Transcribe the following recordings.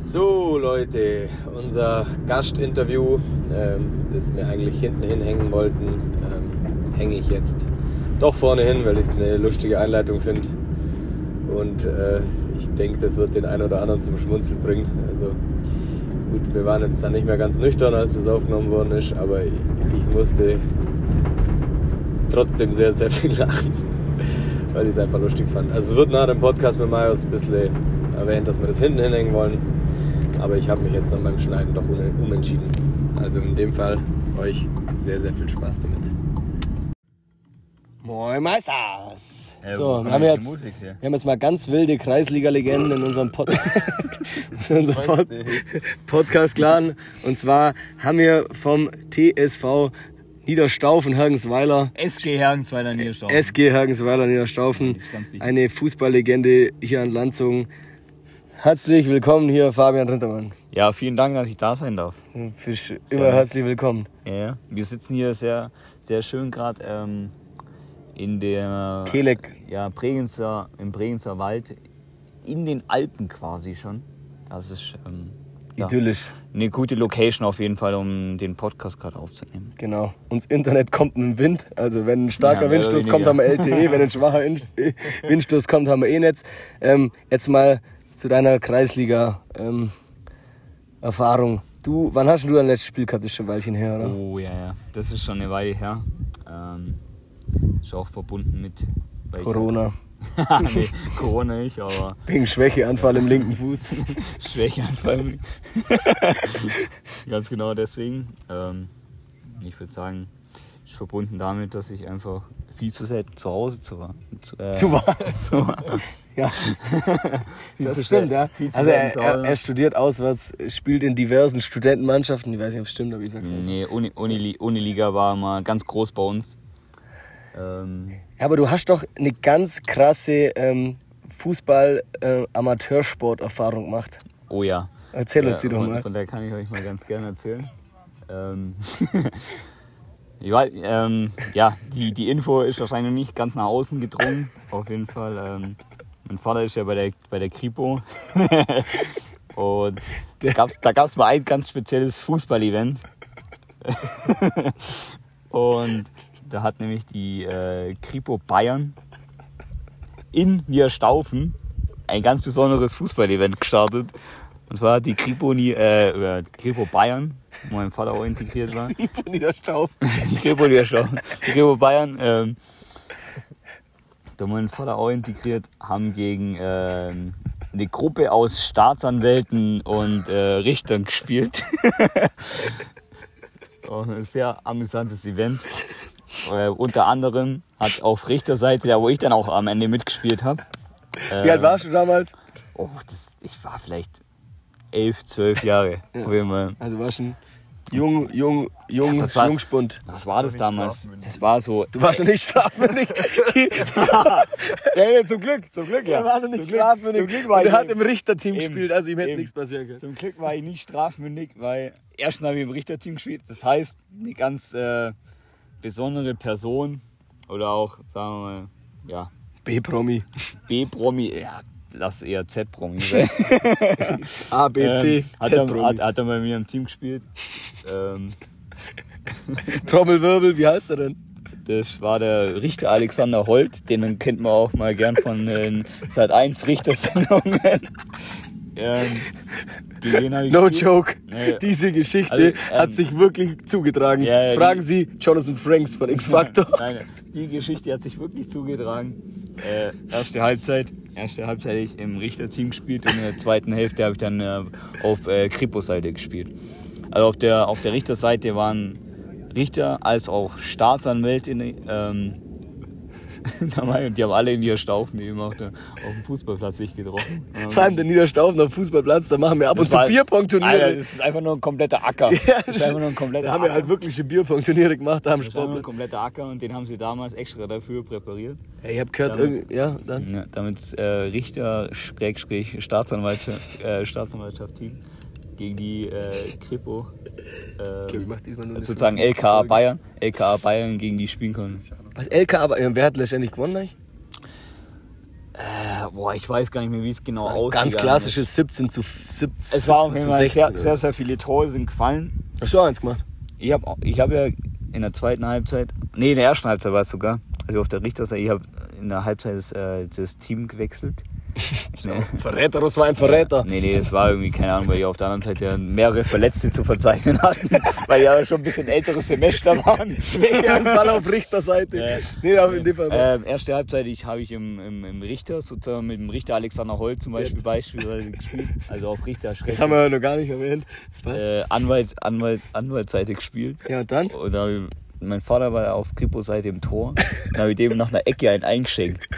So Leute, unser Gastinterview, ähm, das wir eigentlich hinten hinhängen wollten, ähm, hänge ich jetzt doch vorne hin, weil ich es eine lustige Einleitung finde. Und äh, ich denke, das wird den einen oder anderen zum Schmunzeln bringen. Also gut, wir waren jetzt dann nicht mehr ganz nüchtern, als es aufgenommen worden ist, aber ich, ich musste trotzdem sehr, sehr viel lachen, weil ich es einfach lustig fand. Also es wird nach dem Podcast mit Marius ein bisschen erwähnt, dass wir das hinten hinhängen wollen. Aber ich habe mich jetzt dann beim Schneiden doch umentschieden. Also in dem Fall euch sehr, sehr viel Spaß damit. Moin Meisters! So, wir haben, jetzt, Musik wir haben jetzt mal ganz wilde Kreisliga-Legenden in unserem, Pod in unserem Pod Podcast geladen. Und zwar haben wir vom TSV Niederstaufen, Hergensweiler, SG Hergensweiler Niederstaufen. SG Hergensweiler Niederstaufen, eine Fußballlegende hier an Landzungen. Herzlich willkommen hier, Fabian Rintermann. Ja, vielen Dank, dass ich da sein darf. Bist immer herzlich willkommen. Ja. Wir sitzen hier sehr, sehr schön gerade ähm, in der Kelek, ja, Bregenzer, im Bregenzer Wald, in den Alpen quasi schon. Das ist ähm, ja, idyllisch, eine gute Location auf jeden Fall, um den Podcast gerade aufzunehmen. genau. Uns Internet kommt mit dem Wind, also wenn ein starker Ja, Windstoß kommt, haben wir LTE, wenn ein schwacher In- Windstoß kommt, haben wir E-Netz. Ähm, jetzt mal zu deiner Kreisliga-Erfahrung. du, wann hast du dein letztes Spiel gehabt? Das ist schon ein Weilchen her, oder? Oh ja, ja, das ist schon eine Weile her. Ähm, ist auch verbunden mit Corona. nee, Corona nicht, aber Wegen Schwächeanfall im linken Fuß. Schwächeanfall. Ganz genau deswegen. Ähm, ich würde sagen, ist verbunden damit, dass ich einfach viel zu selten zu Hause zu war. Zu, äh, zu war. Ja, das stimmt, ja. Also er, er, er studiert auswärts, spielt in diversen Studentenmannschaften. Ich weiß nicht, ob es stimmt, aber ich sag's einfach. Nee, Uni, Unili, Uniliga war mal ganz groß bei uns. Ähm, Ja, aber du hast doch eine ganz krasse ähm, Fußball-Amateursport-Erfahrung gemacht. oh ja. Erzähl uns Ja, die doch mal. Von der kann ich euch mal ganz gerne erzählen. Ähm, ähm, ja, die, die Info ist wahrscheinlich nicht ganz nach außen gedrungen. Auf jeden Fall. Ähm, mein Vater ist ja bei der, bei der Kripo. Und da gab es da gab's mal ein ganz spezielles Fußball-Event. Und da hat nämlich die äh, Kripo Bayern in Niederstaufen ein ganz besonderes Fußball-Event gestartet. Und zwar hat die Kripo, Nie- äh, die Kripo Bayern, wo mein Vater auch integriert war. Niederstaub. Die Kripo Niederstaufen. Die Kripo Bayern, ähm, da mein Vater auch integriert, haben gegen ähm, eine Gruppe aus Staatsanwälten und äh, Richtern gespielt. ein sehr amüsantes Event. Äh, unter anderem hat auf Richterseite, da wo ich dann auch am Ende mitgespielt habe. Wie alt warst du damals? Oh, das, ich war vielleicht elf, zwölf Jahre. Fall. Also warst ein jung, jung, jung, das war- Jungspund. Was war das damals? Das war so. Du warst noch nicht strafmündig. Ja, zum Glück, zum Glück, ja. er war noch nicht Zum Glück- strafmündig. Zum Glück war Und ich, er hat im Richterteam Eben, gespielt, also ihm hätte eben. nichts passieren können. zum Glück war ich nicht strafmündig, weil erstens habe ich im Richterteam gespielt. Das heißt, eine ganz äh, besondere Person oder auch, sagen wir mal, ja, B-Promi. B-Promi, ja, lass eher Z-Promi sein. A, B, C, Ähm, hat, er, hat, er bei mir im Team gespielt. Ähm, Trommelwirbel, wie heißt er denn? Das war der Richter Alexander Holt, den kennt man auch mal gern von den Sat 1 Richtersendungen. Ähm, ich No gespielt. joke. Nee. Diese Geschichte Also, ähm, hat sich wirklich zugetragen. Ja, ja, Fragen die- Sie Jonathan Franks von X Factor. Nein, die Geschichte hat sich wirklich zugetragen. Äh, erste Halbzeit, erste Halbzeit hab ich im Richterteam gespielt und in der zweiten Hälfte habe ich dann äh, auf äh, Kripo-Seite gespielt. Also auf der, auf der Richterseite waren Richter als auch Staatsanwälte. Ähm, dabei und die haben alle in ihr Staufen eben auf, der, auf dem Fußballplatz sich getroffen. Vor allem der Niederstaufener Fußballplatz, da machen wir ab und zu Bierpong-Turniere. Das ist einfach nur ein kompletter Acker. Ja, das ist einfach nur ein kompletter da haben wir halt wirkliche Bierpong-Turniere gemacht, da am das ist nur ein kompletter Acker und den haben sie damals extra dafür präpariert. Ja, ich hab gehört, Damit- ja, dann. Ja, damit äh, Richter Staatsanwaltschaft, äh, Staatsanwaltschaft-Team gegen die äh, Kripo äh, Ich glaub, ich diesmal sozusagen LKA. Bayern, LKA Bayern gegen die spielen konnten. Was LK, aber äh, wer hat letztendlich gewonnen eigentlich? Äh, boah, ich weiß gar nicht mehr, wie es genau aussieht. ganz klassisches 17 zu 17 Es war auf jeden zu Fall 16 sehr, sehr, sehr viele Tore sind gefallen. Hast du auch eins gemacht? Ich habe ich hab ja in der zweiten Halbzeit, nee, in der ersten Halbzeit war es sogar, also auf der Richterseite, ich habe in der Halbzeit das, äh, das Team gewechselt. Nee. Verräter, das war ein Verräter. Nee, nee, das war irgendwie, keine Ahnung, weil wir auf der anderen Seite ja mehrere Verletzte zu verzeichnen hatten, weil ja schon ein bisschen ältere Semester waren. Fall auf Richterseite. Ja. Nee, aber in dem Fall. Ähm, erste Halbzeit ich, habe ich im, im, im Richter, sozusagen mit dem Richter Alexander Holt zum Beispiel beispielsweise gespielt. Also auf Richter das haben wir ja noch gar nicht erwähnt. Äh, Anwalt, Anwalt, Anwaltsseite gespielt. Ja, und dann? Und da ich, mein Vater war auf Kripo-Seite im Tor. Dann habe ich dem nach einer Ecke einen eingeschenkt.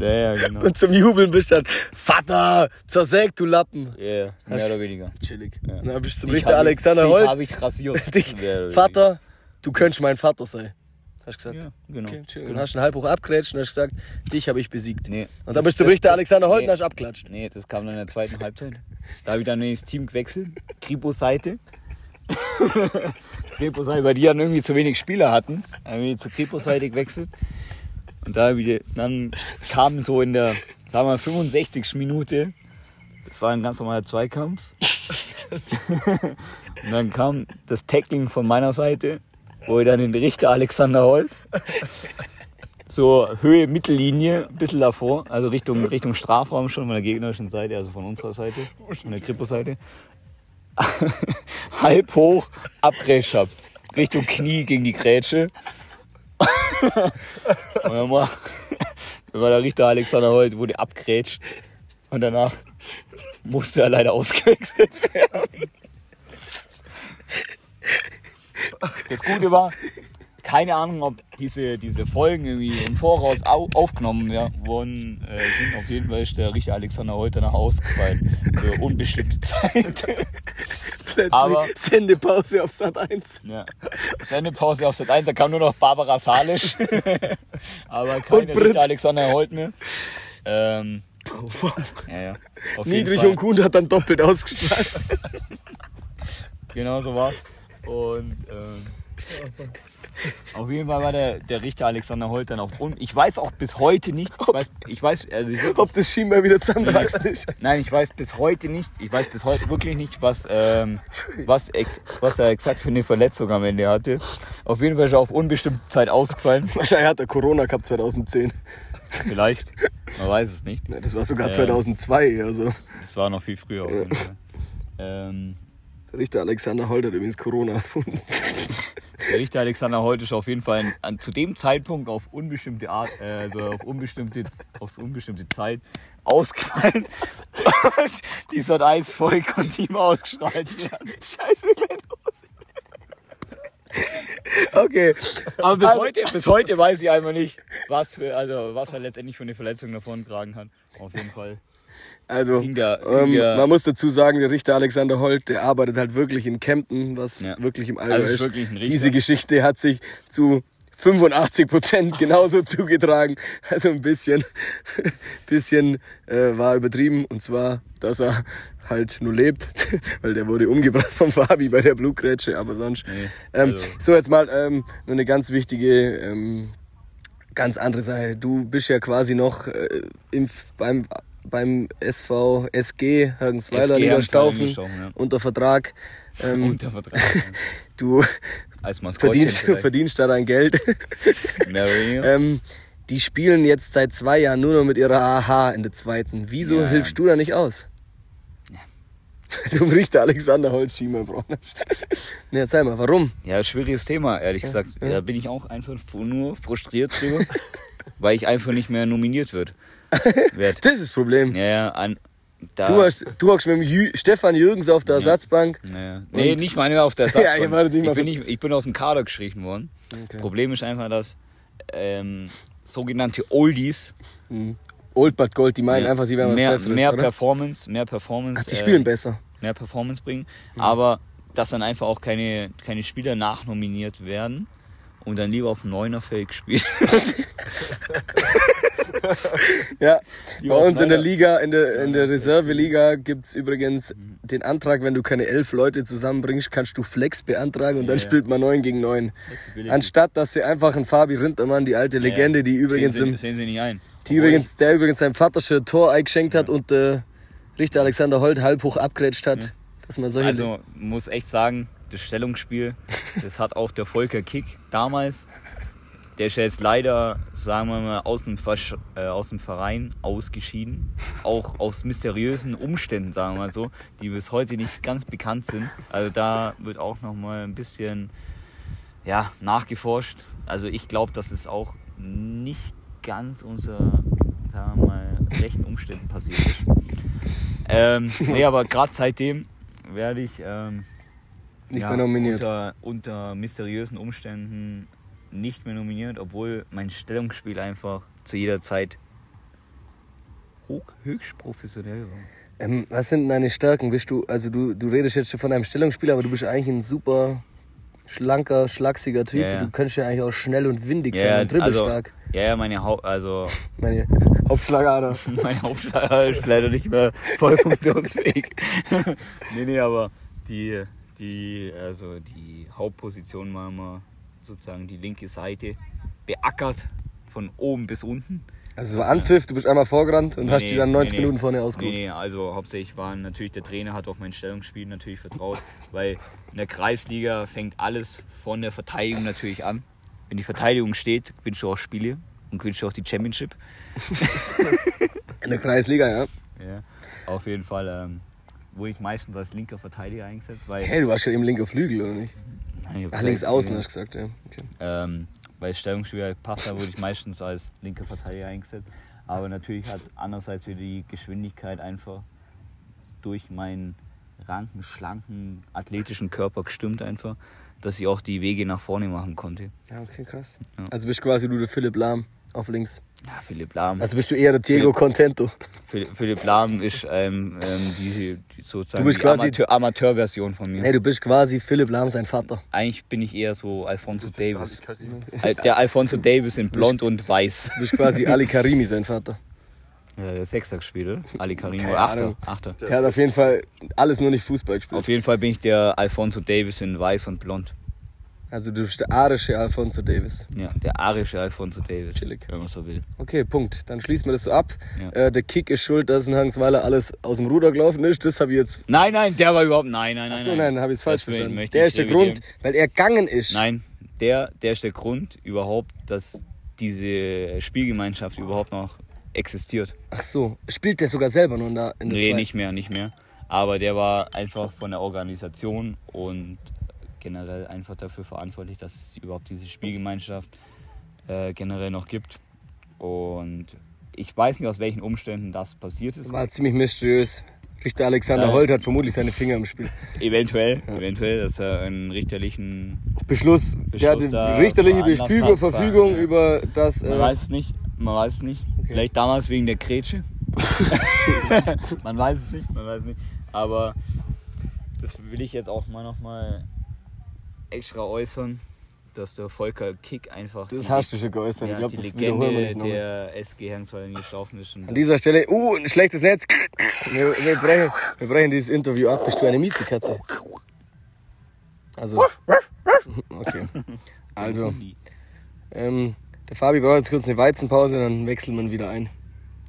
Ja, ja, genau. Und zum Jubeln bist du dann, Vater, zersägt, du Lappen. Ja, yeah, mehr Hast- oder weniger. Chillig. Ja. Und dann bist du zum Dich Richter Alexander dich Holt. habe ich rasiert. Dich, Vater, du könntest mein Vater sein. Hast du gesagt. Ja, genau. Okay, chill. genau. Und hast einen halb hoch abgrätscht und hast gesagt, dich habe ich besiegt. Nee. Und dann bist du zum Richter Alexander Holt nee. und hast abklatscht. Nee, das kam dann in der zweiten Halbzeit. Da habe ich dann das Team gewechselt. Kripo-Seite. Kripo-Seite, weil die dann irgendwie zu wenig Spieler hatten. Dann habe ich zur Kripo-Seite gewechselt. Und da ich, dann kam so in der, sagen wir mal, 65. Minute, das war ein ganz normaler Zweikampf. Und dann kam das Tackling von meiner Seite, wo ich dann den Richter Alexander Holt so Höhe Mittellinie, ein bisschen davor, also Richtung, Richtung Strafraum schon von der gegnerischen Seite, also von unserer Seite, von der Kripo-Seite. Halb hoch abgrätscht hab. Richtung Knie gegen die Grätsche. Und dann war, dann war der Richter Alexander Holt, wurde abgrätscht. Und danach musste er leider ausgewechselt werden. Das Gute war, keine Ahnung, ob diese, diese Folgen irgendwie im Voraus au aufgenommen ja, worden äh, sind. Auf jeden Fall ist der Richter Alexander Holt danach ausgefallen. Für unbestimmte Zeit. Plötzlich Aber- Sendepause auf Sat 1. ja. Sendepause auf Sat 1, da kam nur noch Barbara Salisch. Aber Brit. Richter Alexander Holt mehr. Ähm, ja, ja. Auf jeden Niedrig und Kuhn hat dann doppelt ausgestrahlt. Genau so war's. Und ähm, auf jeden Fall war der, der Richter Alexander Holt dann auch un Ich weiß auch bis heute nicht. Ich weiß, ich weiß, also ich, Ob das Schienbein wieder zusammengewachsen ist. nein, ich weiß bis heute nicht. Ich weiß bis heute wirklich nicht, was, ähm, was, ex, was er exakt für eine Verletzung am Ende hatte. Auf jeden Fall ist er auf unbestimmte Zeit ausgefallen. Wahrscheinlich hat er Corona gehabt 2010. Vielleicht. Man weiß es nicht. Ja, das war sogar Ja. 2002. Also Das war noch viel früher auf jeden Fall. Ähm, der Richter Alexander Holt hat übrigens Corona erfunden. Der Richter Alexander Holt ist auf jeden Fall an, an, zu dem Zeitpunkt auf unbestimmte Art, äh, also auf unbestimmte, auf unbestimmte Zeit ausgefallen. Und die Sat 1 Folge konnte ihm ausgestrahlt werden. Scheiß mir gleich los. Okay. Aber bis Also- heute, bis heute weiß ich einfach nicht, was für, also was er letztendlich für eine Verletzung davontragen hat. Auf jeden Fall. Also, der- ähm, der- man muss dazu sagen, der Richter Alexander Holt, der arbeitet halt wirklich in Kempten, was Ja. wirklich im Allgäu Also ist ist. wirklich ein. Diese Geschichte hat sich zu 85 Prozent genauso zugetragen. Also ein bisschen, bisschen äh, war übertrieben. Und zwar, dass er halt nur lebt, weil der wurde umgebracht von Fabi bei der Blutgrätsche, aber sonst. Nee, ähm, also- So, jetzt mal ähm, nur eine ganz wichtige ähm, ganz andere Sache. Du bist ja quasi noch äh, im, beim, beim SV SG Hergensweiler Niederstaufen ja. unter Vertrag. Ähm, Unter Vertrag. du Als Maskottchen verdienst, vielleicht. verdienst da dein Geld. Ähm, die spielen jetzt seit zwei Jahren nur noch mit ihrer AH in der zweiten. Wieso Ja. hilfst du da nicht aus? Du brichst der Alexander Holt Schiemer brauchst. Ne, erzähl mal, warum? Ja, schwieriges Thema, ehrlich gesagt. Da bin ich auch einfach nur frustriert drüber, weil ich einfach nicht mehr nominiert wird. werd. Das ist das Problem. Ja, ja, an, da, Du, hast, du hockst mit dem Jü Stefan Jürgens auf der Ersatzbank. Naja. Nee, nicht meine auf der Ja, wartet nicht mal ich, bin nicht, ich bin aus dem Kader gestrichen worden. Okay. Problem ist einfach, dass ähm, sogenannte Oldies Old but Gold, die meinen mehr, einfach, sie was mehr, Besseres, mehr oder? Performance, mehr Performance, Ach, die spielen äh, besser. mehr Performance bringen, Mhm. aber dass dann einfach auch keine, keine Spieler nachnominiert werden und dann lieber auf dem Neunerfeld gespielt. Ja, bei uns in der Liga, in der, in der Reserve-Liga gibt es übrigens den Antrag, wenn du keine elf Leute zusammenbringst, kannst du Flex beantragen und dann Ja, ja. spielt man 9 gegen 9. Anstatt, dass sie einfach einen Fabi Rintermann, die alte Legende, die übrigens, sehen im, sie, sehen sie nicht ein. die übrigens, der übrigens seinem Vater schon ein Tor eingeschenkt hat und der Richter Alexander Holt halb hoch abgrätscht hat. Dass man solche Also muss echt sagen, das Stellungsspiel, das hat auch der Volker Kick damals. Der ist jetzt leider, sagen wir mal, aus dem, Versch äh, aus dem Verein ausgeschieden. Auch aus mysteriösen Umständen, sagen wir mal so, die bis heute nicht ganz bekannt sind. Also da wird auch noch mal ein bisschen ja, nachgeforscht. Also ich glaube, dass es auch nicht ganz unter, sagen wir mal, rechten Umständen passiert ist. Ähm, nee, aber gerade seitdem werde ich ähm, nicht ja, mehr nominiert. Unter, unter mysteriösen Umständen nicht mehr nominiert, obwohl mein Stellungsspiel einfach zu jeder Zeit hoch, höchst professionell war. Ähm, was sind deine Stärken? Bist du, also du, du redest jetzt schon von einem Stellungsspiel, aber du bist eigentlich ein super schlanker, schlachsiger Typ. Ja. Du könntest ja eigentlich auch schnell und windig sein Ja, und dribbelstark. also, ja, ja, meine Haupt, also Meine Hauptschlagader. mein Hauptschlager ist leider nicht mehr voll funktionsfähig. nee, nee, aber die, die, also die Hauptposition war immer sozusagen die linke Seite beackert von oben bis unten. Also es war Anpfiff, du bist einmal vorgerannt und Nee, hast die dann 90 nee. Minuten vorne ausgeruht. Nee, also hauptsächlich waren natürlich der Trainer hat auf mein Stellungsspiel natürlich vertraut, weil in der Kreisliga fängt alles von der Verteidigung natürlich an. Wenn die Verteidigung steht, gewinnst du auch Spiele und gewinnst du auch die Championship. In der Kreisliga, ja. Ja, auf jeden Fall ähm, wurde ich meistens als linker Verteidiger eingesetzt, weil, Hey, du warst schon eben linker Flügel, oder nicht? Nein, ich Ach, links außen hast du gesagt, ja. Okay. ähm, weil Stellungsspieler gepasst hat, wurde ich meistens als linker Verteidiger eingesetzt. Aber natürlich hat andererseits wieder die Geschwindigkeit einfach durch meinen ranken, schlanken, athletischen Körper gestimmt einfach, dass ich auch die Wege nach vorne machen konnte. Ja, okay, krass. Ja. Also bist quasi du der Philipp Lahm auf links. Ja, Philipp Lahm. Also bist du eher der Diego Philipp- Contento. Philipp, Philipp Lahm ist ähm, ähm, die, die sozusagen Du bist die Amateur, Amateurversion von mir. Nee, du bist quasi Philipp Lahm sein Vater. Eigentlich bin ich eher so Alfonso Davis. Al- Der Alfonso Davis in blond und weiß. Du bist quasi Ali Karimi sein Vater. Ja, der oder? Ali Karim Achter. Achter. Der hat auf jeden Fall alles nur nicht Fußball gespielt. Auf jeden Fall bin ich der Alfonso Davis in weiß und blond. Also du bist der arische Alfonso Davis. Ja, der arische Alfonso Davis. Chillig. Wenn man so will. Okay, Punkt. Dann schließen wir das so ab. Ja. Äh, der Kick ist schuld, dass in Hangsweiler alles aus dem Ruder gelaufen ist. Das habe ich jetzt. Nein, nein, der war überhaupt. Nein, nein, nein. Achso, nein, habe ich es falsch verstanden. Der ist der. Grund, weil er gegangen ist. Nein, der, der ist der Grund überhaupt, dass diese Spielgemeinschaft überhaupt noch existiert. Ach so, spielt der sogar selber nur in der, in der Nee, zweiten? nicht mehr, nicht mehr. Aber der war einfach von der Organisation und generell einfach dafür verantwortlich, dass es überhaupt diese Spielgemeinschaft äh, generell noch gibt. Und ich weiß nicht, aus welchen Umständen das passiert ist. War ziemlich mysteriös. Richter Alexander Ja. Holt hat vermutlich seine Finger im Spiel. Eventuell, eventuell, dass er einen richterlichen. Beschluss, die da richterliche hat, Verfügung ja. über das. Man Äh, weiß es nicht, man weiß es nicht. Okay. Vielleicht damals wegen der Grätsche. man weiß es nicht, man weiß es nicht. Aber das will ich jetzt auch mal nochmal extra äußern, dass der Volker Kick einfach. das hast du schon geäußert. ja, ich glaube, die das wiederholen wir Legende nicht nochmal. der SG Herrensweiler nie gelaufen ist. An dieser Stelle, uh, ein schlechtes Netz. Wir, wir, brechen, wir brechen dieses Interview ab. Bist du eine Miezekatze? Also, okay. Also, ähm, der Fabi braucht jetzt kurz eine Weizenpause, dann wechseln wir ihn wieder ein.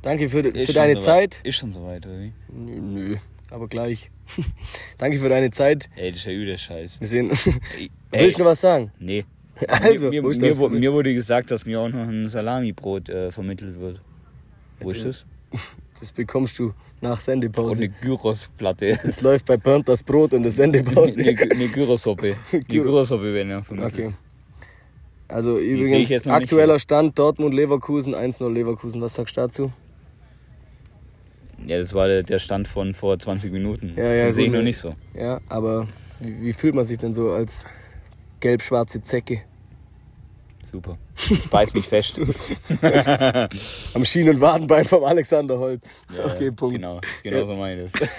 Danke für, für deine soweit- Zeit. Ist schon soweit, oder wie? Nö, nö, aber gleich. Danke für deine Zeit. Ey, das ist ja übel Scheiß. Wir sehen. Willst du noch was sagen? Nee. Also, mir, mir, mir, das mir wurde gesagt, dass mir auch noch ein Salamibrot äh, vermittelt wird. Wo ist das? Das bekommst du nach Und Sendepause. eine Gyrosplatte. Es läuft bei Burnt das Brot in der Sendepause. eine, eine Gyrosuppe. Eine Gyrosuppe werden ja vermittelt. Okay. Also ich übrigens, aktueller Stand Dortmund-Leverkusen, 1-0 Leverkusen. Was sagst du dazu? Ja, das war der, Stand von vor 20 Minuten. Ja, ja, Den sehe ich noch ne? nicht so. Ja, aber wie, wie fühlt man sich denn so als gelb-schwarze Zecke? Super. Ich beiß mich fest. Am Schien- und Wadenbein vom Alexander Holt. Ja, okay, Punkt. Genau, genau so meine ich das.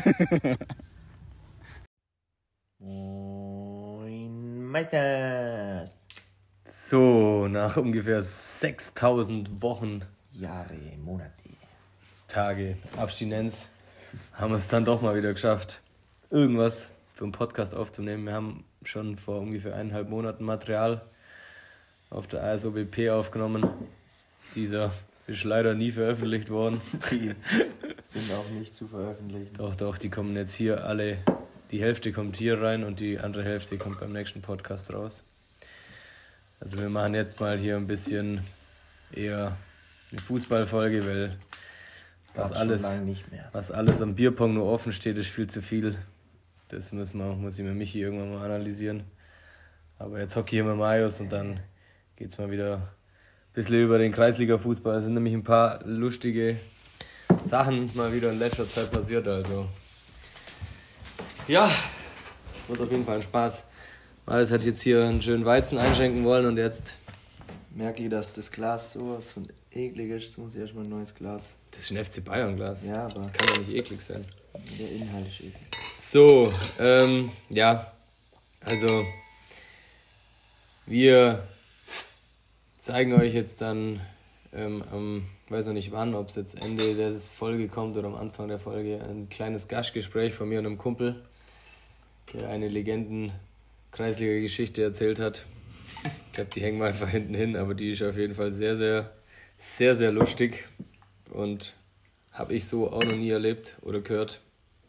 Moin Meisters. So, nach ungefähr 6000 Wochen Jahre, Monate. Tage Abstinenz haben wir es dann doch mal wieder geschafft, irgendwas für einen Podcast aufzunehmen. Wir haben schon vor ungefähr eineinhalb Monaten Material auf der ASOBP aufgenommen. Dieser ist leider nie veröffentlicht worden. Die sind auch nicht zu veröffentlichen. Doch, doch, die kommen jetzt hier alle. Die Hälfte kommt hier rein und die andere Hälfte kommt beim nächsten Podcast raus. Also wir machen jetzt mal hier ein bisschen eher eine Fußballfolge, weil was alles, was alles am Bierpong nur offen steht, ist viel zu viel. Das müssen wir, muss ich mit Michi irgendwann mal analysieren. Aber jetzt hocke ich hier mit Marius und dann geht's mal wieder ein bisschen über den Kreisliga-Fußball. Es sind nämlich ein paar lustige Sachen mal wieder in letzter Zeit passiert. Also ja, wird auf jeden Fall ein Spaß. Marius hat jetzt hier einen schönen Weizen einschenken wollen und jetzt, Merke ich, dass das Glas sowas von eklig ist. Jetzt muss ich erstmal ein neues Glas. das ist ein FC Bayern-Glas. Ja, aber Das kann doch nicht eklig sein. der Inhalt ist eklig. So, ähm, ja, also wir zeigen euch jetzt dann ähm, am, weiß noch nicht wann, ob es jetzt Ende der Folge kommt oder am Anfang der Folge, ein kleines Gastgespräch von mir und einem Kumpel, der eine Legenden-Kreisliga-Geschichte erzählt hat. Ich glaube, die hängen wir einfach hinten hin, aber die ist auf jeden Fall sehr, sehr, sehr, sehr lustig und habe ich so auch noch nie erlebt oder gehört.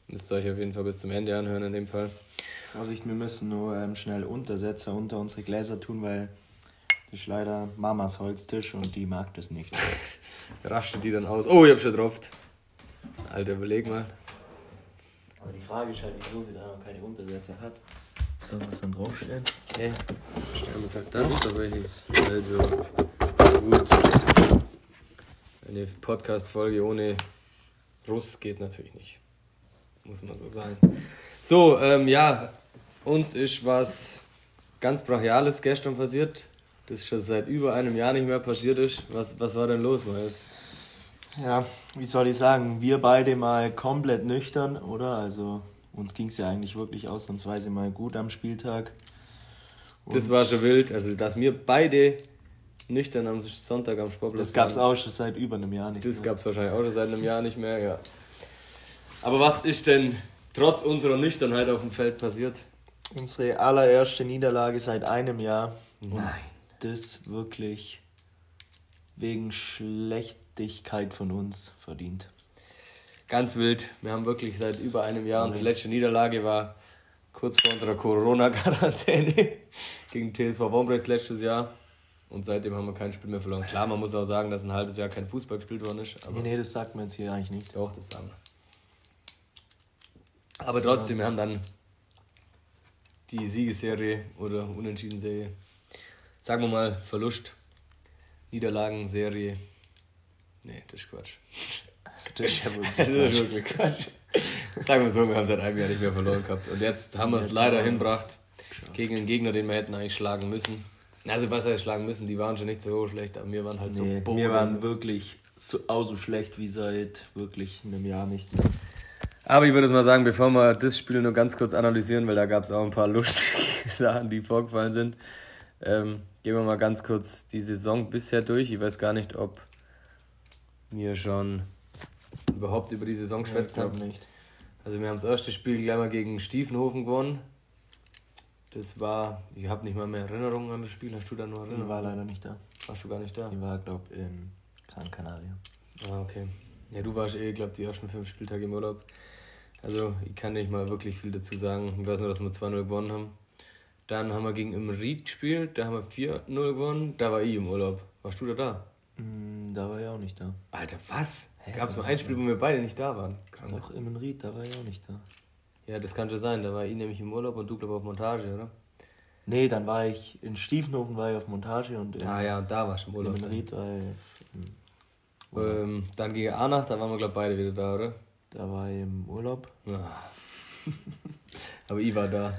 Müsst ihr euch auf jeden Fall bis zum Ende anhören in dem Fall. Vorsicht, wir müssen nur ähm, schnell Untersetzer unter unsere Gläser tun, weil das ist leider Mamas Holztisch und die mag das nicht. Rastet die dann aus. Oh, ich hab schon drauf. Alter, überleg mal. Aber die Frage ist halt, wieso sie da noch keine Untersetzer hat. Sollen wir es dann draufstellen? Hey, stellen wir es halt da. Also, gut. Eine Podcast-Folge ohne Russ geht natürlich nicht. Muss man so sagen. So, ähm, ja, uns ist was ganz Brachiales gestern passiert. Das schon seit über einem Jahr nicht mehr passiert ist. Was, was war denn los, Marius? Ja, wie soll ich sagen, wir beide mal komplett nüchtern, oder? Also uns ging es ja eigentlich wirklich ausnahmsweise mal gut am Spieltag. Das war schon wild. Also, dass wir beide nüchtern am Sonntag am Sportplatz Das gab es auch schon seit über einem Jahr nicht. Das mehr. gab es wahrscheinlich auch schon seit einem Jahr nicht mehr, ja. Aber was ist denn trotz unserer Nüchternheit auf dem Feld passiert? Unsere allererste Niederlage seit einem Jahr. Und Nein. Das wirklich wegen Schlechtigkeit von uns verdient. Ganz wild. Wir haben wirklich seit über einem Jahr, unsere letzte Niederlage war kurz vor unserer Corona-Quarantäne gegen TSV Wombrechts letztes Jahr. Und seitdem haben wir kein Spiel mehr verloren. Klar, man muss auch sagen, dass ein halbes Jahr kein Fußball gespielt worden ist. Aber Nee, nee, das sagt man jetzt hier eigentlich nicht. Doch, das sagen wir. Aber trotzdem, wir haben dann die Siegesserie oder Unentschieden-Serie. Sagen wir mal Verlust, Niederlagenserie. Nee, das ist Quatsch. Also das ist ja wirklich Das ist wirklich Quatsch. Sagen wir so, wir haben seit einem Jahr nicht mehr verloren gehabt. Und jetzt haben wir es leider hinbracht gegen einen Gegner, den wir hätten eigentlich schlagen müssen. Also was heißt schlagen müssen, die waren schon nicht so schlecht, aber wir waren halt Nee, so wir waren wirklich so, auch so schlecht wie seit wirklich einem Jahr nicht. Aber ich würde jetzt mal sagen, bevor wir das Spiel nur ganz kurz analysieren, weil da gab es auch ein paar lustige Sachen, die vorgefallen sind, ähm, gehen wir mal ganz kurz die Saison bisher durch. Ich weiß gar nicht, ob wir schon überhaupt über die Saison ich geschwätzt glaube haben. nicht. Also wir haben das erste Spiel gleich mal gegen Stiefenhofen gewonnen. Das war, ich habe nicht mal mehr Erinnerungen an das Spiel. Hast du da nur Ich Erinnerungen? war leider nicht da. Warst du gar nicht da? Ich war, glaube ich, in Gran Canaria. Ah, okay. Ja, du warst eh, glaube die ersten fünf Spieltage im Urlaub. Also, ich kann nicht mal wirklich viel dazu sagen. Ich weiß nur, dass wir 2-0 gewonnen haben. Dann haben wir gegen Imried gespielt, da haben wir 4-0 gewonnen. Da war ich im Urlaub. Warst du da da? Mm, Da war ich auch nicht da. Alter, was? Gab es nur ein Spiel, wo wir beide nicht da waren? Krank. Doch, im Ried, da war ich auch nicht da. Ja, das kann schon sein. Da war ich nämlich im Urlaub und du, glaube auf Montage, oder? Nee, dann war ich in Stiefenhofen war ich auf Montage und in, Ah ja, und da warst du im Urlaub. in Ried war ich, im- Ähm, dann gegen Arnach, da waren wir, glaube beide wieder da, oder? da war ich im Urlaub. Ah. Aber ich war da.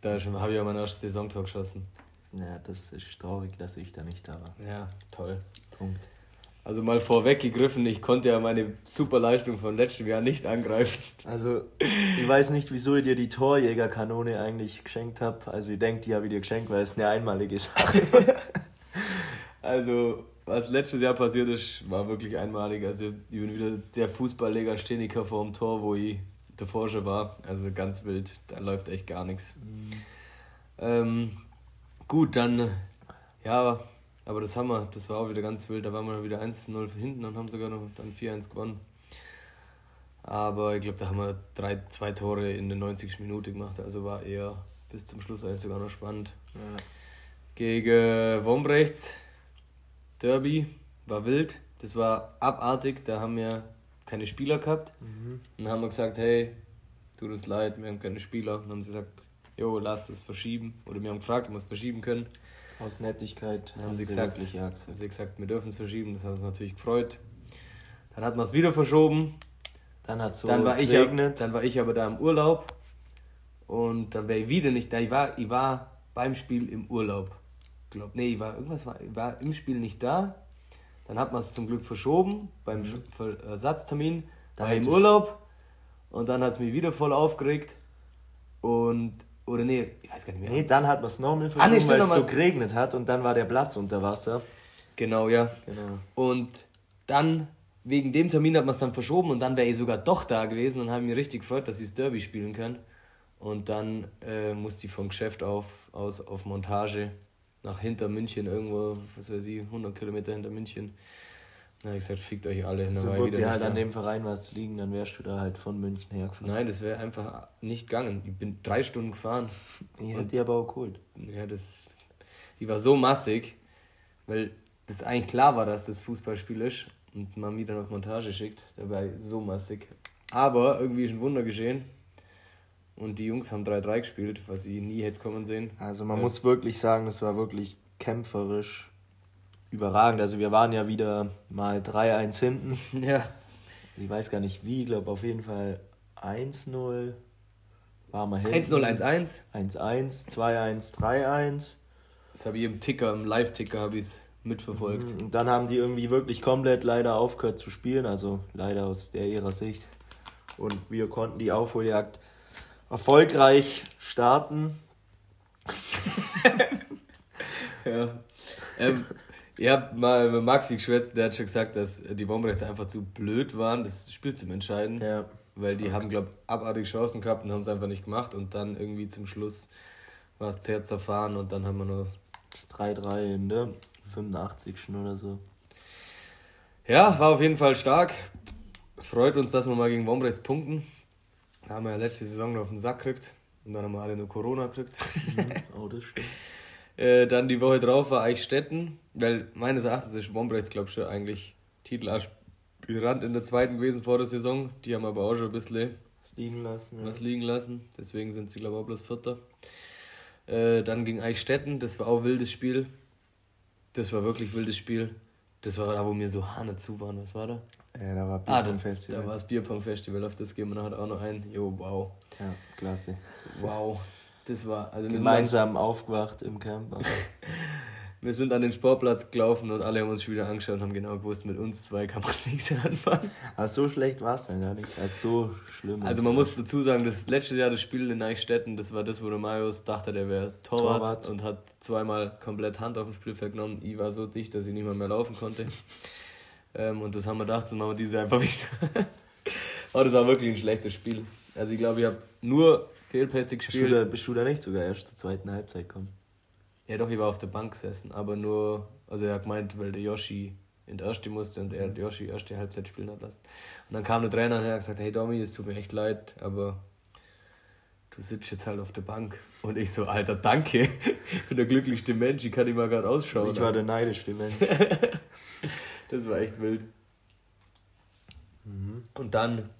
Da habe ich ja mein erstes Saisontor geschossen. Ja, das ist traurig, dass ich da nicht da war. Ja, toll. Punkt. Also mal vorweggegriffen, ich konnte ja meine super Leistung von letztem Jahr nicht angreifen. Also, ich weiß nicht, wieso ich dir die Torjägerkanone eigentlich geschenkt habe. Also, ich denke, die habe ich dir geschenkt, weil es eine einmalige Sache Also was letztes Jahr passiert ist, war wirklich einmalig. Also ich bin wieder der Fußballleger Steniker vor dem Tor, wo ich davor schon war. Also ganz wild, da läuft echt gar nichts. Mhm. Ähm, gut, dann, ja, aber das haben wir, das war auch wieder ganz wild. Da waren wir wieder 1-0 hinten und haben sogar noch dann 4-1 gewonnen. Aber ich glaube, da haben wir drei, zwei Tore in der 90. Minute gemacht. Also war eher bis zum Schluss eigentlich sogar noch spannend. Ja. Gegen Wombrechts, Derby, war wild. Das war abartig. Da haben wir keine Spieler gehabt. Mhm. Und dann haben wir gesagt, hey, tut uns leid, wir haben keine Spieler. Und dann haben sie gesagt, jo, lass es verschieben. Oder wir haben gefragt, ob wir es verschieben können. Aus Nettigkeit haben, sie gesagt, haben sie gesagt, wir dürfen es verschieben. Das hat uns natürlich gefreut. Dann hat man es wieder verschoben. Dann hat so dann war geregnet. Ich, dann war ich aber da im Urlaub. Und dann wäre ich wieder nicht da. Ich war, ich war beim Spiel im Urlaub. Glaub, nee, ich war, irgendwas war, ich war im Spiel nicht da. Dann hat man es zum Glück verschoben beim mhm. Ersatztermin. Da war ich im Urlaub. Und dann hat es mich wieder voll aufgeregt. Und, oder nee, ich weiß gar nicht mehr. Nee, dann hat man es nochmal verschoben, ah, nee, weil es so geregnet hat und dann war der Platz unter Wasser. Genau, ja. Genau. Und dann wegen dem Termin hat man es dann verschoben und dann wäre ich sogar doch da gewesen und habe mich richtig gefreut, dass ich das Derby spielen kann. Und dann äh, musste ich vom Geschäft auf, aus auf Montage nach hinter München, irgendwo, was weiß ich, 100 Kilometer hinter München. Habe ich gesagt, fickt euch alle. So also würde dir halt an dem Verein was liegen, dann wärst du da halt von München hergefahren. Nein, das wäre einfach nicht gegangen. Ich bin drei Stunden gefahren. Ich hätte die aber auch geholt. Ja, das. Die war so massig, weil das eigentlich klar war, dass das Fußballspiel ist und man mich dann auf Montage schickt. Dabei so massig. Aber irgendwie ist ein Wunder geschehen. Und die Jungs haben 3-3 gespielt, was ich nie hätte kommen sehen. Also man äh, muss wirklich sagen, das war wirklich kämpferisch überragend. Also wir waren ja wieder mal 3-1 hinten. Ja. Ich weiß gar nicht wie, ich glaube auf jeden Fall 1-0 waren wir hinten. 1-0, 1-1. 1-1, 2-1, 3-1. Das habe ich im Ticker, im Live-Ticker habe ich es mitverfolgt. Mhm, und dann haben die irgendwie wirklich komplett leider aufgehört zu spielen, also leider aus der ihrer Sicht. Und wir konnten die Aufholjagd erfolgreich starten. ja. Ähm, ihr habt mal mit Maxi geschwätzt, der hat schon gesagt, dass die Bomberets einfach zu blöd waren, das Spiel zu entscheiden. Ja. Weil die haben, glaube ich, abartige Chancen gehabt und haben es einfach nicht gemacht. Und dann irgendwie zum Schluss war es sehr zerfahren und dann haben wir noch das 3-3 in der 85 schon oder so. Ja, war auf jeden Fall stark. Freut uns, dass wir mal gegen Wombrechts punkten. Da haben wir ja letzte Saison noch auf den Sack gekriegt. Und dann haben wir alle nur Corona gekriegt. Mhm. Oh, das stimmt. Äh, dann die Woche drauf war Eichstätten, weil meines Erachtens ist Wombrechts, glaube ich, schon eigentlich Titelaspirant in der zweiten gewesen vor der Saison. Die haben aber auch schon ein bisschen was liegen lassen. Was ja. liegen lassen. Deswegen sind sie, glaube ich, auch bloß Vierter. Äh, dann ging Eichstätten, das war auch ein wildes Spiel. Das war wirklich ein wildes Spiel. Das war da, wo mir so Hahne zu waren. Was war da? Ja, da war Bierpong-Festival. Ah, da, da war das Bierpong-Festival, auf das gehen wir nachher auch noch ein. Jo, wow. Ja, klasse. Wow. Das war. Also Gemeinsam aufgewacht im Camp. wir sind an den Sportplatz gelaufen und alle haben uns schon wieder angeschaut und haben genau gewusst, mit uns zwei kann man nichts anfangen. Also so schlecht war es dann gar nicht. Also so schlimm. Also man muss dazu sagen, das letzte Jahr das Spiel in Eichstätten, das war das, wo der Marius dachte, der wäre Torwart, Torwart, und hat zweimal komplett Hand auf dem Spielfeld genommen. Ich war so dicht, dass ich nicht mehr, mehr laufen konnte. Ähm, und das haben wir gedacht, dann machen wir diese einfach wieder. Aber das war wirklich ein schlechtes Spiel. Also ich glaube, ich habe nur fehlpässig gespielt. Bist du, da, bist du da nicht sogar erst zur zweiten Halbzeit gekommen? Ja doch, ich war auf der Bank gesessen, aber nur, also er hat gemeint, weil der Yoshi in der erste musste und er hat Yoshi erste Halbzeit spielen hat lassen. Und dann kam der Trainer und hat gesagt, hey Domi, es tut mir echt leid, aber du sitzt jetzt halt auf der Bank. Und ich so, Alter, danke. Ich bin der glücklichste Mensch, ich kann dich mal gerade ausschauen. Ich war der neidischste Mensch. Das war echt wild. Mhm. Und dann,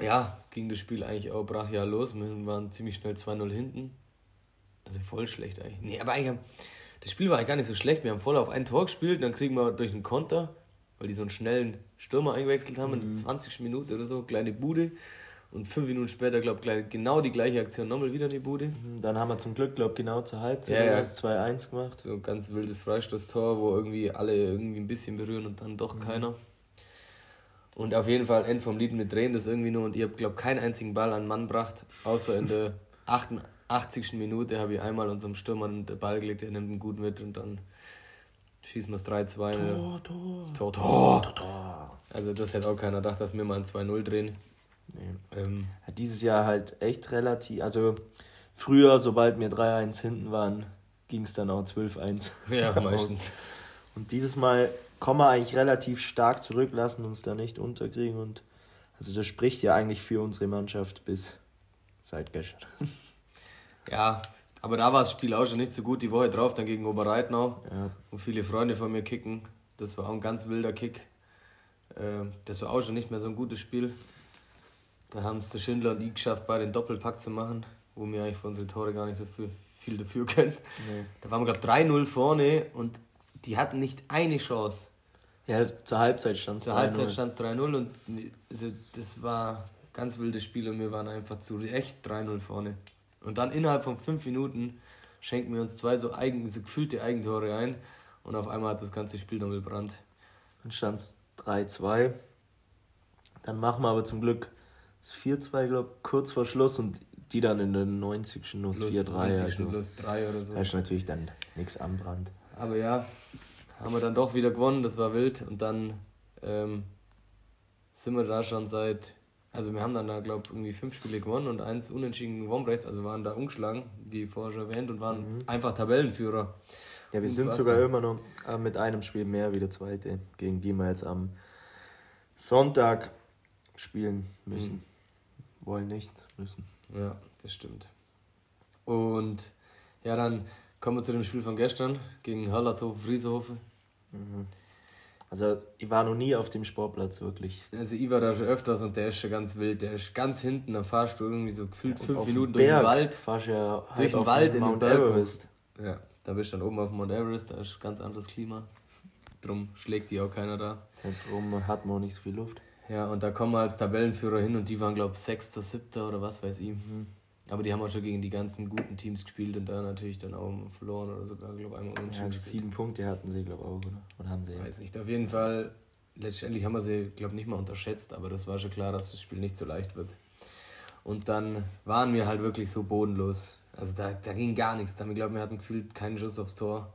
ja, ging das Spiel eigentlich auch brachial los. Wir waren ziemlich schnell 2-0 hinten. Also voll schlecht eigentlich. Nee, aber eigentlich, das Spiel war eigentlich gar nicht so schlecht. Wir haben voll auf ein Tor gespielt, dann kriegen wir durch einen Konter, weil die so einen schnellen Stürmer eingewechselt haben, mhm. in der 20. Minute oder so, kleine Bude. Und fünf Minuten später, glaube ich, genau die gleiche Aktion, nochmal wieder die Bude. Mhm, dann haben wir zum Glück, glaube ich, genau zur Halbzeit ja, ja. 2-1 gemacht. So ein ganz wildes Freistoßtor, wo irgendwie alle irgendwie ein bisschen berühren und dann doch mhm. keiner. Und auf jeden Fall End vom Lied mit Drehen das irgendwie nur und ich habe, glaube ich, keinen einzigen Ball an Mann gebracht, außer in der 88. Minute habe ich einmal unserem Stürmer den Ball gelegt, der nimmt ihn gut mit und dann schießen wir es 3-2. Tor, Tor. Tor, Tor. Tor, Also das hätte auch keiner gedacht, dass wir mal ein 2-0 drehen. Nee. Ähm, Dieses Jahr halt echt relativ, also früher, sobald wir 3-1 hinten waren, ging es dann auch 12-1. Ja, meistens. Und dieses Mal wir eigentlich relativ stark zurück, lassen uns da nicht unterkriegen und also das spricht ja eigentlich für unsere Mannschaft bis seit gestern. Ja, aber da war das Spiel auch schon nicht so gut. Die Woche drauf dann gegen Oberreitnau, ja. wo viele Freunde von mir kicken. Das war auch ein ganz wilder Kick. Ähm, das war auch schon nicht mehr so ein gutes Spiel. Da haben es der Schindler und ich geschafft, bei den Doppelpack zu machen, wo wir eigentlich für unsere Tore gar nicht so viel, viel dafür können. Nee. Da waren wir, glaube ich, 3-0 vorne und die hatten nicht eine Chance. Ja, zur Halbzeit stand es 3-0. Zur Halbzeit stand es 3-0 und also, das war ein ganz wildes Spiel und wir waren einfach zu echt 3-0 vorne. Und dann innerhalb von fünf Minuten schenken wir uns zwei so, eigen, so gefühlte Eigentore ein und auf einmal hat das ganze Spiel noch gebrannt. Dann stand es 3-2. Dann machen wir aber zum Glück das 4-2, glaube ich, kurz vor Schluss und die dann in den 90. nur 4-3. Also, plus 3 oder so. Da ist natürlich dann nichts anbrannt. Aber ja, haben wir dann doch wieder gewonnen, das war wild. Und dann ähm, sind wir da schon seit also wir haben dann da, glaube ich, irgendwie fünf Spiele gewonnen und eins unentschieden gewonnen rechts, also waren da umgeschlagen, wie vorher schon erwähnt, und waren mhm. einfach Tabellenführer. Ja, wir sind sogar immer noch äh, mit einem Spiel mehr wie der zweite, gegen die wir jetzt am Sonntag spielen müssen. Mhm. Wollen nicht, müssen. Ja, das stimmt. Und ja, dann kommen wir zu dem Spiel von gestern gegen Hallertshofen, Friesehofen. Mhm. Also ich war noch nie auf dem Sportplatz wirklich. Also ich war da schon öfters und der ist schon ganz wild. Der ist ganz hinten, da fahrst du irgendwie so gefühlt fünf Minuten durch den Wald. Fahrst ja halt durch den Wald in Mount den Everest. Ja, da bist du dann oben auf Mount Everest, da ist ganz anderes Klima. Drum schlägt die auch keiner da. Und drum hat man auch nicht so viel Luft. Ja, und da kommen wir als Tabellenführer hin und die waren, glaube ich, Sechster, Siebter oder was weiß ich. Mhm. Aber die haben auch schon gegen die ganzen guten Teams gespielt und da natürlich dann auch verloren oder sogar, glaube ich, einmal unentschieden. Ja, sieben Punkte hatten sie, glaube ich, auch, oder? Oder haben sie? Weiß nicht. Auf jeden Fall, letztendlich haben wir sie, glaube ich, nicht mal unterschätzt, aber das war schon klar, dass das Spiel nicht so leicht wird. Und dann waren wir halt wirklich so bodenlos. Also da, da ging gar nichts. Da haben wir, glaube wir hatten gefühlt keinen Schuss aufs Tor.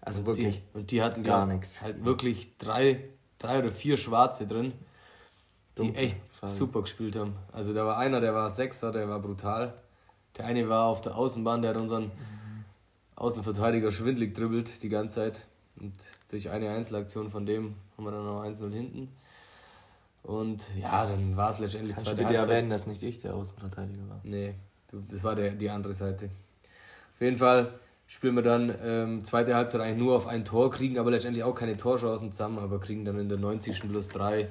Also und wirklich. Die, und die hatten, glaube ich, halt wirklich drei, drei oder vier Schwarze drin die echt Fall. super gespielt haben. Also da war einer, der war Sechser, der war brutal. Der eine war auf der Außenbahn, der hat unseren mhm. Außenverteidiger schwindlig dribbelt die ganze Zeit. Und durch eine Einzelaktion von dem haben wir dann noch 1-0 hinten. Und ja, dann war es letztendlich Kannst zweite du dir erwähnen, dass nicht ich der Außenverteidiger war? Nee, das war der, die andere Seite. Auf jeden Fall spielen wir dann ähm, zweite Halbzeit eigentlich nur auf ein Tor, kriegen aber letztendlich auch keine Torchancen zusammen, aber kriegen dann in der 90. plus 3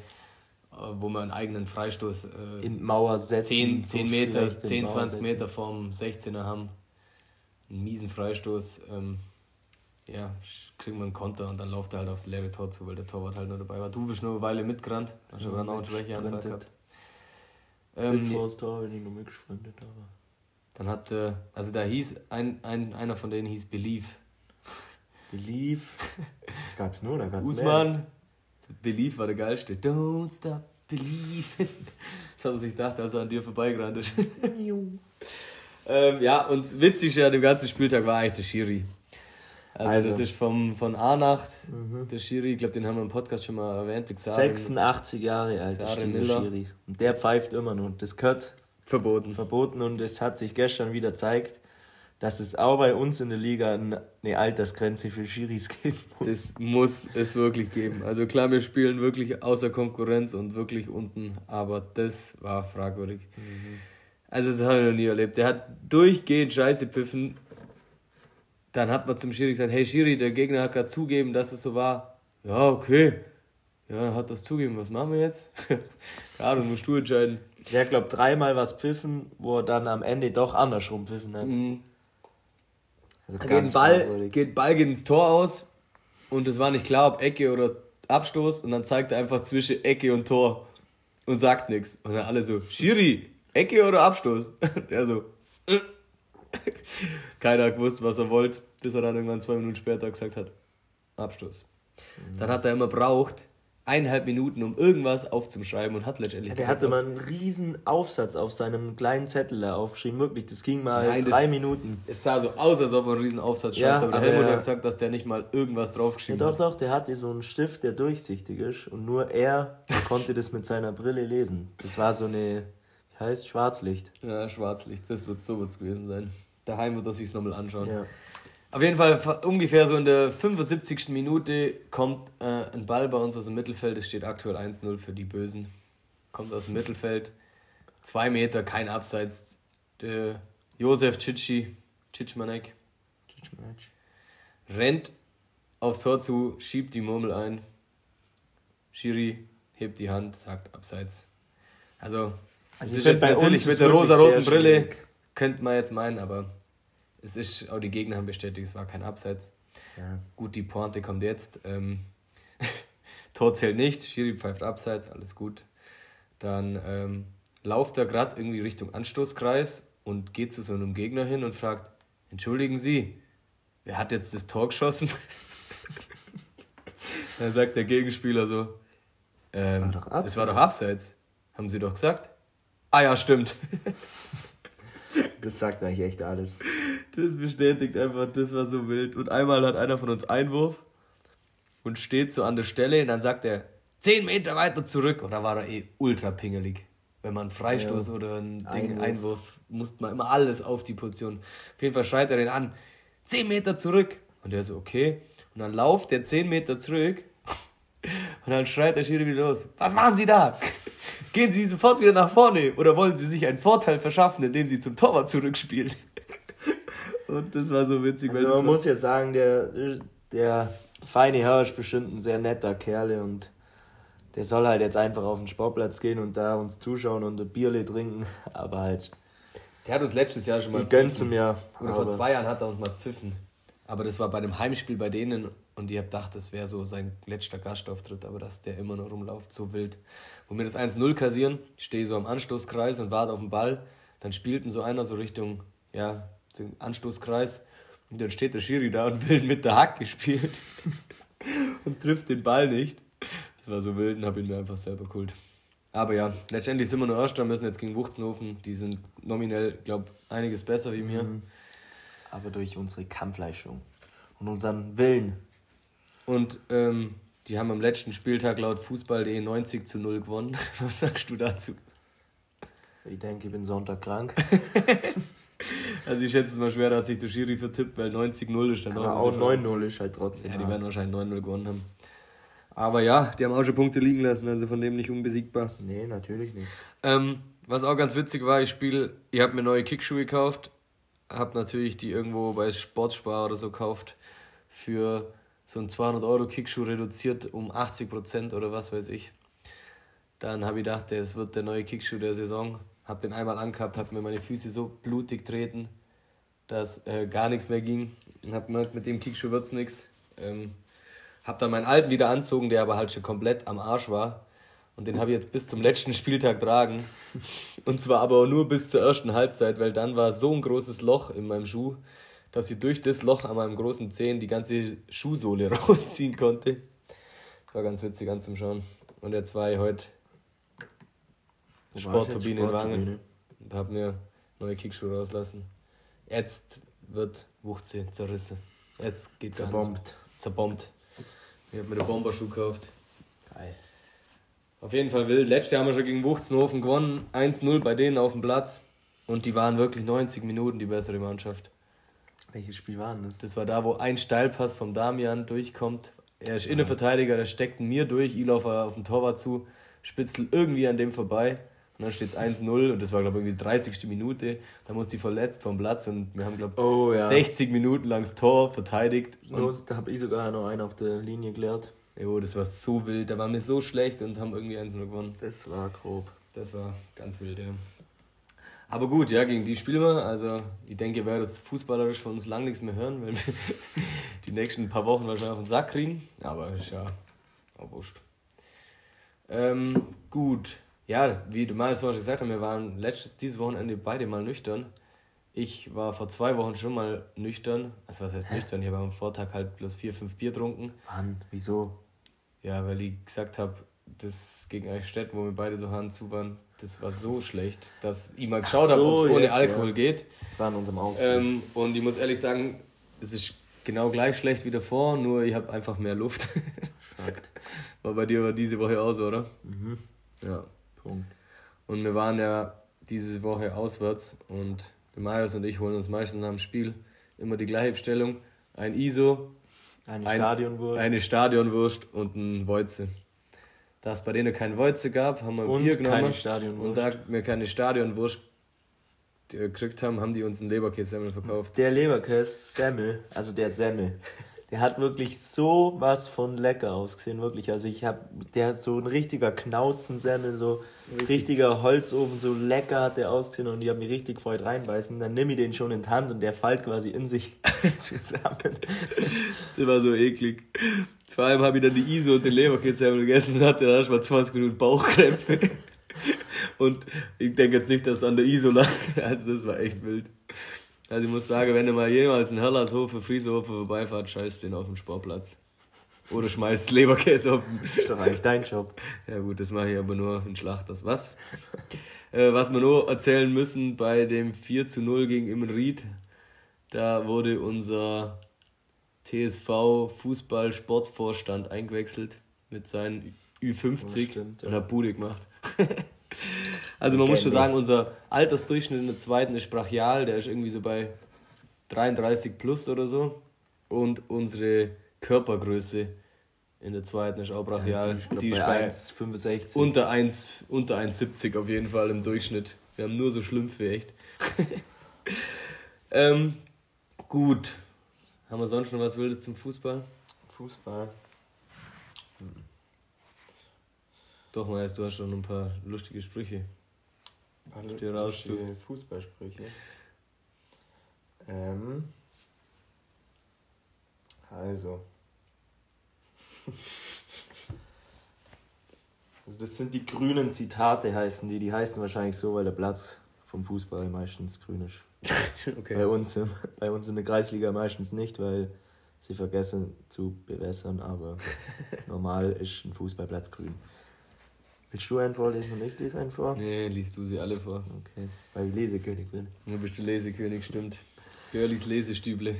wo man einen eigenen Freistoß äh, in Mauer setzen, 10, 10 so Meter, 10, 20 Meter vom 16er haben. Einen miesen Freistoß. Ähm, ja, kriegen wir einen Konter und dann läuft er halt aufs leere Tor zu, weil der Torwart halt nur dabei war. Du bist nur eine Weile mitgerannt, hast aber dann auch einen Schwächeanfall gehabt. Ähm, Bis Tor bin ich nur mitgesprintet, aber. Dann hat, äh, also da hieß, ein, ein, einer von denen hieß Believe. Believe? Das gab's nur, da gab's Usman, mehr. Believe war der geilste. Don't stop believe. Das hat er sich gedacht, als er an dir vorbeigerannt ist. ähm, ja, und witzig an dem ganzen Spieltag war eigentlich der Schiri. Also, also. das ist vom, von Anacht, mhm. der Schiri, ich glaube, den haben wir im Podcast schon mal erwähnt. Xaren, 86 Jahre alt ist dieser. Schiri. Und der pfeift immer noch. Das gehört verboten. Verboten und es hat sich gestern wieder gezeigt, dass es auch bei uns in der Liga eine Altersgrenze für Schiris gibt muss. Das muss es wirklich geben. Also klar, wir spielen wirklich außer Konkurrenz und wirklich unten, aber das war fragwürdig. Mhm. Also das habe ich noch nie erlebt. Der hat durchgehend Scheiße piffen. Dann hat man zum Schiri gesagt, hey Schiri, der Gegner hat gerade zugeben, dass es so war. Ja, okay. Ja, dann hat das zugeben. Was machen wir jetzt? ja, du musst du entscheiden. Der hat, glaube dreimal was pfiffen, wo er dann am Ende doch andersrum pfiffen hat. Mhm. Also geht, Ball, geht Ball geht ins Tor aus und es war nicht klar, ob Ecke oder Abstoß und dann zeigt er einfach zwischen Ecke und Tor und sagt nichts. Und dann alle so, Schiri, Ecke oder Abstoß? Der so, äh. keiner hat gewusst, was er wollte, bis er dann irgendwann zwei Minuten später gesagt hat, Abstoß. Mhm. Dann hat er immer braucht, eineinhalb Minuten, um irgendwas aufzuschreiben und hat letztendlich. Ja, der hatte mal einen riesen Aufsatz auf seinem kleinen Zettel da aufgeschrieben. Wirklich, das ging mal Nein, drei das, Minuten. Es sah so aus, als ob er einen riesen Aufsatz schreibt, ja, aber der Helmut hat gesagt, dass der nicht mal irgendwas draufgeschrieben ja, doch, hat. Doch, doch, der hatte so einen Stift, der durchsichtig ist und nur er konnte das mit seiner Brille lesen. Das war so eine, wie heißt Schwarzlicht. Ja, Schwarzlicht, das wird so wird's gewesen sein. Daheim wird er sich nochmal anschauen. Ja. Auf jeden Fall ungefähr so in der 75. Minute kommt äh, ein Ball bei uns aus dem Mittelfeld. Es steht aktuell 1-0 für die Bösen. Kommt aus dem Mittelfeld. Zwei Meter, kein Abseits. Der Josef Cicci, Cicmanek, rennt aufs Tor zu, schiebt die Murmel ein. Schiri hebt die Hand, sagt Abseits. Also, also ist jetzt natürlich mit der rosa-roten Brille, könnte man jetzt meinen, aber es ist, auch die Gegner haben bestätigt, es war kein Abseits. Ja. Gut, die Pointe kommt jetzt. Ähm, Tor zählt nicht, Schiri pfeift Abseits, alles gut. Dann ähm, lauft er gerade irgendwie Richtung Anstoßkreis und geht zu so einem Gegner hin und fragt: Entschuldigen Sie, wer hat jetzt das Tor geschossen? Dann sagt der Gegenspieler so: ähm, das, war ähm, das war doch Abseits. Haben Sie doch gesagt? Ah ja, stimmt. das sagt eigentlich echt alles. Das bestätigt einfach, das war so wild. Und einmal hat einer von uns Einwurf und steht so an der Stelle und dann sagt er, 10 Meter weiter zurück. Und da war er eh ultra pingelig. Wenn man einen Freistoß ja. oder ein Ding, Einwurf. Einwurf, musste man immer alles auf die Position. Auf jeden Fall schreit er den an, 10 Meter zurück. Und der so, okay. Und dann lauft der 10 Meter zurück und dann schreit der Schiri wieder los. Was machen Sie da? Gehen Sie sofort wieder nach vorne oder wollen Sie sich einen Vorteil verschaffen, indem Sie zum Torwart zurückspielen? Und das war so witzig. Also man muss ja sagen, der, der feine Herr ist bestimmt ein sehr netter Kerl und der soll halt jetzt einfach auf den Sportplatz gehen und da uns zuschauen und ein Bierle trinken, aber halt. Der hat uns letztes Jahr schon mal. Ich gönn's ihm ja. Oder vor zwei Jahren hat er uns mal pfiffen. Aber das war bei dem Heimspiel bei denen und ich hab gedacht, das wäre so sein letzter Gastauftritt, aber dass der immer noch rumläuft, so wild. Wo wir das 1-0 kassieren, stehe so am Anstoßkreis und warte auf den Ball, dann spielten so einer so Richtung, ja, den Anstoßkreis. Und dann steht der Schiri da und will mit der Hacke spielen und trifft den Ball nicht. Das war so wild und habe ihn mir einfach selber geholt. Aber ja, letztendlich sind wir nur Erster, müssen jetzt gegen Wuchtenhofen. Die sind nominell, glaube ich, einiges besser wie mir. Mhm. Aber durch unsere Kampfleistung und unseren Willen. Und ähm, die haben am letzten Spieltag laut Fußball.de 90 zu 0 gewonnen. Was sagst du dazu? Ich denke, ich bin Sonntag krank. Also ich schätze es mal schwer, da hat sich der Schiri vertippt, weil 90-0 ist dann Aber auch 9-0 ist halt trotzdem. Ja, die hart. werden wahrscheinlich 9-0 gewonnen haben. Aber ja, die haben auch schon Punkte liegen lassen, also von dem nicht unbesiegbar. Nee, natürlich nicht. Ähm, was auch ganz witzig war, ich spiele, ich habe mir neue Kickschuhe gekauft, habe natürlich die irgendwo bei Sportspar oder so gekauft für so einen 200 Euro Kickschuh reduziert um 80% oder was weiß ich. Dann habe ich gedacht, das wird der neue Kickschuh der Saison habe den einmal angehabt, habe mir meine Füße so blutig treten, dass äh, gar nichts mehr ging. Und habe gemerkt, mit dem Kickschuh wird es nichts. Ähm, habe dann meinen alten wieder anzogen, der aber halt schon komplett am Arsch war. Und den habe ich jetzt bis zum letzten Spieltag tragen. Und zwar aber nur bis zur ersten Halbzeit, weil dann war so ein großes Loch in meinem Schuh, dass ich durch das Loch an meinem großen Zehen die ganze Schuhsohle rausziehen konnte. Das war ganz witzig anzuschauen. Und jetzt war ich heute Sportturbine in Wangen und habe mir neue Kickschuhe rauslassen. Jetzt wird Wuchtse zerrissen. Jetzt geht Zerbombt. Zerbombt. Ich habe mir den Bomberschuh gekauft. Geil. Auf jeden Fall wild. Letztes Jahr haben wir schon gegen Wuchtenhofen gewonnen. 1-0 bei denen auf dem Platz. Und die waren wirklich 90 Minuten die bessere Mannschaft. Welches Spiel war denn das? Das war da, wo ein Steilpass vom Damian durchkommt. Er ist Innenverteidiger, der steckt mir durch. Ich laufe auf den Torwart zu, spitzelt irgendwie an dem vorbei. Und dann steht es 1-0 und das war, glaube ich, die 30. Minute. Da muss die verletzt vom Platz und wir haben, glaube ich, oh, ja. 60 Minuten lang das Tor verteidigt. Und da habe ich sogar noch einen auf der Linie gelehrt. Jo, das war so wild. Da waren wir so schlecht und haben irgendwie 1-0 gewonnen. Das war grob. Das war ganz wild, ja. Aber gut, ja, gegen die spielen wir. Also, ich denke, ihr werdet fußballerisch von uns lang nichts mehr hören, weil wir die nächsten paar Wochen wahrscheinlich auf den Sack kriegen. Aber ist ja auch wurscht. Ähm, gut ja, wie du mal vorhin gesagt hast, wir waren letztes, dieses Wochenende beide mal nüchtern. Ich war vor zwei Wochen schon mal nüchtern. Also was heißt Hä? nüchtern? Ich habe am Vortag halt bloß vier, fünf Bier getrunken. Wann? Wieso? Ja, weil ich gesagt habe, das gegen Eichstätt, wo wir beide so Hand zu waren, das war so schlecht, dass ich mal geschaut so, habe, ob es ohne Alkohol ja. geht. Das war in unserem Ausflug. Ähm, und ich muss ehrlich sagen, es ist genau gleich schlecht wie davor, nur ich habe einfach mehr Luft. war bei dir aber diese Woche aus, oder? Mhm. Ja. Punkt. Und wir waren ja diese Woche auswärts und Marius und ich holen uns meistens nach dem Spiel immer die gleiche Bestellung. Ein ISO, eine ein, Stadionwurst. Eine Stadionwurst und ein Woize. Da es bei denen kein Woize gab, haben wir und Bier genommen. Keine Stadionwurst. Und da wir keine Stadionwurst gekriegt haben, haben die uns einen Leberkässemmel verkauft. Der Leberkässemmel, also der Semmel, der hat wirklich so was von lecker ausgesehen, wirklich. Also ich habe, der hat so ein richtiger Knauzensemmel, so richtig. richtiger Holzofen, so lecker hat der ausgesehen und die haben mich richtig freut reinbeißen. Dann nimm ich den schon in die Hand und der fällt quasi in sich zusammen. das war so eklig. Vor allem habe ich dann die ISO und den Leberkässemmel gegessen und hatte dann erstmal 20 Minuten Bauchkrämpfe. Und ich denke jetzt nicht, dass es an der ISO lag. Also das war echt wild. Also ich muss sagen, wenn du mal jemals in Hellershofe, Friesehofe vorbeifahrt, scheißt den auf den Sportplatz. Oder schmeißt Leberkäse auf den... Das ist doch eigentlich dein Job. Ja gut, das mache ich aber nur in Schlachters. Was? äh, was wir nur erzählen müssen, bei dem 4 zu 0 gegen Immenried, da wurde unser TSV Fußball Sportsvorstand eingewechselt mit seinen Ü50 ja, stimmt, ja. und hat Bude gemacht. also man muss schon sagen, unser Altersdurchschnitt in der zweiten ist brachial, der ist irgendwie so bei 33 plus oder so. Und unsere Körpergröße in der zweiten ist auch brachial. Ja, die, glaub, die ist bei 1,65. Unter 1,70 unter 1, auf jeden Fall im Durchschnitt. Wir haben nur so Schlümpfe, echt. ähm, gut. Haben wir sonst noch was Wildes zum Fußball? Fußball. Doch, Marius, du hast schon ein paar lustige Sprüche. Ein paar lustige Fußballsprüche. Ähm, also. also. Das sind die grünen Zitate, heißen die. Die heißen wahrscheinlich so, weil der Platz vom Fußball meistens grün ist. okay. Bei uns, bei uns in der Kreisliga meistens nicht, weil sie vergessen zu bewässern, aber normal ist ein Fußballplatz grün. Willst du einen vorlesen und ich lese einen vor? Nee, liest du sie alle vor. Okay, weil ich Lesekönig bin. Du bist der Lesekönig, stimmt. Girlies Lesestüble.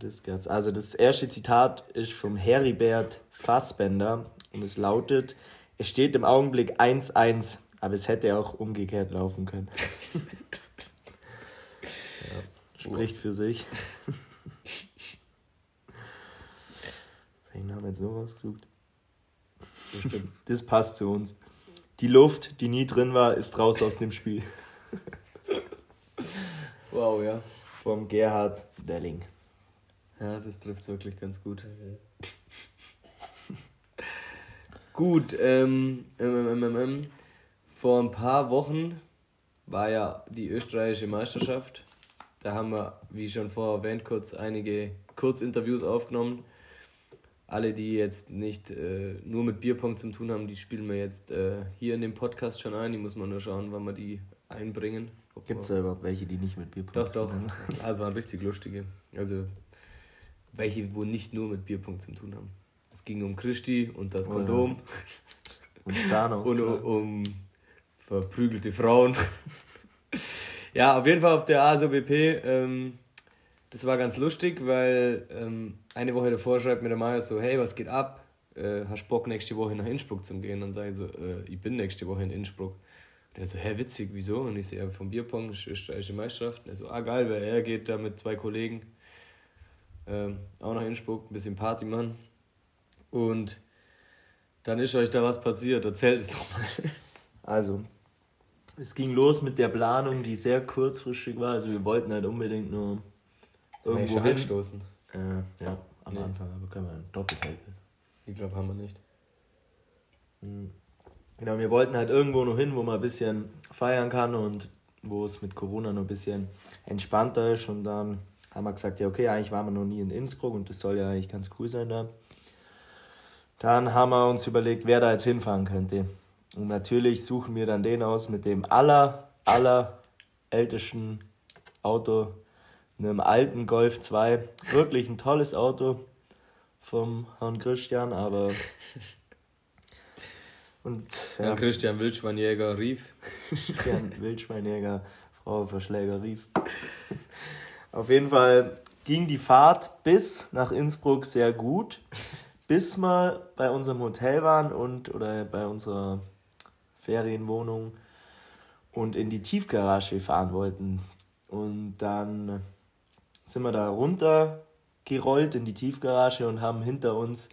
Das gehört. Also das erste Zitat ist vom Heribert Fassbender und es lautet, es steht im Augenblick 1-1, aber es hätte auch umgekehrt laufen können. ja, spricht für sich. Welchen haben wir jetzt so rausgesucht? Bestimmt. Das passt zu uns. Die Luft, die nie drin war, ist raus aus dem Spiel. wow, ja. Vom Gerhard Delling. Ja, das trifft wirklich ganz gut. gut, ähm, ähm, ähm, ähm, vor ein paar Wochen war ja die österreichische Meisterschaft. Da haben wir, wie schon vorher erwähnt, kurz einige Kurzinterviews aufgenommen alle, die jetzt nicht äh, nur mit Bierpong zu tun haben, die spielen wir jetzt äh, hier in dem Podcast schon ein. Die muss man nur schauen, wann wir die einbringen. Gibt es da überhaupt welche, die nicht mit Bierpong Doch, doch. Also waren richtig lustige. Also welche, wo nicht nur mit Bierpong zu tun haben. Es ging um Christi und das Kondom. Oh ja. Und Zahnhaus. und um verprügelte Frauen. Ja, auf jeden Fall auf der ASOBP. Ähm, das war ganz lustig, weil ähm, eine Woche davor schreibt mir der Maya so, hey, was geht ab? Äh, hast Bock nächste Woche nach Innsbruck zu gehen? Dann sage ich so, äh, ich bin nächste Woche in Innsbruck. Und er so, hä, witzig, wieso? Und ich so, ja, vom Bierpong, österreichische Meisterschaft. Und er so, ah, geil, weil er geht da mit zwei Kollegen ähm, auch nach Innsbruck, ein bisschen Party machen. Und dann ist euch da was passiert, erzählt es doch mal. Also, es ging los mit der Planung, die sehr kurzfristig war. Also wir wollten halt unbedingt nur irgendwo hinstoßen. Äh, ja, am nee. Anfang, aber können wir doppelt helfen. Ich glaube, haben wir nicht. Hm. Genau, wir wollten halt irgendwo noch hin, wo man ein bisschen feiern kann und wo es mit Corona noch ein bisschen entspannter ist. Und dann haben wir gesagt, ja, okay, eigentlich waren wir noch nie in Innsbruck und das soll ja eigentlich ganz cool sein da. Dann haben wir uns überlegt, wer da jetzt hinfahren könnte. Und natürlich suchen wir dann den aus mit dem aller, aller ältesten Auto einem alten Golf 2. Wirklich ein tolles Auto vom Herrn Christian, aber. Und, ja. Herr Christian Wildschweinjäger rief. Christian Wildschweinjäger, Frau Verschläger rief. Auf jeden Fall ging die Fahrt bis nach Innsbruck sehr gut, bis wir bei unserem Hotel waren und oder bei unserer Ferienwohnung und in die Tiefgarage fahren wollten. Und dann sind wir da runter gerollt in die Tiefgarage und haben hinter uns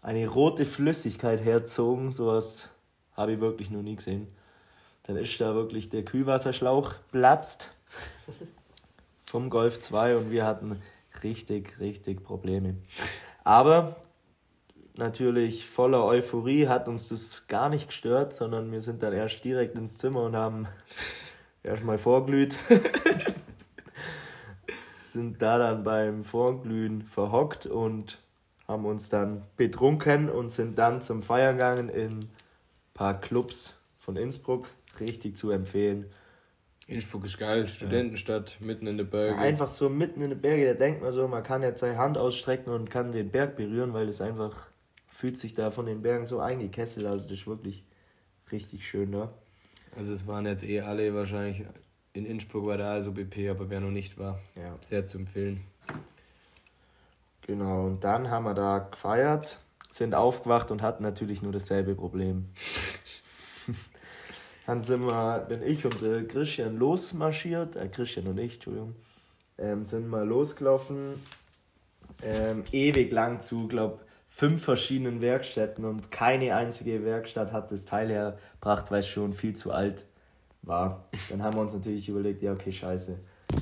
eine rote Flüssigkeit herzogen. Sowas habe ich wirklich noch nie gesehen. Dann ist da wirklich der Kühlwasserschlauch platzt vom Golf 2 und wir hatten richtig, richtig Probleme. Aber natürlich voller Euphorie hat uns das gar nicht gestört, sondern wir sind dann erst direkt ins Zimmer und haben erstmal vorglüht. sind da dann beim Vorglühen verhockt und haben uns dann betrunken und sind dann zum Feiern gegangen in ein paar Clubs von Innsbruck. Richtig zu empfehlen. Innsbruck ist geil, Studentenstadt, ja. mitten in den Bergen. Einfach so mitten in den Bergen, da denkt man so, man kann jetzt seine Hand ausstrecken und kann den Berg berühren, weil es einfach fühlt sich da von den Bergen so eingekesselt. Also das ist wirklich richtig schön da. Also es waren jetzt eh alle wahrscheinlich in Innsbruck bei der ASOBP, aber wer noch nicht war, ja. sehr zu empfehlen. Genau, und dann haben wir da gefeiert, sind aufgewacht und hatten natürlich nur dasselbe Problem. dann sind wir, bin ich und der Christian losmarschiert, äh, Christian und ich, Entschuldigung, ähm, sind mal losgelaufen, ähm, ewig lang zu, glaube fünf verschiedenen Werkstätten und keine einzige Werkstatt hat das Teil hergebracht, weil es schon viel zu alt war. Dann haben wir uns natürlich überlegt, ja okay, scheiße,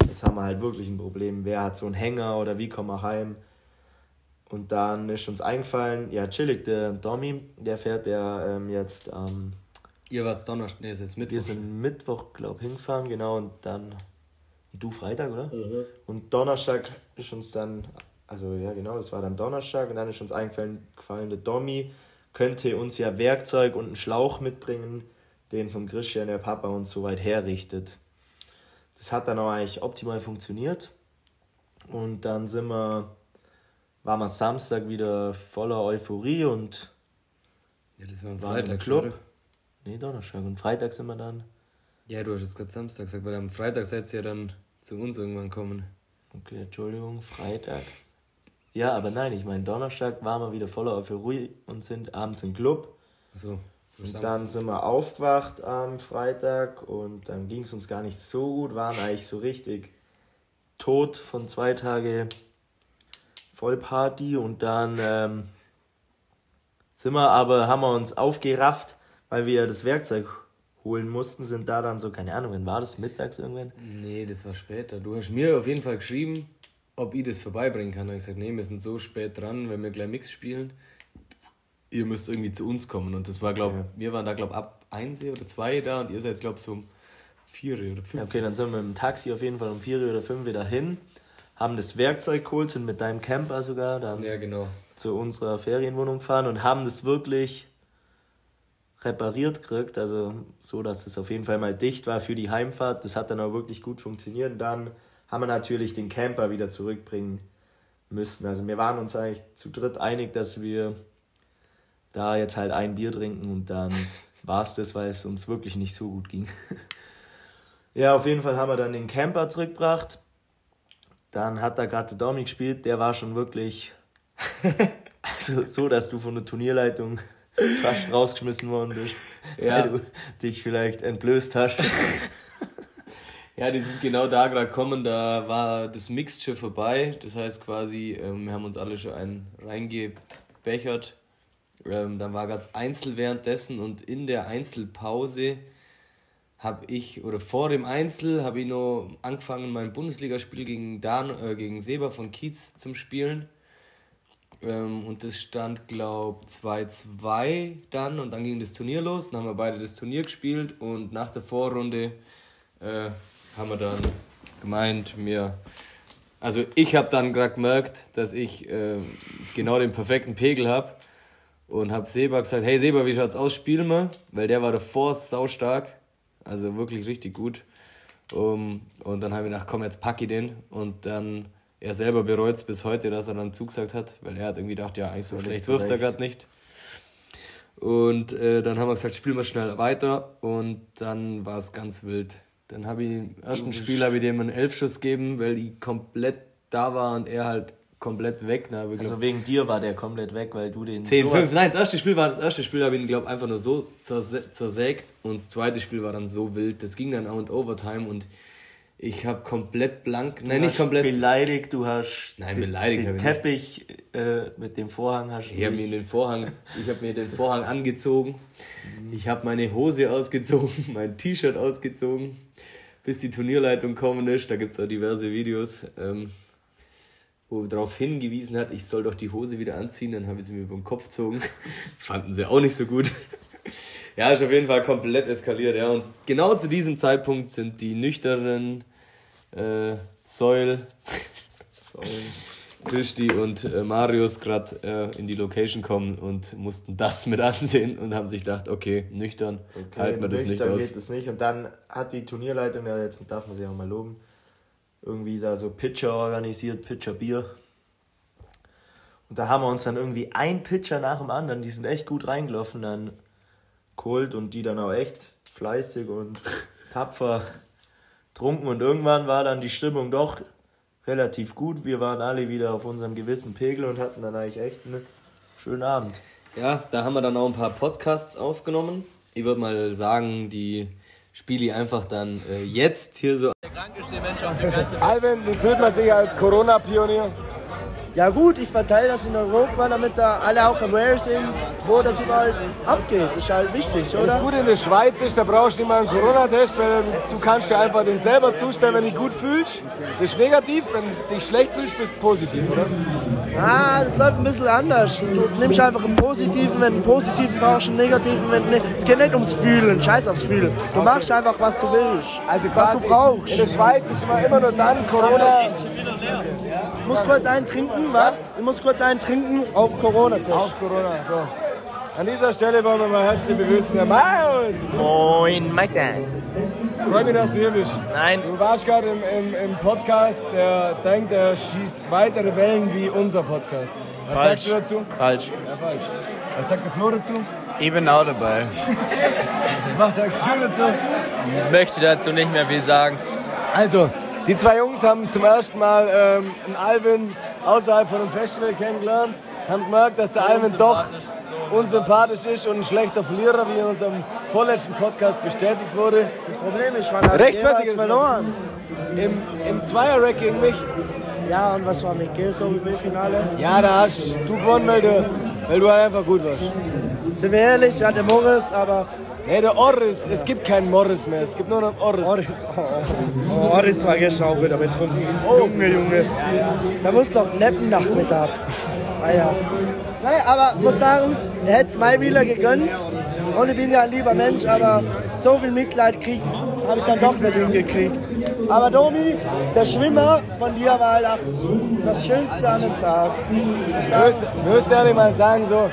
jetzt haben wir halt wirklich ein Problem, wer hat so einen Hänger oder wie kommen wir heim? Und dann ist uns eingefallen, ja, chillig, der Domi, der fährt ja ähm, jetzt am. Ähm, Ihr wart Donnerstag, nee, es ist Mittwoch. Wir sind Mittwoch, glaube ich, hingefahren, genau, und dann. Du Freitag, oder? Mhm. Und Donnerstag ist uns dann. Also, ja, genau, das war dann Donnerstag, und dann ist uns eingefallen, der Domi könnte uns ja Werkzeug und einen Schlauch mitbringen, den von Christian, der Papa, uns so weit herrichtet. Das hat dann auch eigentlich optimal funktioniert. Und dann sind wir war man Samstag wieder voller Euphorie und ja, das war ein Freitag, im Club. Oder? Nee, Donnerstag. Und Freitag sind wir dann. Ja, du hast es gerade Samstag gesagt, weil am Freitag seid ihr ja dann zu uns irgendwann kommen. Okay, Entschuldigung, Freitag. Ja, aber nein, ich meine, Donnerstag waren wir wieder voller Euphorie und sind abends im Club. Achso. Und Samstag. dann sind wir aufgewacht am Freitag und dann ging es uns gar nicht so gut, waren eigentlich so richtig tot von zwei Tagen Vollparty und dann ähm, sind wir aber, haben wir uns aufgerafft, weil wir das Werkzeug holen mussten, sind da dann so, keine Ahnung, wann war das? Mittags irgendwann? Nee, das war später. Du hast mir auf jeden Fall geschrieben, ob ich das vorbeibringen kann. Und ich gesagt, nee, wir sind so spät dran, wenn wir gleich Mix spielen. Ihr müsst irgendwie zu uns kommen. Und das war, glaube ich, ja. wir waren da, glaube ich, ab 1 oder 2 da und ihr seid, glaube ich, so um 4 oder 5. Ja, okay, dann sind wir im Taxi auf jeden Fall um 4 oder 5 wieder hin haben das Werkzeug geholt, sind mit deinem Camper sogar dann ja, genau. zu unserer Ferienwohnung gefahren und haben das wirklich repariert gekriegt, also so, dass es auf jeden Fall mal dicht war für die Heimfahrt. Das hat dann auch wirklich gut funktioniert. Dann haben wir natürlich den Camper wieder zurückbringen müssen. Also wir waren uns eigentlich zu dritt einig, dass wir da jetzt halt ein Bier trinken und dann war es das, weil es uns wirklich nicht so gut ging. ja, auf jeden Fall haben wir dann den Camper zurückgebracht dann hat da gerade der Domi gespielt, der war schon wirklich also so, dass du von der Turnierleitung fast rausgeschmissen worden bist, ja. weil du dich vielleicht entblößt hast. Ja, die sind genau da gerade gekommen, da war das Mixture vorbei, das heißt quasi, ähm, wir haben uns alle schon einen reingebechert. Ähm, dann war ganz Einzel währenddessen und in der Einzelpause habe ich, oder vor dem Einzel, habe ich noch angefangen, mein Bundesligaspiel gegen, Dan, äh, gegen Seba von Kiez zum Spielen. Ähm, und das stand, glaube ich, 2-2 dann und dann ging das Turnier los. Dann haben wir beide das Turnier gespielt und nach der Vorrunde äh, haben wir dann gemeint, mir. Also ich habe dann gerade gemerkt, dass ich äh, genau den perfekten Pegel habe und habe Seba gesagt, hey Seba, wie schaut's aus, spielen wir? Weil der war davor saustark also wirklich richtig gut. Um, und dann habe ich gedacht, komm, jetzt packe ich den. Und dann er selber bereut es bis heute, dass er dann zugesagt hat, weil er hat irgendwie gedacht, ja, eigentlich so schlecht wirft er gerade nicht. Und äh, dann haben wir gesagt, spielen wir schnell weiter und dann war es ganz wild. Dann habe ich im ersten Spiel habe ich dem einen Elfschuss gegeben, weil ich komplett da war und er halt komplett weg. Ne? Also glaub, wegen dir war der komplett weg, weil du den 10, 5, nein, das erste Spiel war das erste Spiel habe ich ihn glaube einfach nur so zersägt und das zweite Spiel war dann so wild. Das ging dann auch in Overtime und ich habe komplett blank, du nein, nicht komplett. Beleidigt, du hast nein, beleidigt den Teppich äh, mit dem Vorhang hast Ich habe mir den Vorhang, ich habe mir den Vorhang angezogen. Ich habe meine Hose ausgezogen, mein T-Shirt ausgezogen, bis die Turnierleitung kommen ist. Da gibt es auch diverse Videos, ähm, wo darauf hingewiesen hat, ich soll doch die Hose wieder anziehen. Dann habe ich sie mir über den Kopf gezogen. Fanden sie auch nicht so gut. Ja, ist auf jeden Fall komplett eskaliert, ja. Und genau zu diesem Zeitpunkt sind die nüchternen äh, Säul, Christi und äh, Marius gerade äh, in die Location kommen und mussten das mit ansehen und haben sich gedacht, okay, nüchtern, okay, halten wir das nicht aus. geht es nicht. Und dann hat die Turnierleitung, ja, jetzt darf man sie auch mal loben, irgendwie da so Pitcher organisiert, Pitcher Bier. Und da haben wir uns dann irgendwie ein Pitcher nach dem anderen, die sind echt gut reingelaufen, dann geholt und die dann auch echt fleißig und tapfer trunken. Und irgendwann war dann die Stimmung doch relativ gut. Wir waren alle wieder auf unserem gewissen Pegel und hatten dann eigentlich echt einen schönen Abend. Ja, da haben wir dann auch ein paar Podcasts aufgenommen. Ich würde mal sagen, die spiele ich einfach dann äh, jetzt hier so. Der krankeste Mensch auf der ganzen Welt. Alvin, wie fühlt man sich als Corona-Pionier? Ja gut, ich verteile das in Europa, damit da alle auch aware sind, wo das überall abgeht. Das ist halt wichtig, oder? Das Gute in der Schweiz ist, da brauchst du nicht mal einen Corona-Test, weil du kannst dir einfach den selber zustellen, wenn du dich gut fühlst. Das ist negativ, wenn du dich schlecht fühlst, bist du positiv, oder? Ah, das läuft ein bisschen anders. Du nimmst einfach einen positiven, wenn du einen positiven brauchst, einen negativen, wenn du Es geht nicht ums Fühlen, scheiß aufs Fühlen. Du machst einfach, was du willst, also was du brauchst. In der Schweiz ist immer, immer nur dann Corona... Ich muss kurz einen trinken, was? Ich muss kurz einen trinken auf Corona-Test. Auf Corona, so. An dieser Stelle wollen wir mal herzlich begrüßen, der Maus. Moin, Meisters. Freue mich, dass du hier bist. Nein. Du warst gerade im, im, im, Podcast, der denkt, er schießt weitere Wellen wie unser Podcast. Was falsch. sagst du dazu? Falsch. Ja, falsch. Was sagt der Flo dazu? Ich bin auch dabei. Was sagst du dazu? Ich möchte dazu nicht mehr viel sagen. Also, die zwei Jungs haben zum ersten Mal ähm, einen Alvin außerhalb von einem Festival kennengelernt, haben gemerkt, dass der Alvin doch unsympathisch ist und ein schlechter Verlierer, wie in unserem vorletzten Podcast bestätigt wurde. Das Problem ist, man hat rechtfertig verloren. Im, im Zweier-Rack gegen mich. Ja, und was war mit Geso im Finale? Ja, da hast du gewonnen, weil du, weil du halt einfach gut warst. Sind wir ehrlich, ja, der Morris, aber Nee, der Orris. Es gibt keinen Morris mehr. Es gibt nur noch Orris. Orris, oh, oh. Orris war gestern auch wieder betrunken. Oh. Junge, Junge. Da muss doch neppen nachmittags. Ah ja. Naja, aber muss sagen, er hätte es mal wieder gegönnt. Und ich bin ja ein lieber Mensch, aber so viel Mitleid kriegt, habe ich dann doch nicht hingekriegt. Aber Domi, der Schwimmer von dir war halt auch das Schönste an dem Tag. Wir müssen ehrlich mal sagen, so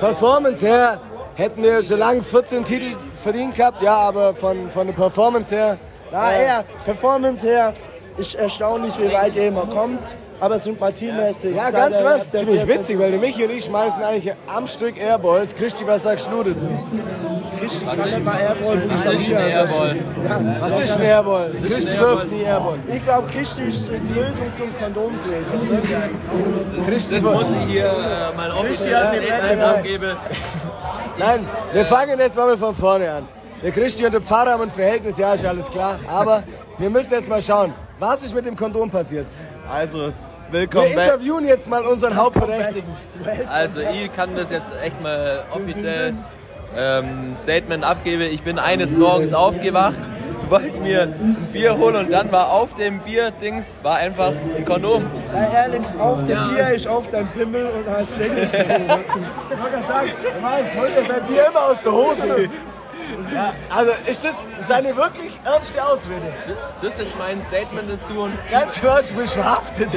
Performance her, hätten wir schon lange 14 Titel verdient gehabt, ja, aber von, von der Performance her, na, eher Performance her ist erstaunlich, wie weit er immer kommt. Aber sympathiemäßig. Ja, ganz was. Ziemlich witzig, weil der Michi und ich schmeißen eigentlich am Stück Airballs. Christi, was sagst du dazu? Christi was kann nicht mal Airball Was ist ein Airball? Ja. Was ist ein Airball? Christi wirft nie Airball. Ich glaube, Christi ist die Lösung zum Kondomslösung. Das, das muss ich hier äh, mal offiziell abgeben. Nein, wir fangen jetzt mal von vorne an. Der Christi und der Pfarrer haben ein Verhältnis, ja, ist alles klar. Aber wir müssen jetzt mal schauen, was ist mit dem Kondom passiert. Also, willkommen Wir interviewen jetzt mal unseren Hauptverdächtigen. Also, ich kann das jetzt echt mal offiziell ähm, Statement abgeben. Ich bin eines Morgens aufgewacht wollte mir ein Bier holen und dann war auf dem Bier-Dings war einfach ein Kondom. Sei ehrlich, auf dem ja. Bier ist auf dein Pimmel und hast den gezogen. ich wollte gerade sagen, Mann, holt er sein Bier immer aus der Hose. Ja, also ist das deine wirklich ernste Ausrede? Das ist mein Statement dazu. Und Ganz klar, du bist verhaftet.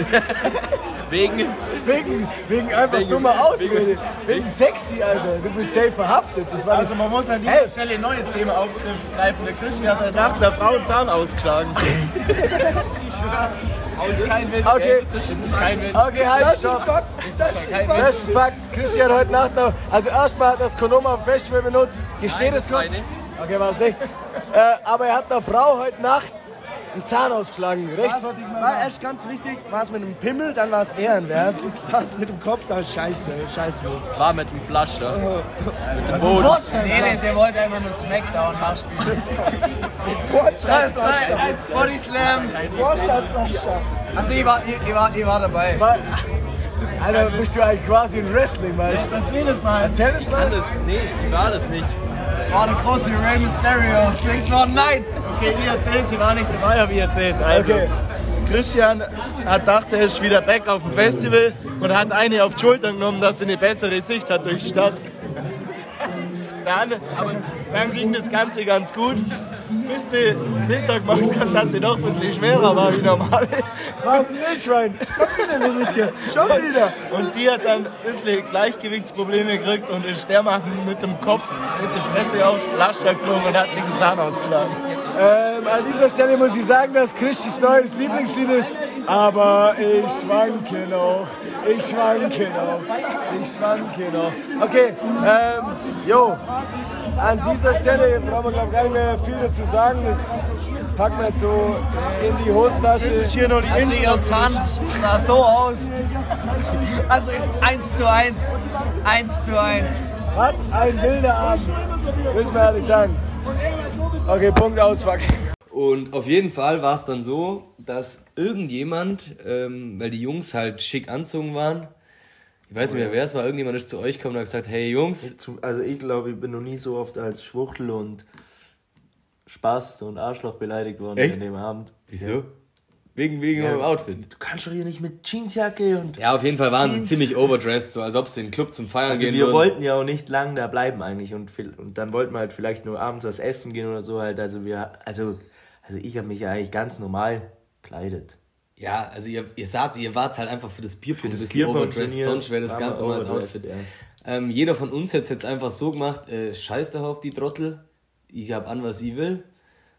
wegen, wegen, wegen einfach wegen, dummer Ausrede. Wegen, wegen, sexy, Alter. Du bist safe verhaftet. Das war also man muss an dieser hey. Stelle ein neues Thema aufgreifen. Der Christian hat nach der Frau einen Zahn ausgeschlagen. kein Witz, okay. Das ist kein Witz. Okay, halt, stopp. Das ist Fakt. Christian heute Nacht noch. Also erstmal hat das Kondom am Festival benutzt. Gesteht es kurz. Okay, war es nicht. Äh, aber er hat einer Frau heute Nacht einen Zahn ausgeschlagen. Rechts. War, war erst ganz wichtig, war es mit dem Pimmel, dann war es ehrenwert. War es mit dem Kopf, dann scheiße, scheiße. Es war mit dem Flasch, ja. mit dem Also Boden. Nee, nee, der wollte einfach nur Smackdown nachspielen. als Body Slam. Also ich war, ich, ich war, ich war dabei. Alter, bist du eigentlich quasi ein Wrestling, weißt du? Erzähl das mal. Erzähl das mal. Alles, nee, ich war das nicht. Das war eine große Rey Mysterio. Swings war nein. Okay, ich erzähl's, ich war nicht dabei, aber ich erzähl's. Also, Okay. Christian hat dachte, er ist wieder back auf dem Festival und hat eine auf die Schulter genommen, dass sie eine bessere Sicht hat durch die Stadt. Dann, dann ging das Ganze ganz gut, bis, sie, bis er gemacht hat, dass sie doch ein bisschen schwerer war wie normal. Was ein Wildschwein. Schon wieder, Lütke. Schon wieder. Und die hat dann ein bisschen Gleichgewichtsprobleme gekriegt und ist dermaßen mit dem Kopf, mit der Fresse aufs Pflaster geflogen und hat sich den Zahn ausgeschlagen. Ähm, an dieser Stelle muss ich sagen, dass Christis neues Lieblingslied ist. Aber ich schwanke noch. Ich schwanke noch. Ich schwanke noch. Okay, ähm, jo. An dieser Stelle brauchen wir, glaube ich, gar nicht mehr viel dazu sagen. Das packen wir jetzt so in die Hosentasche. Das ist hier nur die Also ihr Tanz sah so aus. Also 1 zu 1. 1 zu 1. Was ein wilder Abend. Müssen wir ehrlich sagen. Okay, Punkt aus, fuck. Und auf jeden Fall war es dann so, dass irgendjemand, ähm, weil die Jungs halt schick anzogen waren, ich weiß nicht mehr wer es war, irgendjemand ist zu euch gekommen und hat gesagt, hey Jungs, Also ich glaube, ich bin noch nie so oft als Schwuchtel und Spaß und Arschloch beleidigt worden Echt? in dem Abend. wieso? Wegen, wegen Ja, eurem Outfit. Du kannst doch hier nicht mit Jeansjacke und... Ja, auf jeden Fall waren sie Jeans. ziemlich overdressed, so als ob sie in den Club zum Feiern Also gehen wir würden. wollten ja auch nicht lang da bleiben eigentlich und, und dann wollten wir halt vielleicht nur abends was essen gehen oder so halt. Also wir, also, also ich habe mich ja eigentlich ganz normal gekleidet. Ja, also ihr, ihr saht, ihr wart halt einfach für das Bierpong das ein bisschen overdressed, sonst wäre das ganz overdressed, Outfit. Ähm, jeder von uns hat es jetzt einfach so gemacht, äh, scheiß doch auf die Trottel, ich hab an, was ich will.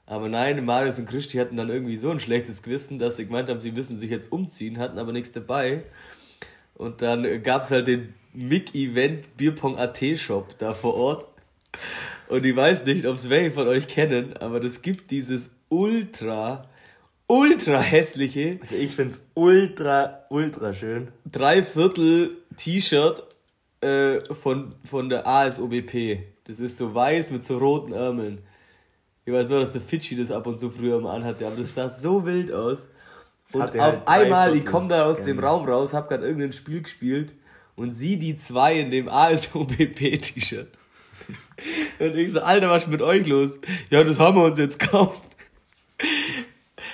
Aber nein, Marius und Christi hatten dann irgendwie so ein schlechtes Gewissen, dass sie gemeint haben, sie müssen sich jetzt umziehen, hatten aber nichts dabei. Und dann äh, gab's halt den Mick-Event Bierpong AT Shop da vor Ort. Und ich weiß nicht, ob es welche von euch kennen, aber das gibt dieses ultra, ultra hässliche Also ich find's ultra, ultra schön. Dreiviertel T-Shirt äh, von, von der ASOBP. Das ist so weiß mit so roten Ärmeln. Ich weiß nur, dass der Fidschi das ab und zu früher mal anhatte, aber das sah so wild aus. Und auf halt einmal, ich komme da aus dem Genau. Raum raus, hab gerade irgendein Spiel gespielt und sieh die zwei in dem ASOBP-T-Shirt. Und ich so, Alter, was ist mit euch los? Ja, das haben wir uns jetzt gekauft.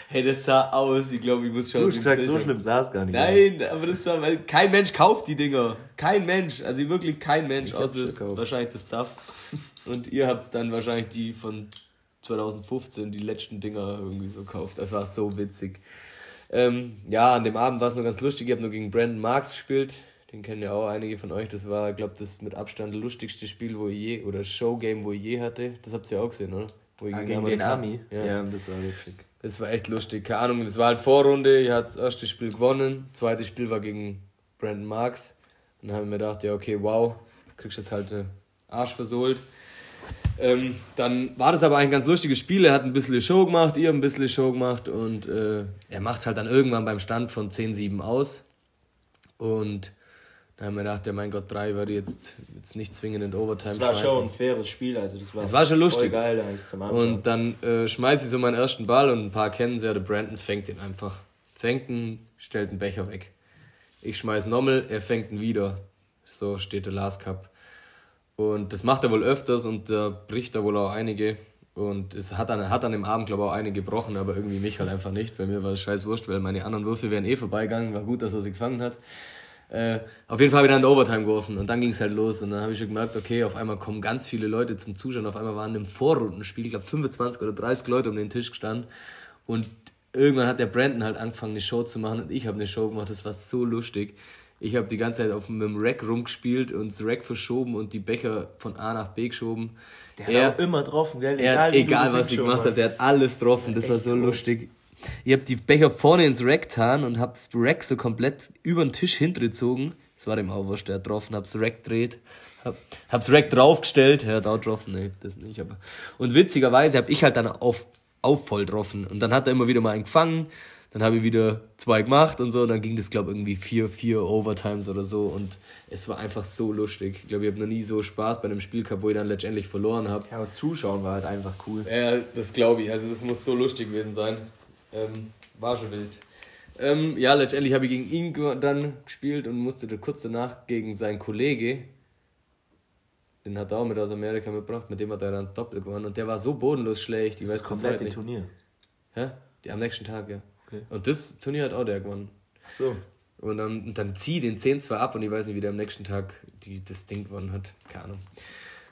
Hey, das sah aus, ich glaube, ich muss schon. Du hast gesagt, so schlimm sah es gar nicht Nein, aber das war, weil kein Mensch kauft die Dinger. Kein Mensch, also wirklich kein Mensch, hab's außer wahrscheinlich das Stuff. Und ihr habt dann wahrscheinlich die von 2015, die letzten Dinger irgendwie so gekauft. Das war so witzig. Ähm, ja, an dem Abend war es nur ganz lustig. Ich habe nur gegen Brandon Marks gespielt. Den kennen ja auch einige von euch. Das war, glaube das mit Abstand lustigste Spiel, wo ich je, oder Showgame, wo ich je hatte. Das habt ihr ja auch gesehen, oder? Wo ich Ah, gegen den Amerikaner- Army? Ja. Ja. das war witzig. Das war echt lustig. Keine Ahnung, das war halt Vorrunde. Ich hatte das erste Spiel gewonnen. Das zweite Spiel war gegen Brandon Marks. Und dann haben wir gedacht, ja, okay, wow, kriegst jetzt halt Arsch versohlt. Ähm, dann war das aber ein ganz lustiges Spiel. Er hat ein bisschen Show gemacht, ihr ein bisschen Show gemacht und äh, er macht halt dann irgendwann beim Stand von 10-7 aus. Und dann haben wir gedacht, ja, mein Gott, drei würde jetzt, jetzt nicht zwingend in Overtime Das war schmeißen. schon ein faires Spiel, also das war, Es war schon lustig. geil eigentlich zum Anschauen. Und dann äh, schmeißt sie so meinen ersten Ball und ein paar kennen sie ja, der Brandon fängt ihn einfach. Fängt ihn, stellt den Becher weg. Ich schmeiß nochmal, er fängt ihn wieder. So steht der Last Cup. Und das macht er wohl öfters und da bricht er wohl auch einige. Und es hat dann, hat an dem Abend, glaube ich, auch einige gebrochen, aber irgendwie mich halt einfach nicht. Bei mir war das scheiß wurscht, weil meine anderen Würfe wären eh vorbeigegangen. War gut, dass er sie gefangen hat. Äh, auf jeden Fall habe ich dann in Overtime geworfen und dann ging es halt los und dann habe ich schon gemerkt, okay, auf einmal kommen ganz viele Leute zum Zuschauen. Auf einmal waren im Vorrundenspiel, ich glaube 25 oder 30 Leute um den Tisch gestanden und irgendwann hat der Brandon halt angefangen, eine Show zu machen und ich habe eine Show gemacht. Das war so lustig. Ich habe die ganze Zeit auf dem Rack rumgespielt und das Rack verschoben und die Becher von A nach B geschoben. der hat auch immer getroffen, gell? Er wie du egal was ich gemacht habe, der hat alles getroffen. Das war so lustig. Ich hab die Becher vorne ins Rack getan und hab das Rack so komplett über den Tisch hintergezogen. Das war dem auch wurscht, der hat getroffen, hab's Rack gedreht. Hab, hab's Rack draufgestellt, er hat auch getroffen, nee, das nicht, aber. Und witzigerweise hab ich halt dann auf, auf voll getroffen. Und dann hat er immer wieder mal einen gefangen, dann habe ich wieder zwei gemacht und so, dann ging das, glaube ich, irgendwie vier, vier Overtimes oder so und es war einfach so lustig. Ich glaube, ich habe noch nie so Spaß bei einem Spiel gehabt, wo ich dann letztendlich verloren habe. Ja, aber zuschauen war halt einfach cool. Ja, das glaube ich. Also das muss so lustig gewesen sein. Ähm, war schon wild. Ähm, ja, letztendlich habe ich gegen ihn dann gespielt und musste kurz danach gegen seinen Kollege, den hat er auch mit aus Amerika mitgebracht, mit dem hat er dann das Doppel gewonnen und der war so bodenlos schlecht. Ich Das weiß ist komplett nicht. Turnier. Hä? Die am nächsten Tag, ja. Okay. Und das Turnier hat auch der gewonnen. Ach so. Und dann, und dann zieh den 10 zwar ab und ich weiß nicht, wie der am nächsten Tag die, das Ding gewonnen hat. Keine Ahnung.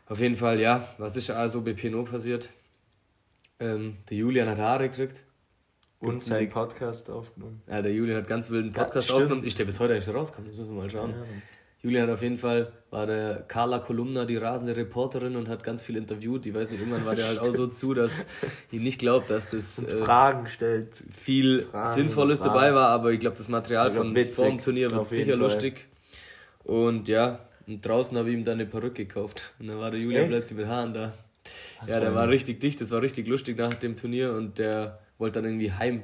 Auf jeden Fall, ja, was ist also bei PNO passiert? Ähm, der Julian hat Haare gekriegt. Und seinen. Podcast aufgenommen. Ja, der Julian hat ganz wilden Ja, Podcast stimmt. aufgenommen. Ich der bis heute nicht rauskommt, das müssen wir mal schauen. Julian hat auf jeden Fall, war der Carla Kolumna, die rasende Reporterin und hat ganz viel interviewt. Ich weiß nicht, irgendwann war der halt auch so zu, dass ich nicht glaube, dass das äh, Fragen stellt. viel Fragen, Sinnvolles Fragen. dabei war, aber ich glaube, das Material glaub, von witzig, vorm Turnier wird sicher Fall. lustig. Und ja, und draußen habe ich ihm dann eine Perücke gekauft. Und dann war der Julian Echt? plötzlich mit Haaren da. Das ja, der war war richtig dicht, das war richtig lustig nach dem Turnier und der wollte dann irgendwie heim.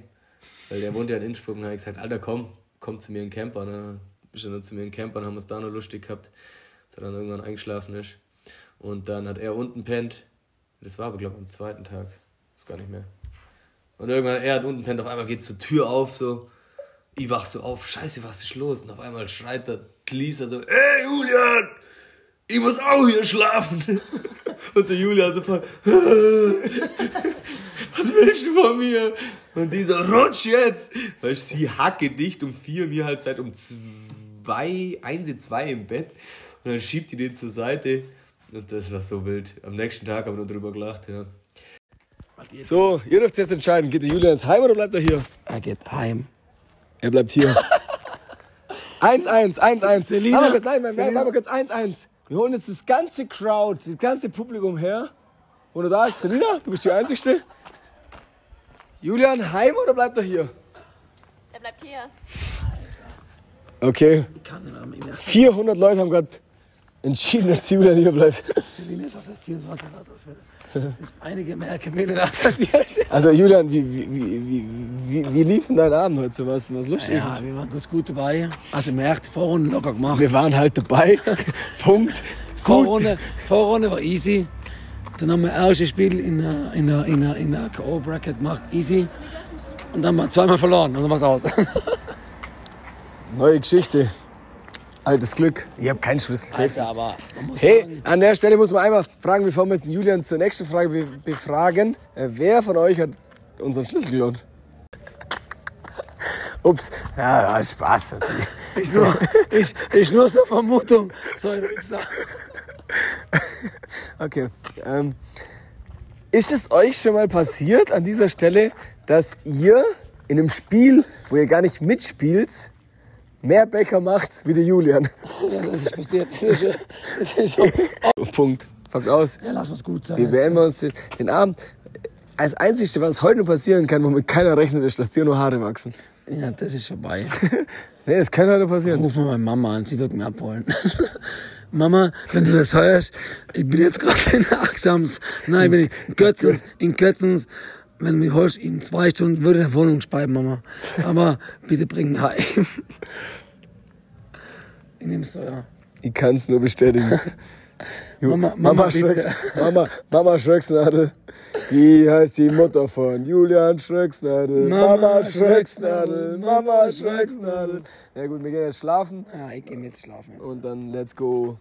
Weil der wohnt ja in Innsbruck und habe ich gesagt, Alter komm, komm zu mir in den Camper. Ne? Bist dann zu mir in den Camper und haben es da noch lustig gehabt, dass er dann irgendwann eingeschlafen ist. Und dann hat er unten pennt. Das war aber, glaube ich, am zweiten Tag. Ist gar nicht mehr. Und irgendwann, er hat unten pennt, auf einmal geht zur Tür auf, so. Ich wach so auf, scheiße, was ist los? Und auf einmal schreit der Lisa so, ey Julian, ich muss auch hier schlafen. Und der Julian so voll, was willst du von mir? Und dieser rutsch jetzt. Weil sie hacke dicht um vier, mir halt seit um zwei, eins, zwei im Bett. Und dann schiebt die den zur Seite. Und das war so wild. Am nächsten Tag haben wir nur drüber gelacht, ja. So, ihr dürft jetzt entscheiden. Geht der Julian ins Heim oder bleibt er hier? Er geht heim. Er bleibt hier. 1-1, 1-1. Selina? Mal kurz, nein, nein, Selina? warte mal kurz, 1-1. Wir holen jetzt das ganze Crowd, das ganze Publikum her. Wo du da ist, Selina, du bist die Einzigste. Julian, heim oder bleibt er hier? Er bleibt hier. Okay. Ich kann nicht mehr mit ihm. 400 Leute haben gerade entschieden, dass Julian hier bleibt. Selina ist auf der 24 Grad auswählen. Einige mehr Kamele als ihr. Also Julian, wie, wie, wie, wie, wie, lief denn dein Abend heute? So was, was lustig? Ja, wir waren gut, gut dabei. Also, merkt, Vorrunde locker gemacht. Wir waren halt dabei. Punkt. Vorrunde, Vorrunde war easy. Dann haben wir das erste Spiel in der, in der, in der, in der K.O.-Bracket gemacht, easy. Und dann haben wir zweimal verloren und dann war's aus. Neue Geschichte. Altes Glück. Ich habe keinen Schlüssel. Alter, aber Hey, sagen, an der Stelle muss man einmal fragen, bevor wir jetzt den Julian zur nächsten Frage be befragen. Äh, wer von euch hat unseren Schlüssel gelohnt? Ups. Ja, ja, Spaß natürlich. ist nur, ist, ist nur so Vermutung. So ein Wichser. Okay. Ähm, ist es euch schon mal passiert an dieser Stelle, dass ihr in einem Spiel, wo ihr gar nicht mitspielt, mehr Becher macht wie der Julian? Ja, das ist passiert. Das ist, das ist schon, Punkt. Fakt aus. ja, lass was gut sein. Wir beenden uns den, den Abend. Als Einzige, was heute nur passieren kann, womit keiner rechnet, ist, dass dir nur Haare wachsen. Ja, das ist vorbei. Nee, das kann heute passieren. Ruf mal meine Mama an, sie wird mich abholen. Mama, wenn du das hörst, ich bin jetzt gerade in Axams, nein, bin ich in Götzens, in Götzens. Wenn du mich holst, in zwei Stunden würde ich eine Wohnung speiben, Mama. Aber bitte bring mich heim. Ich nehm's so, ja. Ich kann es nur bestätigen. Mama, Mama, Mama, Schröcks. Mama, Mama Schröcksnadel. Wie heißt die Mutter von Julian Schröcksnadel? Mama Mama Schröcksnadel. Mama Schröcksnadel. Ja gut, wir gehen jetzt schlafen Ja, ich geh mit schlafen jetzt. und dann let's go.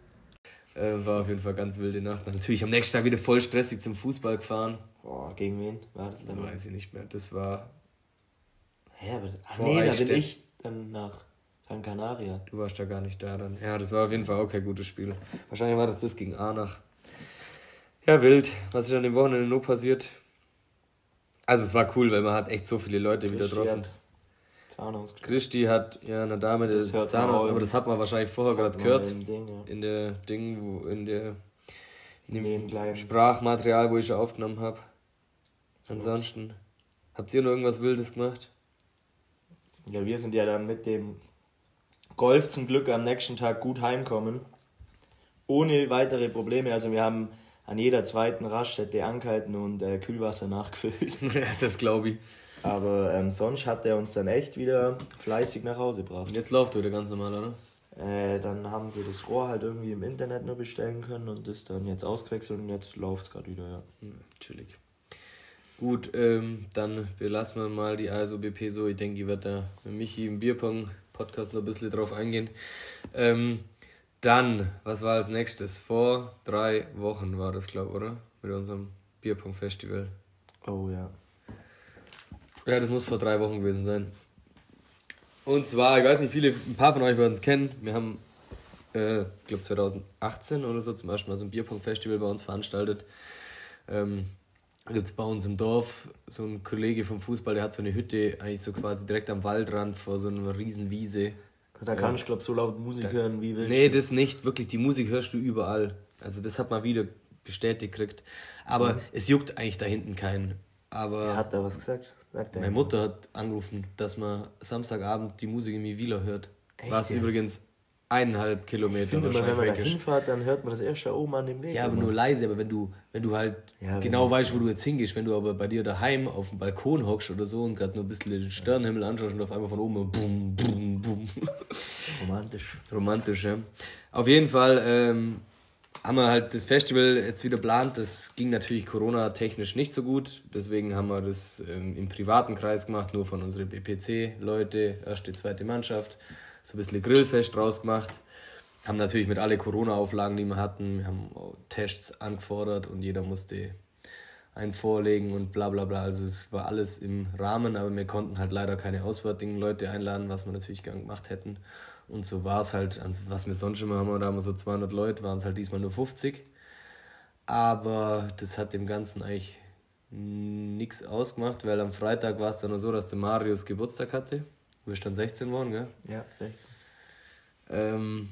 Äh, war auf jeden Fall ganz wilde Nacht. Natürlich am nächsten Tag wieder voll stressig zum Fußball gefahren. Boah, gegen wen war das Das dann? weiß ich nicht mehr. Das war. Hä, aber, ach Vor nee, da bin ich dann nach Gran Canaria. Du warst da gar nicht da dann. Ja, das war auf jeden Fall auch kein gutes Spiel. Wahrscheinlich war das das gegen Arnach. Ja, wild. Was ist an dem Wochenende noch passiert? Also es war cool, weil man hat echt so viele Leute wieder Christi getroffen. hat Zahnhaus Christi hat ja eine Dame, der Das Zahnarzt, aber das hat man wahrscheinlich vorher das gerade gehört. Ding, ja. In der Ding, wo in der in dem Sprachmaterial, wo ich aufgenommen habe. Ansonsten Habt ihr noch irgendwas Wildes gemacht? Ja, wir sind ja dann mit dem Golf zum Glück am nächsten Tag gut heimkommen. Ohne weitere Probleme. Also wir haben an jeder zweiten Raststätte angehalten und äh, Kühlwasser nachgefüllt. das glaube ich. Aber ähm, sonst hat er uns dann echt wieder fleißig nach Hause gebracht. Jetzt läuft wieder ganz normal, oder? Äh, dann haben sie das Rohr halt irgendwie im Internet nur bestellen können und ist dann jetzt ausgewechselt und jetzt läuft es gerade wieder, ja. ja. Chillig. Gut, ähm, dann belassen wir mal die ASOBP so. Ich denke, die wird da mit Michi im Bierpong-Podcast noch ein bisschen drauf eingehen. Ähm, dann, was war als nächstes? Vor drei Wochen war das, glaube ich, oder? Mit unserem Bierpong-Festival. Oh ja. Ja, das muss vor drei Wochen gewesen sein. Und zwar, ich weiß nicht, viele, ein paar von euch werden es kennen. Wir haben, äh, ich glaube 2018 oder so, zum ersten Mal so ein Bierpong-Festival bei uns veranstaltet. Ähm, gibt es bei uns im Dorf so ein Kollege vom Fußball, der hat so eine Hütte eigentlich so quasi direkt am Waldrand vor so einer riesen Wiese. Also da kann ja. ich glaube so laut Musik da, hören wie willst. Nee, das nicht, wirklich, die Musik hörst du überall. Also das hat man wieder bestätigt gekriegt. Aber mhm. es juckt eigentlich da hinten keinen. Aber er hat da was gesagt? Sagt meine Mutter hat angerufen, dass man Samstagabend die Musik in Mivila hört. Echt was jetzt? übrigens eineinhalb Kilometer ich finde, wenn man da hinfährt, dann hört man das erst da oben an dem Weg. Ja, aber nur leise. Aber wenn du, wenn du halt ja, genau weißt, wo du jetzt hingehst, wenn du aber bei dir daheim auf dem Balkon hockst oder so und gerade nur ein bisschen den Sternenhimmel anschaust und auf einmal von oben bum, bum, bum. Romantisch. Romantisch, ja. Auf jeden Fall ähm, haben wir halt das Festival jetzt wieder geplant. Das ging natürlich Corona-technisch nicht so gut. Deswegen haben wir das ähm, im privaten Kreis gemacht, nur von unseren BPC-Leute, erste, zweite Mannschaft so ein bisschen Grillfest draus gemacht. Haben natürlich mit alle Corona-Auflagen, die wir hatten, wir haben Tests angefordert und jeder musste einen vorlegen und bla bla bla. Also es war alles im Rahmen, aber wir konnten halt leider keine auswärtigen Leute einladen, was wir natürlich gern gemacht hätten. Und so war es halt, also was wir sonst immer haben, da haben wir so 200 Leute, waren es halt diesmal nur 50. Aber das hat dem Ganzen eigentlich nichts ausgemacht, weil am Freitag war es dann nur so, dass der Marius Geburtstag hatte. Du bist dann 16 geworden, gell? Ja, 16. Ähm,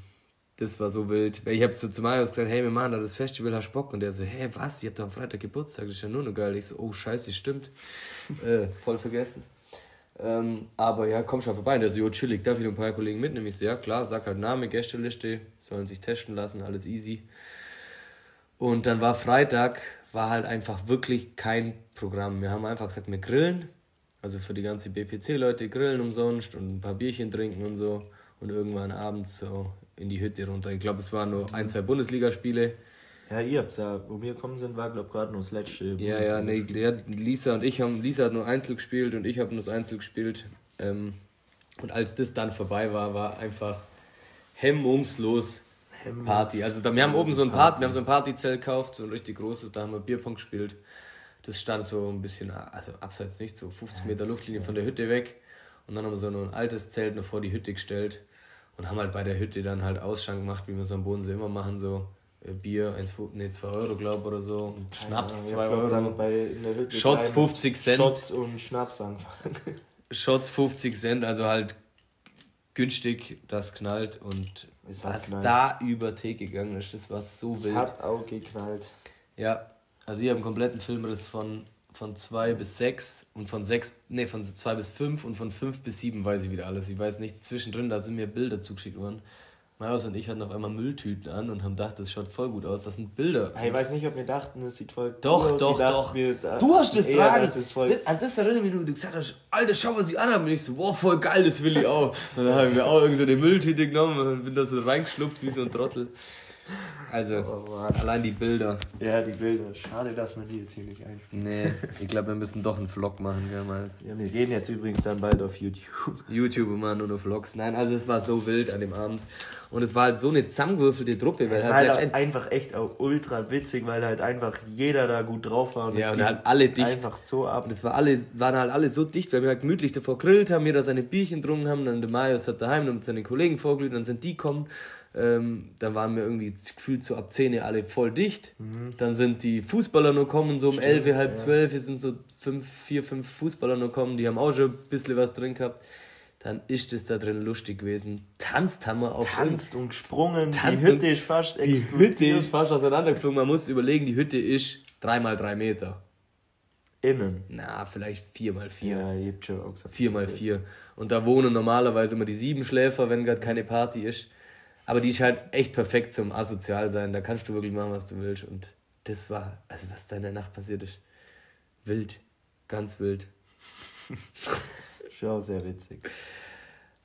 das war so wild. Weil ich habe so zu Marius gesagt, hey, wir machen da das Festival, hast Bock? Und der so, hey, was? Ihr habt doch am Freitag Geburtstag, das ist ja nur noch geil. Ich so, oh, scheiße, stimmt. äh, voll vergessen. Ähm, aber ja, komm schon vorbei. Und der so, jo, chillig, darf ich noch ein paar Kollegen mitnehmen? Ich so, ja, klar, sag halt Name, Gästeliste, sollen sich testen lassen, alles easy. Und dann war Freitag, war halt einfach wirklich kein Programm. Wir haben einfach gesagt, wir grillen also für die ganze BPC-Leute grillen umsonst und ein paar Bierchen trinken und so. Und irgendwann abends so in die Hütte runter. Ich glaube, es waren nur ein, zwei Bundesligaspiele. Ja, ihr habt's ja, wo wir gekommen sind, war glaube gerade nur das letzte. Ja, ja, nee, Lisa und ich haben, Lisa hat nur Einzel gespielt und ich habe nur das Einzel gespielt. Ähm, und als das dann vorbei war, war einfach hemmungslos Party. Also da, wir haben oben so ein Party, wir haben so ein Partyzelt gekauft, so ein richtig großes, da haben wir Bierpong gespielt. Das stand so ein bisschen, also abseits nicht, so 50 Meter Luftlinie von der Hütte weg. Und dann haben wir so ein altes Zelt noch vor die Hütte gestellt und haben halt bei der Hütte dann halt Ausschank gemacht, wie wir so am Bodensee immer machen, so äh, Bier, 1, nee, 2 Euro, glaube ich, oder so. Und Schnaps, 2 Euro. Dann bei, Shots 50 Cent. Shots und Schnaps anfangen. Shots 50 Cent, also halt günstig, das knallt und was knallt. da über Tee gegangen ist, das war so wild. Es hat auch geknallt. Ja, also ich habe einen kompletten Filmriss von, von 2 bis 6 und von 6, nee, von 2 bis 5 und von 5 bis 7 weiß ich wieder alles. Ich weiß nicht, zwischendrin, da sind mir Bilder zugeschickt worden. Marius und ich hatten auf einmal Mülltüten an und haben gedacht, das schaut voll gut aus. Das sind Bilder. Ich weiß nicht, ob wir dachten, das sieht voll doch, cool aus. Doch, doch, doch. Du hast das dran. Das ist voll an das erinnere mich, wie du gesagt hast, Alter, schau, was ich anhabe. Und ich so, wow, voll geil, das will ich auch. Und dann habe ich mir auch irgend so eine Mülltüte genommen und bin da so reingeschlupft wie so ein Trottel. Also, oh, allein die Bilder. Ja, die Bilder. Schade, dass man die jetzt hier nicht einspielt. Nee, ich glaube, wir müssen doch einen Vlog machen, gell, Miles. Ja, wir gehen jetzt übrigens dann bald auf YouTube. YouTube und machen nur noch Vlogs. Nein, also es war so wild an dem Abend. Und es war halt so eine zusammengewürfelte Truppe. Weil es halt, halt einfach echt auch ultra witzig, weil halt einfach jeder da gut drauf war. Und ja, und halt alle dicht. Einfach so ab. Und es war alle, waren halt alle so dicht, weil wir halt gemütlich davor grillt haben, jeder seine Bierchen getrunken haben. Dann der Marius hat daheim mit seinen Kollegen vorglüht, dann sind die gekommen. Ähm, dann waren wir irgendwie gefühlt so ab 10 alle voll dicht. Mhm. Dann sind die Fußballer nur kommen, so um Stimmt, 11, halb ja. 12. Wir sind so fünf, vier, fünf Fußballer nur kommen, die haben auch schon ein bisschen was drin gehabt. Dann ist es da drin lustig gewesen. Tanzt haben wir auf Tanzt uns. und gesprungen. Tanzt die Hütte ist fast Die Hütte ist fast auseinandergeflogen. Man muss überlegen, die Hütte ist 3 mal 3 Meter. Innen. Na, vielleicht 4 mal 4 Ja, ich hab schon auch gesagt. 4 mal 4 Und da wohnen normalerweise immer die Siebenschläfer, wenn gerade keine Party ist. Aber die ist halt echt perfekt zum asozial sein. Da kannst du wirklich machen, was du willst. Und das war, also was da in der Nacht passiert ist, wild. Ganz wild. Schon sehr witzig.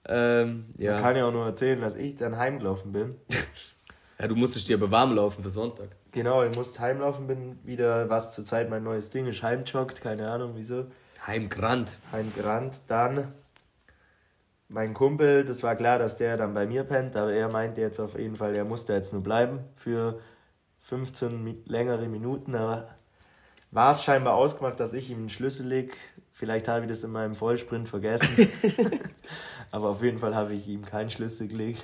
Ähm, ja. Man kann ja auch nur erzählen, dass ich dann heimgelaufen bin. ja, du musstest dir aber warm laufen für Sonntag. Genau, ich musste heimlaufen, bin wieder, was zurzeit mein neues Ding ist, heimjoggt, keine Ahnung wieso. Heimgrand. Heimgerannt. Dann mein Kumpel, das war klar, dass der dann bei mir pennt, aber er meinte jetzt auf jeden Fall, er musste jetzt nur bleiben für 15 mi längere Minuten, aber war es scheinbar ausgemacht, dass ich ihm einen Schlüssel leg. Vielleicht habe ich das in meinem Vollsprint vergessen. aber auf jeden Fall habe ich ihm keinen Schlüssel gelegt.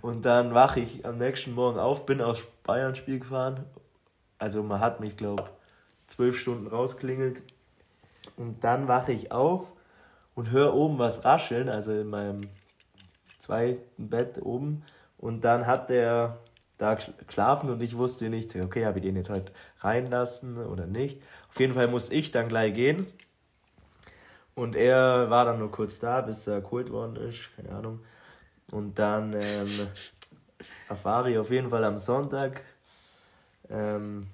Und dann wache ich am nächsten Morgen auf, bin aufs Bayern-Spiel gefahren. Also man hat mich, glaube zwölf Stunden rausklingelt. Und dann wache ich auf und höre oben was rascheln, also in meinem zweiten Bett oben. Und dann hat der da geschlafen und ich wusste nicht, okay, habe ich den jetzt heute reinlassen oder nicht. Auf jeden Fall musste ich dann gleich gehen. Und er war dann nur kurz da, bis er geholt worden ist, keine Ahnung. Und dann ähm, erfahre ich auf jeden Fall am Sonntag ähm,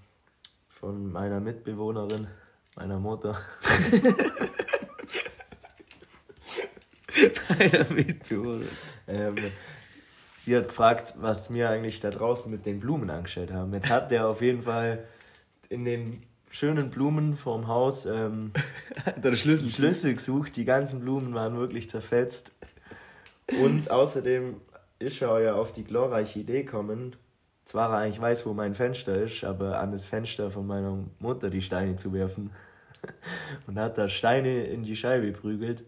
von meiner Mitbewohnerin, meiner Mutter. meiner Mitbewohnerin. Ähm, sie hat gefragt, was mir eigentlich da draußen mit den Blumen angestellt haben. Jetzt hat der auf jeden Fall in den schönen Blumen vorm Haus ähm, der Schlüssel. Schlüssel gesucht. Die ganzen Blumen waren wirklich zerfetzt. Und außerdem ist er ja auf die glorreiche Idee gekommen, zwar er eigentlich weiß, wo mein Fenster ist, aber an das Fenster von meiner Mutter die Steine zu werfen. Und hat da Steine in die Scheibe prügelt,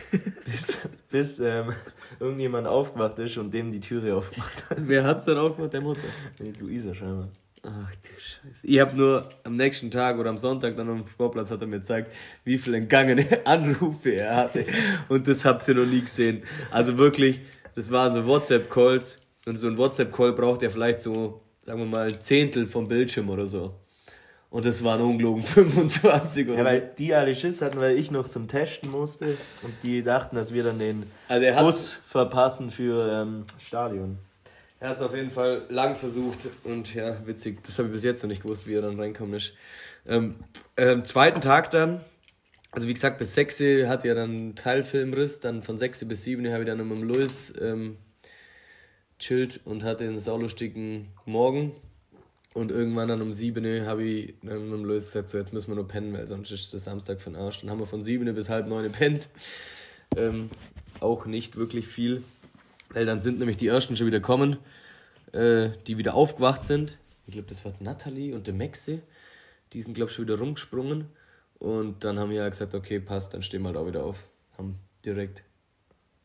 bis, bis ähm, irgendjemand aufgewacht ist und dem die Türe aufgemacht hat. Wer hat's dann aufgemacht? Der Mutter? Die Luisa scheinbar. Ach du Scheiße. Ich habe nur am nächsten Tag oder am Sonntag dann am Sportplatz hat er mir gezeigt, wie viele entgangene Anrufe er hatte. Und das habt ihr noch nie gesehen. Also wirklich, das waren so WhatsApp-Calls. Und so ein WhatsApp-Call braucht ja vielleicht so, sagen wir mal, ein Zehntel vom Bildschirm oder so. Und das waren ungelogen 25 oder Ja, weil die alle Schiss hatten, weil ich noch zum Testen musste und die dachten, dass wir dann den Also er hat- Bus verpassen für ähm, Stadion. Er hat es auf jeden Fall lang versucht und ja, witzig. Das habe ich bis jetzt noch nicht gewusst, wie er dann reinkommen ist. Ähm, ähm, zweiten Tag dann, also wie gesagt, bis 6 hat er dann einen Teilfilmriss, dann von 6 bis 7 habe ich dann mit dem Louis ähm, chillt und hatte einen saulustigen Morgen. Und irgendwann dann um 7 habe ich dann mit dem Louis gesagt, so jetzt müssen wir nur pennen, weil sonst ist das Samstag von Arsch. Dann haben wir von 7 bis halb 9 pennt. Ähm, auch nicht wirklich viel. Weil dann sind nämlich die ersten schon wieder kommen, äh, die wieder aufgewacht sind. Ich glaube, das war Natalie und der Maxi. Die sind, glaube ich, schon wieder rumgesprungen. Und dann haben wir ja gesagt, okay, passt, dann stehen wir halt auch wieder auf. Haben direkt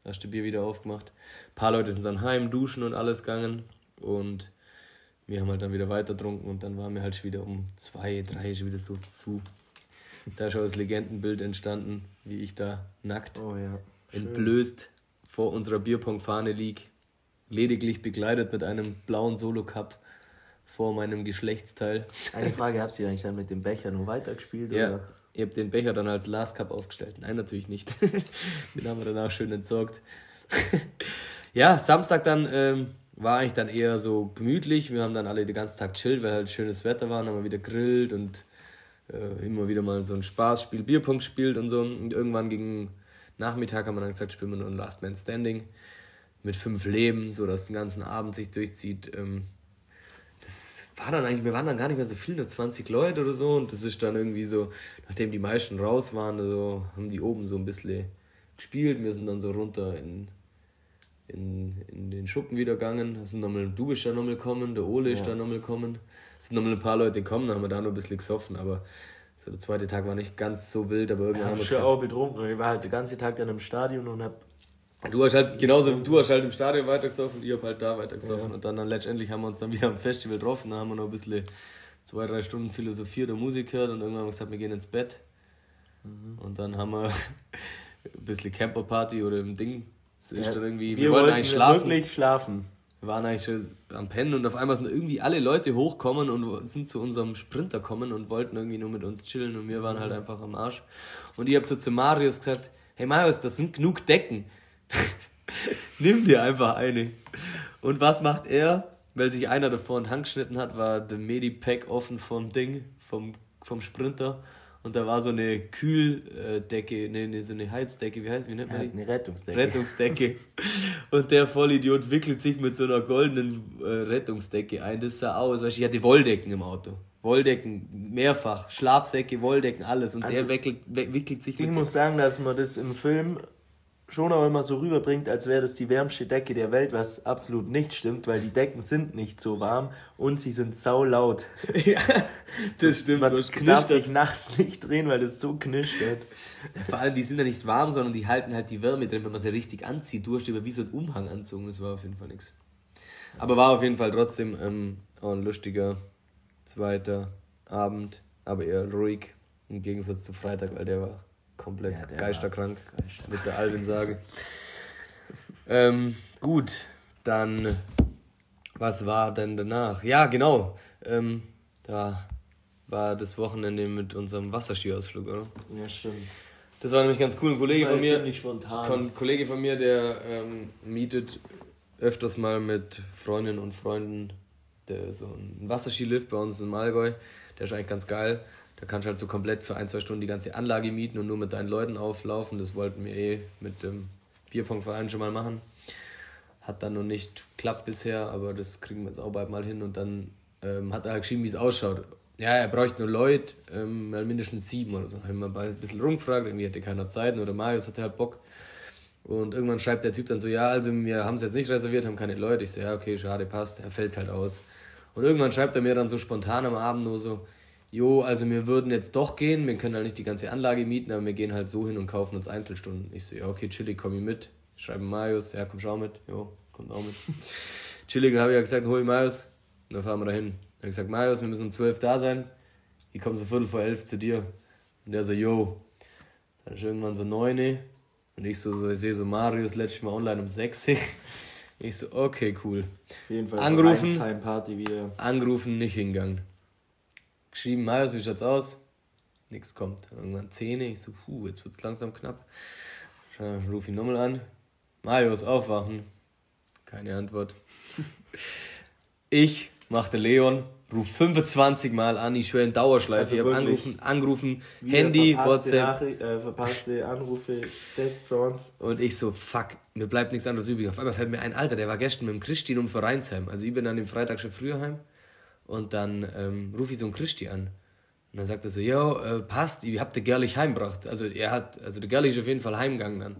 das erste Bier wieder aufgemacht. Ein paar Leute sind dann heim, duschen und alles gegangen. Und wir haben halt dann wieder weiter getrunken und dann waren wir halt schon wieder um zwei, drei schon wieder so zu. Da ist schon das Legendenbild entstanden, wie ich da nackt, Oh ja. entblößt vor unserer Bierpong-Fahne lieg. Lediglich begleitet mit einem blauen Solo-Cup vor meinem Geschlechtsteil. Eine Frage, habt ihr eigentlich dann mit dem Becher nur weitergespielt? Ja, Oder? ich habe den Becher dann als Last Cup aufgestellt. Nein, natürlich nicht. den haben wir danach schön entsorgt. ja, Samstag dann ähm, war eigentlich dann eher so gemütlich. Wir haben dann alle den ganzen Tag chillt, weil halt schönes Wetter war. Dann haben wir wieder grillt und äh, immer wieder mal so ein Spaßspiel, Bierpunkt gespielt und so. Und irgendwann gegen Nachmittag haben wir dann gesagt, spielen wir nur ein Last Man Standing mit fünf Leben, so dass den ganzen Abend sich durchzieht. Ähm, das war dann eigentlich, wir waren dann gar nicht mehr so viel, nur 20 Leute oder so. Und das ist dann irgendwie so, nachdem die meisten raus waren, so, haben die oben so ein bisschen gespielt. Wir sind dann so runter in, in, in den Schuppen wieder gegangen. Da sind nochmal, du bist da nochmal gekommen, der Ole ist Ja. da nochmal gekommen. Es sind nochmal ein paar Leute gekommen, da haben wir da noch ein bisschen gesoffen. Aber so der zweite Tag war nicht ganz so wild, aber Ich irgendwann haben habe wir schon gesagt, auch betrunken. Ich war halt den ganzen Tag dann im Stadion und hab. Du hast halt genauso, du hast halt im Stadion weitergesoffen, ich hab halt da weitergesoffen. Und dann, dann letztendlich haben wir uns dann wieder am Festival getroffen, da haben wir noch ein bisschen zwei, drei Stunden philosophiert und Musik gehört und irgendwann haben wir gesagt, wir gehen ins Bett. Und dann haben wir ein bisschen Camperparty oder im Ding. Es ist Ja, dann irgendwie, wir, wir wollten wollten eigentlich schlafen. wirklich schlafen. Wir waren eigentlich schon am Pennen und auf einmal sind irgendwie alle Leute hochkommen und sind zu unserem Sprinter kommen und wollten irgendwie nur mit uns chillen und wir waren halt einfach am Arsch. Und ich habe so zu Marius gesagt, hey Marius, das sind genug Decken. Nimm dir einfach eine. Und was macht er? Weil sich einer davor einen Hang geschnitten hat, war der Medipack offen vom Ding, vom, vom Sprinter. Und da war so eine Kühldecke, ne, ne, so eine Heizdecke, wie heißt wie nennt man die? Eine Rettungsdecke. Rettungsdecke. Und der Vollidiot wickelt sich mit so einer goldenen äh, Rettungsdecke ein. Das sah aus, weißt du, ich hatte Wolldecken im Auto. Wolldecken, mehrfach, Schlafsäcke, Wolldecken, alles. Und Also, der wickelt, wickelt sich Ich mit muss sagen, dass man das im Film schon auch immer so rüberbringt, als wäre das die wärmste Decke der Welt, was absolut nicht stimmt, weil die Decken sind nicht so warm und sie sind sau laut. ja, das stimmt. Man so darf sich nachts nicht drehen, weil das so knistert. Vor allem, die sind ja nicht warm, sondern die halten halt die Wärme drin, wenn man sie richtig anzieht. Du hast immer wie so ein Umhang anzogen, das war auf jeden Fall nichts. Aber war auf jeden Fall trotzdem ähm, auch ein lustiger zweiter Abend, aber eher ruhig im Gegensatz zu Freitag, weil der war komplett Ja, der geisterkrank mit der Alvin-Sage. ähm, gut, dann, was war denn danach? Ja, genau, ähm, da war das Wochenende mit unserem Wasserskiausflug, oder? Ja, stimmt. Das war nämlich ganz cool. Ein Kollege von mir, ein Kollege von mir, der ähm, mietet öfters mal mit Freundinnen und Freunden der, so einen Wasserskilift bei uns in Malgäu. Der ist eigentlich ganz geil. Da kannst du halt so komplett für ein, zwei Stunden die ganze Anlage mieten und nur mit deinen Leuten auflaufen. Das wollten wir eh mit dem Bierpongverein schon mal machen. Hat dann noch nicht geklappt bisher, aber das kriegen wir jetzt auch bald mal hin. Und dann ähm, hat er halt geschrieben, wie es ausschaut. Ja, er bräuchte nur Leute, ähm, mindestens sieben oder so. Haben wir mal ein bisschen rumgefragt, irgendwie hatte keiner Zeit oder Marius hatte halt Bock. Und irgendwann schreibt der Typ dann so, ja, also wir haben es jetzt nicht reserviert, haben keine Leute. Ich so, ja, okay, schade, passt, er fällt halt aus. Und irgendwann schreibt er mir dann so spontan am Abend nur so, jo, also wir würden jetzt doch gehen, wir können halt nicht die ganze Anlage mieten, aber wir gehen halt so hin und kaufen uns Einzelstunden. Ich so, ja, okay, chillig, komm ich mit. Schreibe Marius, ja, komm, schau mit. Jo, kommt auch mit. chillig, dann habe ich ja gesagt, hol Marius, und dann fahren wir dahin. Dann habe ich gesagt, Marius, wir müssen um 12 da sein. Ich komme so viertel vor elf zu dir. Und der so, yo. Dann ist irgendwann so 9 und ich so, so ich sehe so Marius letztes Mal online um 6 Ich so, okay, cool. Auf jeden Fall Angerufen. Wieder. Angerufen, nicht hingegangen. Geschrieben, Marius, wie schaut's aus? Nix kommt. Dann irgendwann 10 Ich so, puh, jetzt wird's langsam knapp. Dann ruf ihn nochmal an. Marius, aufwachen. Keine Antwort. Ich machte Leon, ruf 25 Mal an, ich schwöre in Dauerschleife. Also ich habe angerufen, angerufen, Handy, verpasste WhatsApp. Äh, verpasste Anrufe, Testsongs. Und ich so, fuck, mir bleibt nichts anderes übrig. Auf einmal fällt mir ein, Alter, der war gestern mit dem Christi um Vereinsheim. Also ich bin dann am Freitag schon früher heim. Und dann ähm, rufe ich so einen Christi an. Und dann sagt er so, yo, äh, passt, ich hab den Gerlich heimgebracht. Also er hat, also der Gerlich ist auf jeden Fall heimgegangen dann.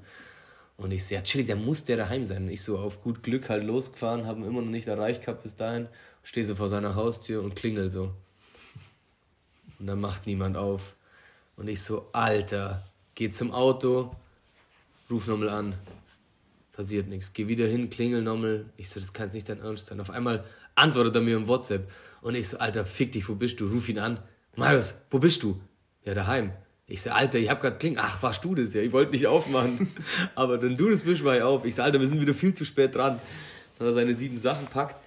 Und ich so, ja, chillig, der muss der daheim sein. Und ich so auf gut Glück halt losgefahren, haben immer noch nicht erreicht gehabt bis dahin. Stehe so vor seiner Haustür und klingel so. Und dann macht niemand auf. Und ich so, Alter, geh zum Auto, ruf nochmal an. Passiert nichts. Geh wieder hin, klingel nochmal. Ich so, das kann jetzt nicht dein Ernst sein. Auf einmal antwortet er mir im WhatsApp. Und ich so, Alter, fick dich, wo bist du? Ruf ihn an. Marius, wo bist du? Ja, daheim. Ich so, Alter, ich hab grad klingel. Ach, warst du das ja? Ich wollte nicht aufmachen. Aber dann du das bist, war ich auf. Ich so, Alter, wir sind wieder viel zu spät dran. Dann hat er seine sieben Sachen packt.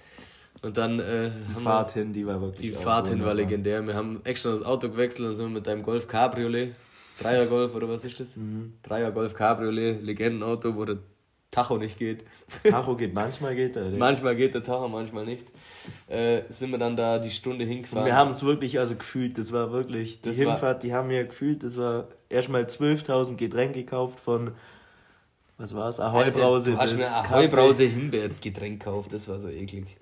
Und dann äh, Die Fahrt wir, hin, die war wirklich. die Fahrt hin war legendär. Wir haben extra das Auto gewechselt und sind mit deinem Golf Cabriolet, Dreier Golf oder was ist das? Mhm. Dreier Golf Cabriolet, Legendenauto, wo der Tacho nicht geht. Tacho geht manchmal, geht er. Manchmal geht der Tacho, manchmal nicht. Äh, sind wir dann da die Stunde hingefahren. Und wir haben es wirklich also gefühlt, das war wirklich, die Das war- Hinfahrt, die haben wir gefühlt, das war erstmal 12.000 Getränke gekauft von, was war es, Ahoi-Brause. Du hast mir Kaffee. Ahoi-Brause Himbeergetränk gekauft, das war so eklig.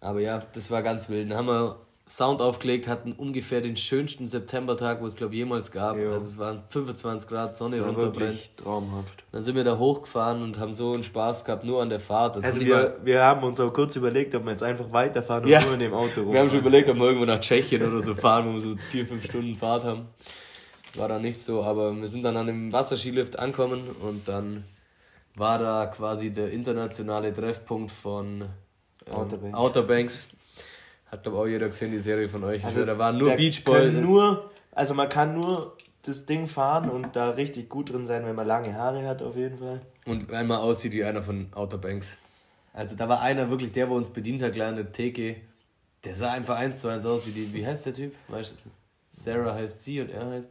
Aber ja, das war ganz wild. Dann haben wir Sound aufgelegt, hatten ungefähr den schönsten Septembertag, wo es glaube jemals gab. Jo. Also es waren 25 Grad, Sonne Das war runterbrennt. traumhaft. Dann sind wir da hochgefahren und haben so einen Spaß gehabt, nur an der Fahrt. Und Also mal- wir, wir haben uns auch kurz überlegt, ob wir jetzt einfach weiterfahren und Ja. nur in dem Auto rum. wir haben schon überlegt, ob wir irgendwo nach Tschechien oder so fahren, wo wir so vier, fünf Stunden Fahrt haben. War dann nicht so, aber wir sind dann an dem Wasserskilift angekommen und dann war da quasi der internationale Treffpunkt von ähm, Outer Banks. Outer Banks. Hat glaube auch jeder gesehen, die Serie von euch. Also da waren nur können Nur, also man kann nur das Ding fahren und da richtig gut drin sein, wenn man lange Haare hat, auf jeden Fall. Und einmal aussieht wie einer von Outer Banks. Also da war einer wirklich, der, wo uns bedient hat, der Theke. Der sah einfach eins zu eins aus wie die, wie heißt der Typ? Weißt du? Sarah heißt sie und er heißt.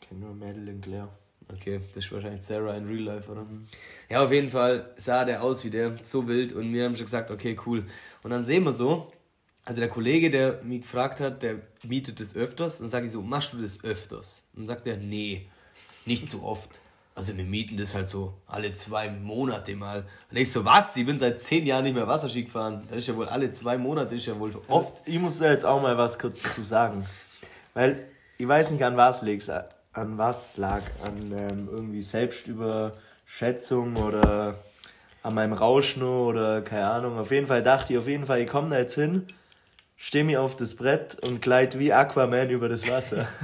Ich kenne nur Madeline Claire. Okay, das ist wahrscheinlich Sarah in Real Life, oder? Ja, auf jeden Fall sah der aus wie der, so wild. Und wir haben schon gesagt, okay, cool. Und dann sehen wir so, also der Kollege, der mich gefragt hat, der mietet das öfters. Und sage ich so, machst du das öfters? Und dann sagt er, nee, nicht so oft. Also wir mieten das halt so alle zwei Monate mal. Und ich so, was? Ich bin seit zehn Jahren nicht mehr Wasserski gefahren. Das ist ja wohl alle zwei Monate, ist ja wohl oft. Ich muss da jetzt auch mal was kurz dazu sagen. Weil ich weiß nicht, an was liegt's, an was lag. An ähm, irgendwie Selbstüberschätzung oder an meinem Rauschen oder keine Ahnung. Auf jeden Fall dachte ich, auf jeden Fall, ich komme da jetzt hin, stehe mir auf das Brett und gleit wie Aquaman über das Wasser.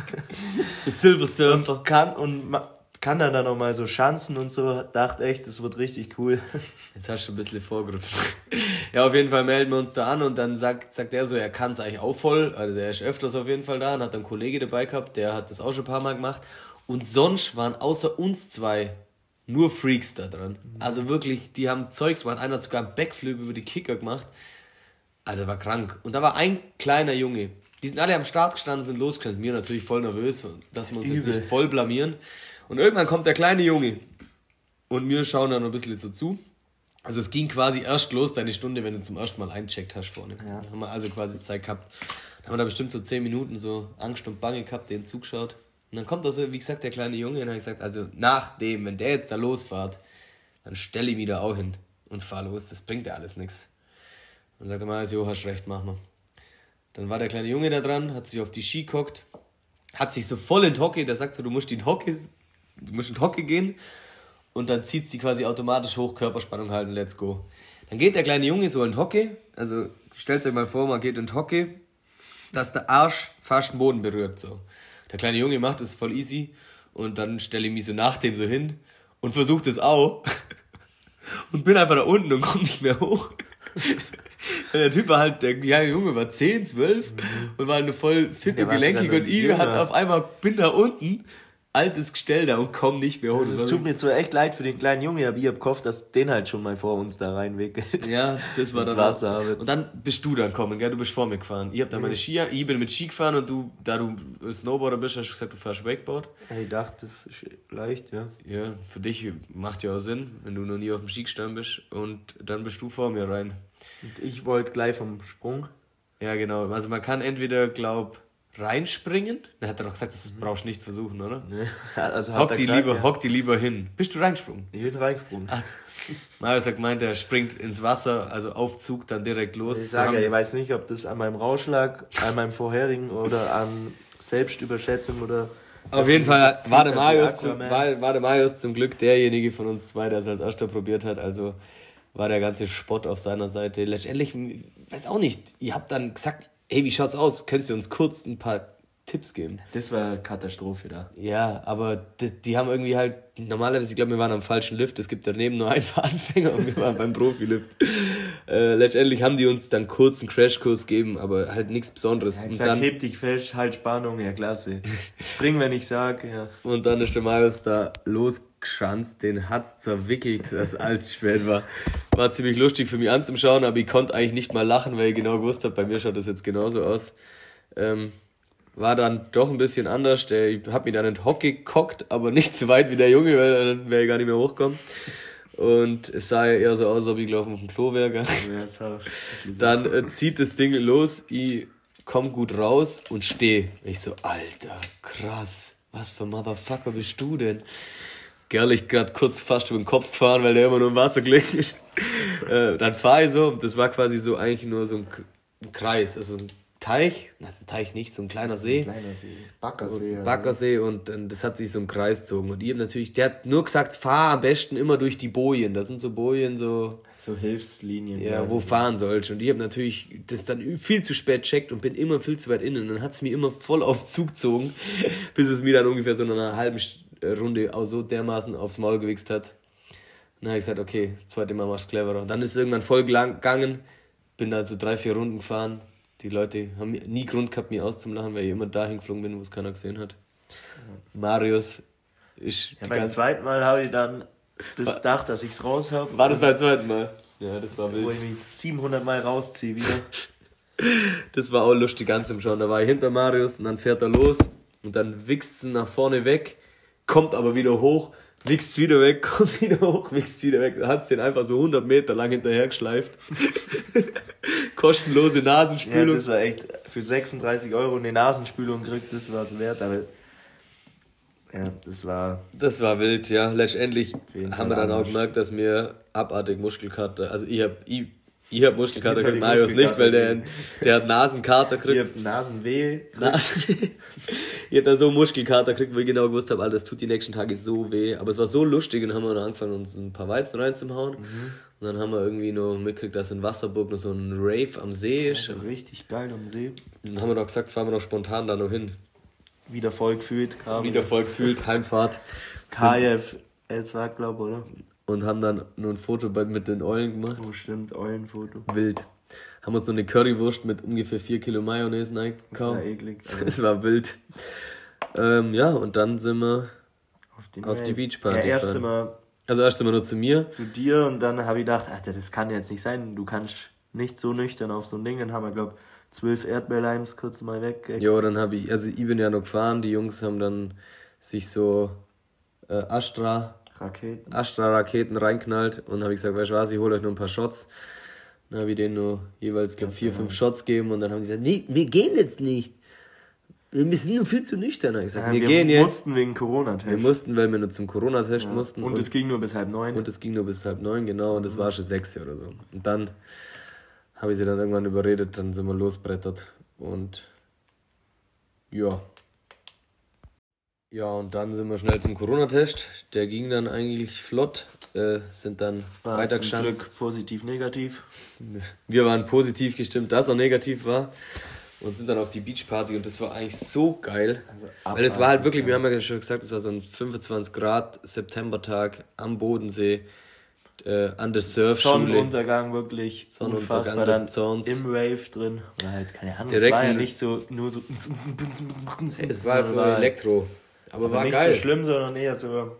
Das Silver Surfer. Und kann, und ma- kann dann da noch mal so Schanzen und so. Dachte echt, das wird richtig cool. Jetzt hast du ein bisschen vorgegriffen. Ja, auf jeden Fall melden wir uns da an und dann sagt, sagt er so, er kann es eigentlich auch voll. Also er ist öfters auf jeden Fall da und hat einen Kollege dabei gehabt, der hat das auch schon ein paar Mal gemacht. Und sonst waren außer uns zwei nur Freaks da dran. Also wirklich, die haben Zeugs gemacht. Einer hat sogar einen Backflip über die Kicker gemacht. Alter, war krank. Und da war ein kleiner Junge. Die sind alle am Start gestanden, sind losgestanden. Mir natürlich voll nervös, dass wir uns jetzt Übel. nicht voll blamieren. Und irgendwann kommt der kleine Junge. Und wir schauen dann noch ein bisschen so zu. Also es ging quasi erst los, deine Stunde, wenn du zum ersten Mal eincheckt hast vorne. Ja. Da haben wir also quasi Zeit gehabt. Dann haben wir da bestimmt so 10 Minuten so Angst und Bange gehabt, den zugeschaut. Und dann kommt also, wie gesagt, der kleine Junge und dann habe ich gesagt, also nach dem, wenn der jetzt da losfährt, dann stelle ich mich da auch hin und fahr los. Das bringt ja alles nichts. Dann sagt er mal, jo, hast recht, mach mal. Dann war der kleine Junge da dran, hat sich auf die Ski gehockt, hat sich so voll in die Hocke, der sagt so, du musst in die Hocke, du musst in die Hocke gehen und dann zieht sie quasi automatisch hoch, Körperspannung halten, let's go. Dann geht der kleine Junge so in die Hocke, also stellt euch mal vor, man geht in die Hocke, dass der Arsch fast den Boden berührt, so. Der kleine Junge macht es voll easy und dann stelle ich mich so nach dem so hin und versuche das auch und bin einfach da unten und komme nicht mehr hoch. Der Typ war halt, der kleine Junge war 10, 12 und war eine voll fit Der und ich jünger. hat auf einmal, bin da unten, altes Gestell da und komm nicht mehr hoch. Also, es tut mir so echt leid für den kleinen Junge, aber ich hab gehofft, dass den halt schon mal vor uns da reinwickelt. Ja, das war Ins dann. Wasser, auch. aber- Und dann bist du dann kommen, gell? Du bist vor mir gefahren. Ich hab dann meine Skier, ich bin mit Ski gefahren und du, da du Snowboarder bist, hast du gesagt, du fährst Wakeboard. Ich dachte, das ist leicht, ja. Ja, für dich macht ja auch Sinn, wenn du noch nie auf dem Ski gestanden bist. Und dann bist du vor mir rein. Und ich wollte gleich vom Sprung. Ja, genau. Also man kann entweder, glaub, reinspringen. Dann hat er doch gesagt, das brauchst du nicht versuchen, oder? Ne? Also hat Hock er die, gesagt, lieber, ja. hock die lieber hin. Bist du reingesprungen? Ich bin reingesprungen. Marius hat gemeint, er springt ins Wasser, also auf Zug, dann direkt los. ich sage ja, ich weiß nicht, ob das an meinem Rausch lag, an meinem vorherigen oder an Selbstüberschätzung oder. Auf jeden Fall war der, Marius zum, war, war der Marius zum Glück derjenige von uns zwei, der es als erster probiert hat. Also war der ganze Spott auf seiner Seite. Letztendlich, weiß auch nicht, ihr habt dann gesagt, hey, wie schaut's aus? Könnt ihr uns kurz ein paar Tipps geben? Das war Katastrophe da. Ja, aber die, die haben irgendwie halt, normalerweise, ich glaube, wir waren am falschen Lift. Es gibt daneben nur einen für Anfänger und wir waren beim Profilift. Äh, letztendlich haben die uns dann kurz einen Crashkurs gegeben, aber halt nichts Besonderes. Und, gesagt, dann, heb dich fest, halt Spannung, ja klasse. Spring, wenn ich sag, ja. und dann ist der Marius da losgeschanzt, den hat's zerwickelt, dass alles spät war. War ziemlich lustig für mich anzuschauen, aber ich konnte eigentlich nicht mal lachen, weil ich genau gewusst habe, bei mir schaut das jetzt genauso aus. Ähm, war dann doch ein bisschen anders. Der, ich habe mich dann in Hockey gekockt, aber nicht so weit wie der Junge, weil dann wäre ich gar nicht mehr hochgekommen. Und es sah ja eher so aus, als ob ich gelaufen auf dem Klo wäre. ja Dann äh, zieht das Ding los, ich komm gut raus und steh. Ich so, Alter, krass, was für ein Motherfucker bist du denn? Gerl, ich grad kurz fast über den Kopf gefahren, weil der immer nur im Wasser gelegen ist. Äh, dann fahre ich so, das war quasi so eigentlich nur so ein, ein Kreis, also ein Teich, nein, ein Teich nicht, so ein kleiner See. Kleiner See. Baggersee. ja. Baggersee und dann, das hat sich so im Kreis gezogen. Und hab natürlich, der hat nur gesagt, fahr am besten immer durch die Bojen. Das sind so Bojen, so, So Hilfslinien. ja, wo fahren sollst. Und ich habe natürlich das dann viel zu spät checkt und bin immer viel zu weit innen. Und dann hat es mir immer voll auf Zug gezogen, bis es mir dann ungefähr so in einer halben St- äh, Runde auch so dermaßen aufs Maul gewichst hat. Dann habe ich gesagt, okay, das zweite Mal machst du cleverer. Und dann ist es irgendwann voll gegangen, bin da so drei, vier Runden gefahren. Die Leute haben nie Grund gehabt, mir auszulachen, weil ich immer dahin geflogen bin, wo es keiner gesehen hat. Marius ist Ja, beim zweiten Mal habe ich dann das Dach, dass ich's raus habe. War das beim zweiten Mal? Ja, das war wild. Wo ich mich 700 Mal rausziehe wieder. Das war auch lustig ganz im Schauen. Da war ich hinter Marius und dann fährt er los und dann wichst sie nach vorne weg, kommt aber wieder hoch, wichst wieder weg, kommt wieder hoch, wichst wieder weg. Hat den einfach so 100 Meter lang hinterher geschleift. Kostenlose Ja, Nasenspülung. das war echt für 36 Euro eine Nasenspülung gekriegt, das war es wert, aber ja, das war Das war wild, ja. Letztendlich haben wir dann auch gemerkt, dass mir abartig Muskelkater, also ich hab, ich, ich hab Muskelkater gekriegt, ich Marius nicht, weil der, der hat Nasenkater ich gekriegt. hab Nasenweh. Nase. ich hab dann so Muskelkater gekriegt, weil ich genau gewusst habe, das tut die nächsten Tage so weh. Aber es war so lustig und dann haben wir dann angefangen, uns ein paar Weizen reinzuhauen. Und dann haben wir irgendwie noch mitgekriegt, dass in Wasserburg noch so ein Rave am See ist. Und Richtig geil am See. dann haben wir doch gesagt, fahren wir doch spontan da noch hin. Wieder voll gefühlt, Wieder voll gefühlt, Heimfahrt. KF Elswag, glaube oder? Und haben dann nur ein Foto mit den Eulen gemacht. Oh, stimmt, Eulenfoto. Wild. Haben uns so eine Currywurst mit ungefähr 4 Kilo Mayonnaise Das war eingekauft. eklig. Das war wild. Ähm, ja, und dann sind wir. Auf die Rave. Beachparty Ja, erst sind wir Also erst wir nur zu mir. zu dir und dann habe ich gedacht, Alter, das kann jetzt nicht sein. Du kannst nicht so nüchtern auf so ein Ding. Dann haben wir, glaube zwölf Erdbeerleims kurz mal weg. Jo, dann habe ich, also ich bin ja noch gefahren, die Jungs haben dann sich so äh, Astra, Raketen. Astra-Raketen reinknallt und habe ich gesagt, weißt du was, ich hole euch nur ein paar Shots. Dann habe ich denen nur jeweils, glaube vier, fünf Shots gegeben und dann haben sie gesagt, nee, wir gehen jetzt nicht. Wir sind nur viel zu nüchtern. Dann hab ich gesagt, Ja, wir, wir gehen jetzt. mussten wegen Corona-Test. Wir mussten, weil wir nur zum Corona-Test mussten. Und es ging nur bis halb neun. Und es ging nur bis halb neun, genau, und das war schon sechs oder so. Und dann habe ich sie dann irgendwann überredet, dann sind wir losbrettert und ja. Ja, und dann sind wir schnell zum Corona-Test. Der ging dann eigentlich flott, äh, sind dann War zum weitergeschanzt. Glück positiv, negativ. Wir waren positiv gestimmt, dass er negativ war. Und sind dann auf die Beachparty und das war eigentlich so geil. Weil es war halt wirklich, wir haben ja schon gesagt, es war so ein 25 Grad Septembertag am Bodensee, äh, an der Surfschule. Sonnenuntergang wirklich Sonnenuntergang unfassbar. Dann Zorns. im Rave drin. Oder halt, keine Ahnung, Direkt es war ja nicht so nur so. Es war halt so Elektro. Aber, aber war nicht geil. so schlimm, sondern eher so,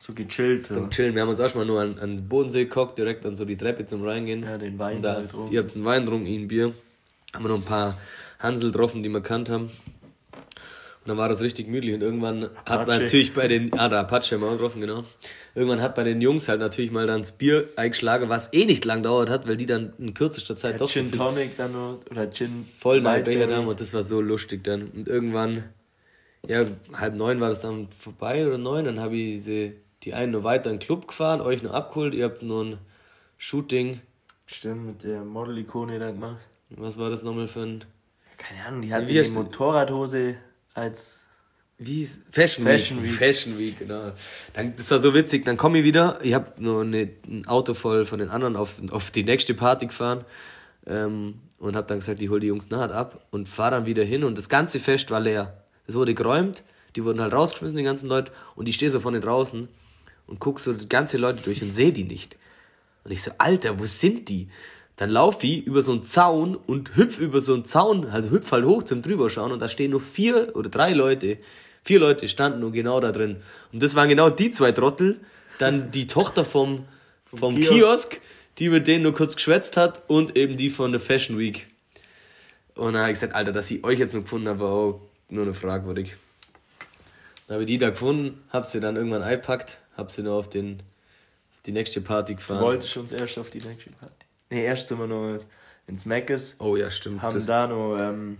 so gechillt. Zum Chillen. Wir haben uns erstmal nur an, an den Bodensee geguckt, direkt an so die Treppe zum Reingehen. Ja, den Wein da, halt getrunken. ihr habt einen Wein ich ein Bier. Haben wir noch ein paar Hansel getroffen, die wir kannt haben. Und dann war das richtig gemütlich. Und irgendwann hat man Apache. natürlich bei den, ah, der Apache haben wir auch getroffen, genau. Irgendwann hat bei den Jungs halt natürlich mal dann das Bier eingeschlagen, was eh nicht lang dauert hat, weil die dann in kürzester Zeit doch so Gin viel Tonic dann nur, oder Gin voll. Becher da haben und das war so lustig dann. Und irgendwann, ja, halb neun war das dann vorbei oder neun, dann habe ich diese, die einen nur weiter in den Club gefahren, euch nur abgeholt, ihr habt nur ein Shooting. Stimmt, mit der Model-Ikone da gemacht. Was war das nochmal für ein. Keine Ahnung, die hat Wie die Motorradhose als Wie hieß Fashion, Fashion Week. Week. Fashion Week, genau. Dann, das war so witzig. Dann komme ich wieder. Ich habe nur eine, ein Auto voll von den anderen auf, auf die nächste Party gefahren. Ähm, und habe dann gesagt, ich hol die Jungs nahe ab und fahre dann wieder hin. Und das ganze Fest war leer. Es wurde geräumt. Die wurden halt rausgeschmissen, die ganzen Leute. Und ich stehe so vorne draußen und guck so die ganze Leute durch und sehe die nicht. Und ich so, Alter, wo sind die? Dann lauf ich über so einen Zaun und hüpf über so einen Zaun, also hüpf halt hoch zum drüberschauen und da stehen nur vier oder drei Leute. Vier Leute standen nur genau da drin. Und das waren genau die zwei Trottel. Dann die Tochter vom, vom Kiosk. Kiosk, die mit denen nur kurz geschwätzt hat und eben die von der Fashion Week. Und dann habe ich gesagt, Alter, dass ich euch jetzt noch gefunden habe, auch nur eine fragwürdig. Dann habe ich die da gefunden, hab sie dann irgendwann eingepackt, hab sie noch auf, den, auf die nächste Party gefahren. wollte schon erst auf die nächste Party. Nee, erst sind wir noch ins Meckes, Oh ja, stimmt. haben da noch, ähm,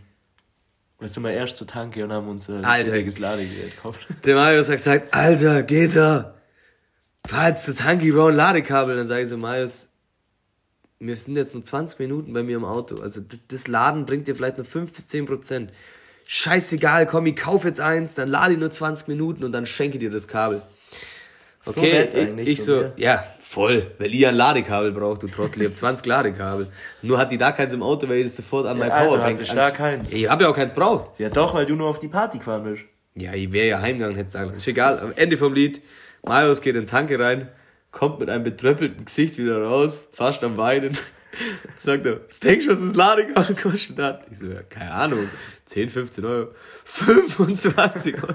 wir sind wir erst zur Tanke und haben uns ein Alter. billiges Ladegerät gekauft. Der Marius hat gesagt, Alter, geht da. Fahr jetzt zur Tanki, wir brauchen ein Ladekabel. Dann sage ich so, Marius, wir sind jetzt nur 20 Minuten bei mir im Auto. Also das, das Laden bringt dir vielleicht nur 5 bis 10 Prozent. Scheißegal, komm, ich kauf jetzt eins, dann lade ich nur 20 Minuten und dann schenke dir das Kabel. So Okay, nett ich, ich so, dir. ja, voll, weil ihr ein Ladekabel braucht, du Trottel, ich hab 20 Ladekabel. Nur hat die da keins im Auto, weil ich das sofort an Ja, mein also Powerbank ich da keins. Ich hab ja auch keins braucht. Ja doch, weil du nur auf die Party gefahren bist. Ja, ich wäre ja heimgegangen, hätte sagen. Ist egal, am Ende vom Lied, Marius geht in den Tanke rein, kommt mit einem betröppelten Gesicht wieder raus, fast am Weinen. Sagt er, was denkst du, was das Ladekabel gekostet hat? Ich so, ja, keine Ahnung, 10, 15 Euro. 25 Euro.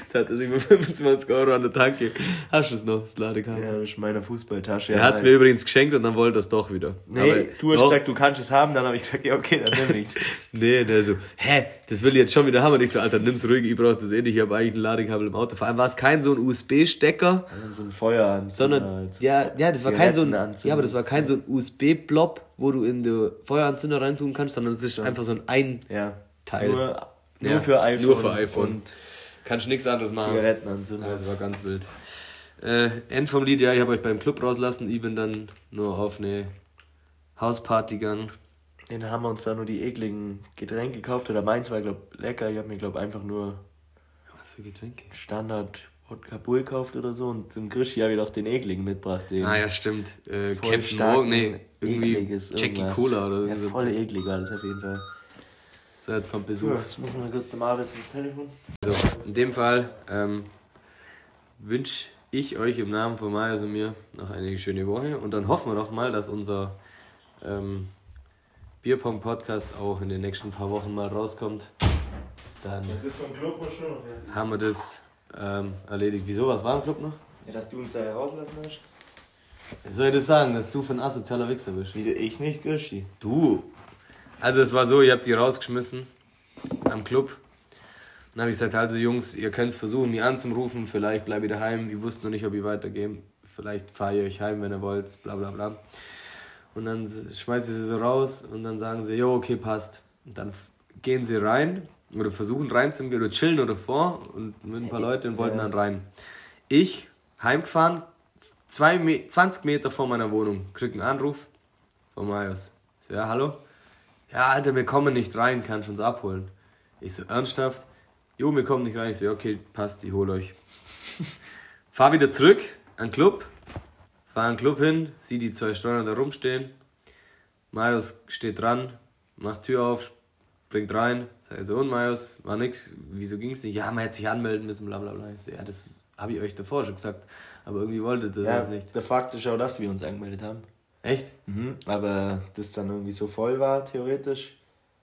Jetzt hat er sich für 25 Euro an der Tanke. Hast du es noch, das Ladekabel? Ja, das ist meine Fußballtasche. Er hat es mir übrigens geschenkt und dann wollte er es doch wieder. Nee, Aber du hast doch- gesagt, du kannst es haben, dann habe ich gesagt, ja okay, dann nimm ich's. Nee, der so, hä, das will ich jetzt schon wieder haben. Und ich so, Alter, nimm's ruhig, ich brauch das eh nicht. Ich habe eigentlich ein Ladekabel im Auto. Vor allem war es kein so ein USB-Stecker, so ein Feueranzünder. sondern, ja, ja, das war kein so ein, ja, aber das war kein so ein USB-Blob, wo du in den Feueranzünder reintun kannst, sondern es ist einfach so ein ein Ja. Teil. Nur, nur Ja, für iPhone. Nur für iPhone. Und Kannst nichts anderes machen. Zigarettenanzünder. Ja, das war ganz wild. Äh, End vom Lied, ja, ich habe euch beim Club rauslassen. Ich bin dann nur auf eine Hausparty gegangen. Den haben wir uns da nur die ekligen Getränke gekauft. Oder meins war, glaub lecker. Ich habe mir, glaub einfach nur Was für Getränke? Standard Wodka Bull gekauft oder so. Und zum Krischi habe ich doch den ekligen mitgebracht. Den Ah ja, stimmt. Äh, Captain Morgan, nee, irgendwie Jackie irgendwas. Cola oder Ja, so. voll eklig war das auf jeden Fall. So, jetzt kommt Besuch. jetzt muss man kurz zum Aris ins Telefon. So, in dem Fall ähm, wünsche ich euch im Namen von Marius und mir noch eine schöne Woche und dann hoffen wir doch mal, dass unser ähm, Bierpong-Podcast auch in den nächsten paar Wochen mal rauskommt. Dann Das vom Club muss schon noch werden. haben wir das ähm, erledigt. Wieso? Was war im Club noch? Ja, dass du uns da herauslassen hast. Soll ich das sagen, dass du für ein asozialer Wichser bist? Wie, ich nicht, Krischi. Du. Also es war so, ihr habt die rausgeschmissen am Club. Dann habe ich gesagt, also Jungs, ihr könnt es versuchen, mich anzurufen, vielleicht bleibe ich daheim. Ich wusste noch nicht, ob ich weitergehe. Vielleicht fahre ich euch heim, wenn ihr wollt, bla bla bla. Und dann schmeiße ich sie so raus und dann sagen sie, jo, okay, passt. Und dann gehen sie rein oder versuchen reinzugehen oder chillen oder vor und mit ein paar Leuten und wollten dann rein. Ich, heimgefahren, zwei Me 20 Meter vor meiner Wohnung, krieg einen Anruf von Marius. So, ja, hallo? Ja, Alter, wir kommen nicht rein, kannst du uns abholen? Ich so, ernsthaft? Jo, wir kommen nicht rein. Ich so, okay, passt, ich hol euch. Fahr wieder zurück an den Club, fahr an den Club hin, sieh die zwei Steuern da rumstehen. Marius steht dran, macht Tür auf, springt rein. Sag ich so, und Marius, war nix, wieso ging's nicht? Ja, man hätte sich anmelden müssen, bla bla bla. Ich so, ja, das habe ich euch davor schon gesagt, aber irgendwie wolltet ihr Ja, das nicht. der Fakt ist auch, dass wir uns angemeldet haben. Echt? Mhm. Aber das dann irgendwie so voll war, theoretisch,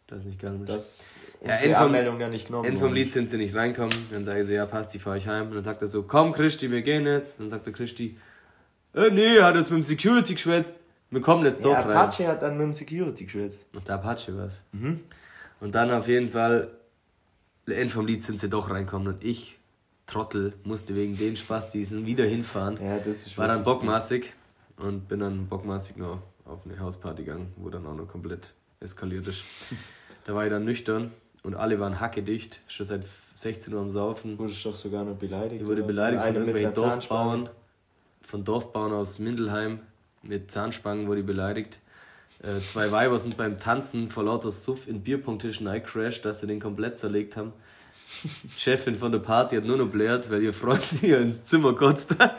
Das ist nicht gegangen. dass Ja, End vom- Anmeldung dann nicht genommen End vom. Lied sind sie nicht reinkommen. Dann sage ich so, ja passt, die fahre ich heim. Und dann sagt er so, komm Christi, wir gehen jetzt. Dann sagt der Christi, äh, nee, er hat jetzt mit dem Security geschwätzt. Wir kommen jetzt doch Ja, rein. Apache hat dann mit dem Security geschwätzt. Noch der Apache war's. Mhm. Und dann auf jeden Fall, End vom Lied sind sie doch reinkommen. Und ich, Trottel, musste wegen den Spaß diesen wieder hinfahren. Ja, das ist War dann bockmaßig und bin dann bockmaßig nur auf eine Hausparty gegangen, wo dann auch noch komplett eskaliert ist. da war ich dann nüchtern und alle waren hackedicht, schon seit 16 Uhr am Saufen. Wurde ich doch sogar noch beleidigt. Ich wurde beleidigt von irgendwelchen Dorfbauern, von Dorfbauern aus Mindelheim. Mit Zahnspangen wurde ich beleidigt. Äh, zwei Weiber sind beim Tanzen vor lauter Suff in Bierpunktischen eingecrashed, dass sie den komplett zerlegt haben. Die Chefin von der Party hat nur noch blärt, weil ihr Freund ihr ins Zimmer kotzt hat.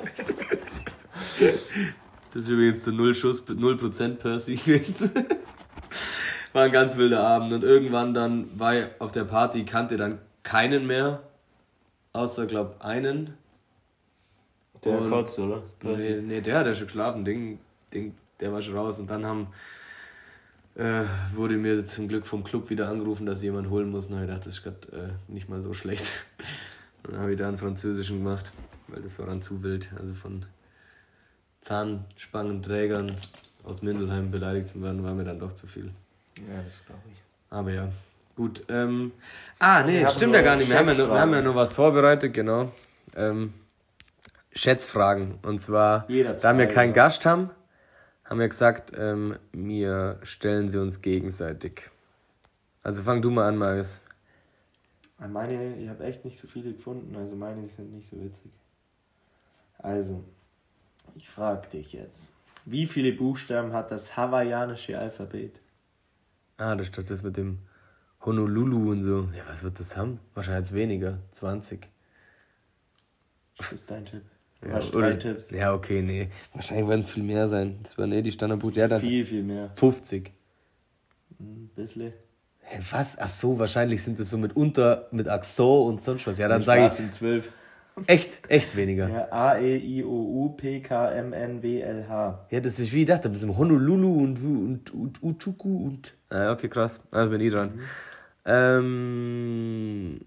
Das ist übrigens der Null-Schuss, 0% Percy gewesen. War ein ganz wilder Abend. Und irgendwann dann war ich auf der Party, kannte dann keinen mehr. Außer, glaub, einen. Der Und- kotzt, oder? Nee, nee, der hat ja schon geschlafen. Ding, Ding, der war schon raus. Und dann haben, äh, wurde mir zum Glück vom Club wieder angerufen, dass jemand holen muss. Und ich gedacht, das ist gerade äh, nicht mal so schlecht. Und dann habe ich da einen französischen gemacht, weil das war dann zu wild. Also von Zahnspangenträgern aus Mindelheim beleidigt zu werden, war mir dann doch zu viel. Ja, das glaube ich. Aber ja, gut. Ähm, ah, nee, stimmt ja gar nicht. Wir haben ja, nur, wir haben ja nur was vorbereitet, genau. Ähm, Schätzfragen. Und zwar, Jeder da wir keinen. Gast haben, haben wir gesagt, ähm, wir stellen sie uns gegenseitig. Also fang du mal an, Marius. Meine, ich habe echt nicht so viele gefunden, also meine sind nicht so witzig. Also, ich frage dich jetzt. Wie viele Buchstaben hat das hawaiianische Alphabet? Ah, das steht das mit dem Honolulu und so. Ja, was wird das haben? Wahrscheinlich weniger. 20. Das ist dein Tipp. Ja, oder, Tipps. ja, okay, nee. Wahrscheinlich werden es viel mehr sein. Das waren eh die Standardbuchstaben. Ja, viel, viel mehr. 50. Ein bisschen. Hey, was? Ach so, wahrscheinlich sind das so mit Unter, mit Axor und sonst was. Ja, dann sage ich. sind 12 echt, echt weniger. Ja. Ja, A, E, I, O, U, P, K, M, N, W, L, H. das ist wie ich dachte, ein bisschen Honolulu und, und, und Uchuku und. Ah, okay, krass. Also bin ich dran. Ähm,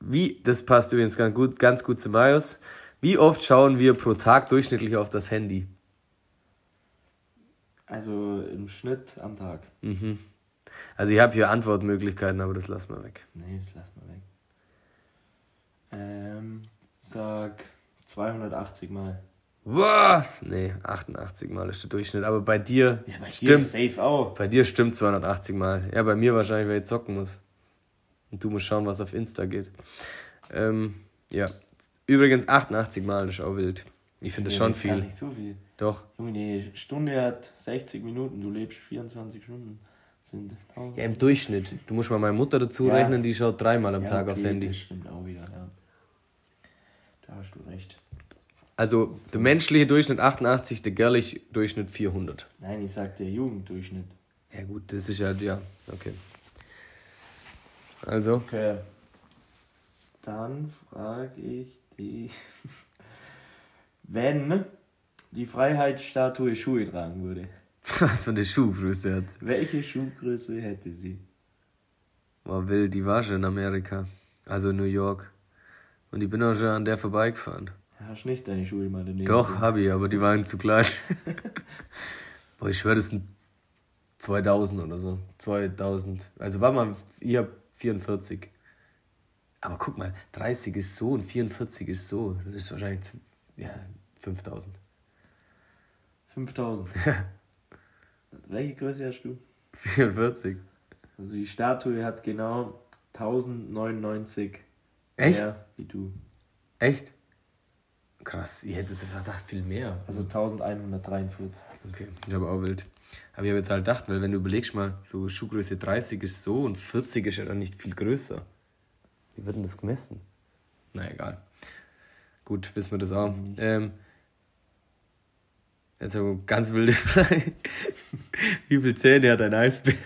wie, das passt übrigens ganz gut, ganz gut zu Marius. Wie oft schauen wir pro Tag durchschnittlich auf das Handy? Also im Schnitt am Tag. Mhm. Also ich habe hier Antwortmöglichkeiten, aber das lassen wir weg. Nee, das lassen wir weg. Ähm, sag 280 Mal. Was? Nee, 88 Mal ist der Durchschnitt. Aber bei dir Ja, bei dir stimmt. safe auch. Bei dir stimmt 280 Mal. Ja, bei mir wahrscheinlich, weil ich zocken muss. Und du musst schauen, was auf Insta geht. Ähm, ja. Übrigens 88 Mal, ist auch wild. Ich finde das Ja, schon ist gar viel. nicht so viel. Doch. Junge, die Stunde hat 60 Minuten, du lebst 24 Stunden. Sind Ja, im Durchschnitt. Du musst mal meine Mutter dazu Ja. rechnen, die schaut dreimal am Ja, Tag okay, aufs Handy. Das stimmt auch wieder, ja. Da hast du recht. Also der menschliche Durchschnitt 88, der girlig Durchschnitt 400. Nein, ich sag der Jugenddurchschnitt. Ja gut, das ist ja, ja, okay. Also, Okay. Dann frage ich dich, wenn die Freiheitsstatue Schuhe tragen würde, was für eine Schuhgröße hat welche Schuhgröße hätte sie? War wild, die war schon in Amerika. Also in New York. Und ich bin auch schon an der vorbeigefahren. Hast nicht deine Schuhe mal daneben? Doch, hab ich, aber die waren zu klein. Boah, ich schwör, das sind 2000 oder so. 2000. Also war mal, ich hab 44. Aber guck mal, 30 ist so und 44 ist so. Das ist wahrscheinlich, ja, 5000. 5000. Welche Größe hast du? 44. Also die Statue hat genau 1099 Echt? mehr wie du. Echt? Krass, ich hätte es gedacht, viel mehr. Also 1143. Okay, ich habe auch wild. Aber ich habe jetzt halt gedacht, weil wenn du überlegst mal, so Schuhgröße 30 ist so und 40 ist ja dann nicht viel größer. Wie wird denn das gemessen? Na egal. Gut, wissen wir das auch. Ähm, jetzt eine ganz wilde Frage. Wie viele Zähne hat ein Eisbär?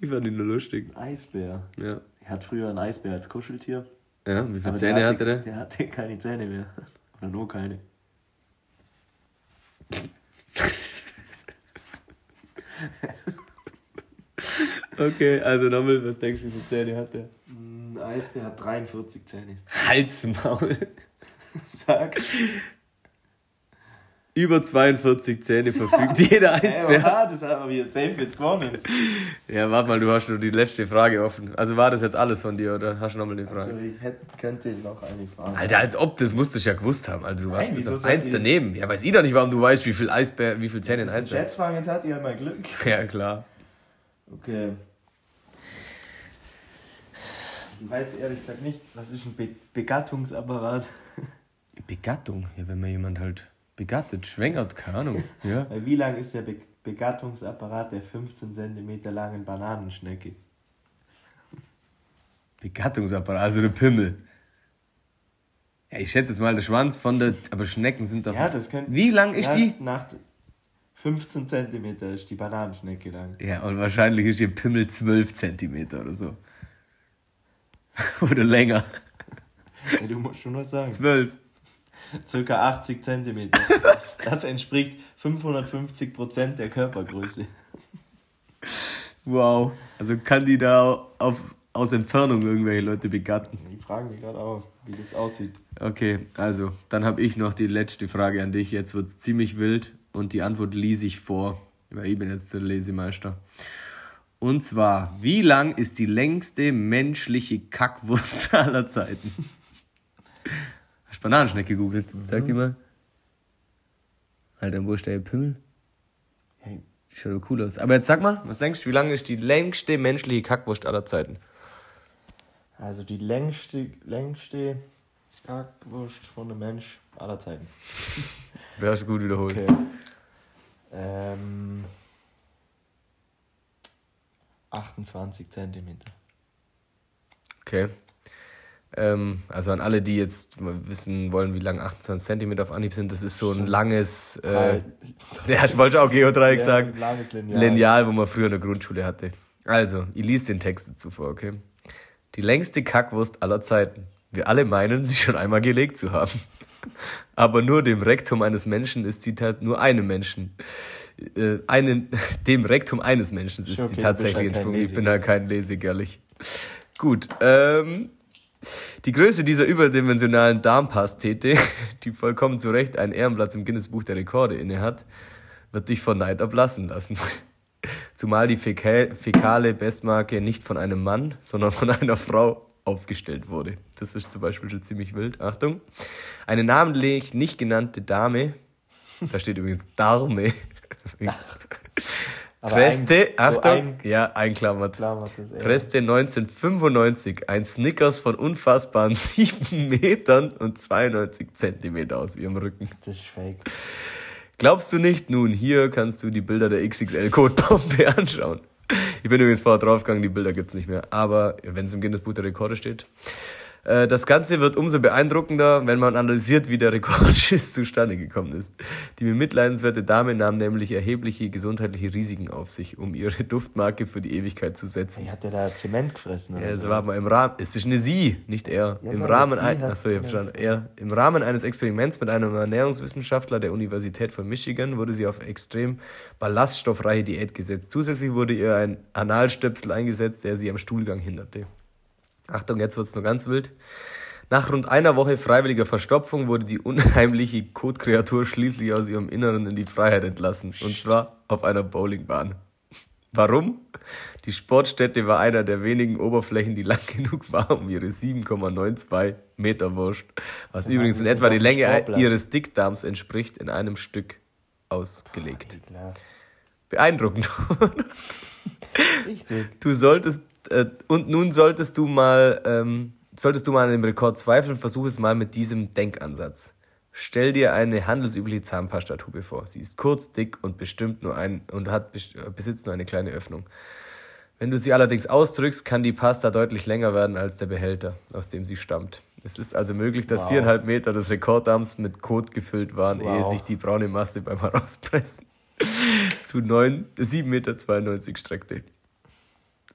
Die fand ich nur lustig. Eisbär. Ja. Er hat früher einen Eisbär als Kuscheltier. Ja, wie viele Zähne der hatte der? Der hatte keine Zähne mehr. Oder nur keine. Okay, also nochmal, was denkst du, wie viele Zähne hat der? Ein Eisbär hat 43 Zähne. Halsmaul. Sag. Über 42 Zähne verfügt jeder Ey, Eisbär. oha, das haben wir safe jetzt gewonnen. Ja, warte mal, du hast nur die letzte Frage offen. Also war das jetzt alles von dir oder hast du nochmal eine Frage? Also ich hätte, könnte noch eine Frage. Alter, als ob, das musstest du ja gewusst haben. Alter, du warst bis auf eins daneben. Ja, weiß ich doch nicht, warum du weißt, wie viel Eisbär, wie viel Zähne ein Eisbär hat. Schätzfragen, jetzt hat ihr mal Glück. Ja, klar. Okay. Also ich weiß ehrlich gesagt nicht, was ist ein Be Begattungsapparat? Begattung, ja, wenn man jemand halt begattet, schwängert, keine Ahnung. Ja. Wie lang ist der Be Begattungsapparat der 15 cm langen Bananenschnecke? Begattungsapparat, also der Pimmel. Ja, ich schätze jetzt mal der Schwanz von der, aber Schnecken sind doch. Ja, das könnte. Wie lang ist ja, die? Nach 15 cm ist die Bananenschnecke lang. Ja, und wahrscheinlich ist ihr Pimmel 12 Zentimeter oder so. oder länger. Ja, du musst schon was sagen. 12. Circa 80 cm. Das, das entspricht 550 Prozent der Körpergröße. Wow. Also kann die da auf, aus Entfernung irgendwelche Leute begatten. Die fragen mich gerade auch, wie das aussieht. Okay, also, dann habe ich noch die letzte Frage an dich. Jetzt wird es ziemlich wild und die Antwort lese ich vor, weil ich bin jetzt der Lesemeister. Und zwar, wie lang ist die längste menschliche Kackwurst aller Zeiten? Bananenschnecke gegoogelt? Sag die mal. Alter, wo ist der Pimmel? Hey. Schaut aber cool aus. Aber jetzt sag mal, was denkst du, wie lang ist die längste menschliche Kackwurst aller Zeiten? Also die längste, längste Kackwurst von einem Mensch aller Zeiten. Hast du gut wiederholt? Okay. Ähm, 28 Zentimeter. Okay. Ähm, also an alle, die jetzt wissen wollen, wie lang 28 cm auf Anhieb sind, das ist so ein langes, äh, ja, ich wollte auch Geodreieck sagen, langes Lineal. Lineal, wo man früher in der Grundschule hatte. Also, ich lese den Text dazu vor, okay? Die längste Kackwurst aller Zeiten. Wir alle meinen, sie schon einmal gelegt zu haben. Aber nur dem Rektum eines Menschen ist sie nur einem Menschen. Äh, einen, dem Rektum eines Menschen ist sie okay, bist tatsächlich halt entsprungen. Ich bin da kein Lesegerlich. Gut, ähm, die Größe dieser überdimensionalen Darmpastete, die vollkommen zu Recht einen Ehrenplatz im Guinness-Buch der Rekorde innehat, wird dich vor Neid ablassen lassen. Zumal die fäka fäkale Bestmarke nicht von einem Mann, sondern von einer Frau aufgestellt wurde. Das ist zum Beispiel schon ziemlich wild. Achtung. Eine namentlich nicht genannte Dame, da steht übrigens Darme, Aber presste, ein- so Achtung, ein- ja, einklammert, Klammert das, ey. presste 1995 ein Snickers von unfassbaren 7 Metern und 92 Zentimeter aus ihrem Rücken. Das ist fake. Glaubst du nicht? Nun, hier kannst du die Bilder der XXL-Codebombe anschauen. Ich bin übrigens vorher draufgegangen, die Bilder gibt's nicht mehr. Aber wenn es im Guinness Buch der Rekorde steht. Äh, Das Ganze wird umso beeindruckender, wenn man analysiert, wie der Rekordschiss zustande gekommen ist. Die bemitleidenswerte Dame nahm nämlich erhebliche gesundheitliche Risiken auf sich, um ihre Duftmarke für die Ewigkeit zu setzen. Ey, hat der da Zement gefressen? Ja, oder es so? war aber im Rahmen, es ist eine Sie, nicht er. Ja, Im Rahmen, ein, achso, ich verstanden. er, Im Rahmen eines Experiments mit einem Ernährungswissenschaftler der Universität von Michigan wurde sie auf extrem ballaststoffreiche Diät gesetzt. Zusätzlich wurde ihr ein Analstöpsel eingesetzt, der sie am Stuhlgang hinderte. Achtung, jetzt wird's noch ganz wild. Nach rund einer Woche freiwilliger Verstopfung wurde die unheimliche Kotkreatur schließlich aus ihrem Inneren in die Freiheit entlassen. Und zwar auf einer Bowlingbahn. Warum? Die Sportstätte war einer der wenigen Oberflächen, die lang genug war, um ihre 7,92 Meter Wurst, was So übrigens in etwa die Länge Sportplatz. ihres Dickdarms entspricht, in einem Stück ausgelegt. Klar. Beeindruckend. Richtig. Du solltest, äh, und nun solltest du mal, ähm, solltest du mal an dem Rekord zweifeln, versuch es mal mit diesem Denkansatz. Stell dir eine handelsübliche Zahnpastatube vor. Sie ist kurz, dick und bestimmt nur ein und hat bes- besitzt nur eine kleine Öffnung. Wenn du sie allerdings ausdrückst, kann die Pasta deutlich länger werden als der Behälter, aus dem sie stammt. Es ist also möglich, dass Wow. viereinhalb Meter des Rekorddarms mit Kot gefüllt waren, ehe Wow. sich die braune Masse beim Herauspressen zu 9, 7,92 Meter streckte.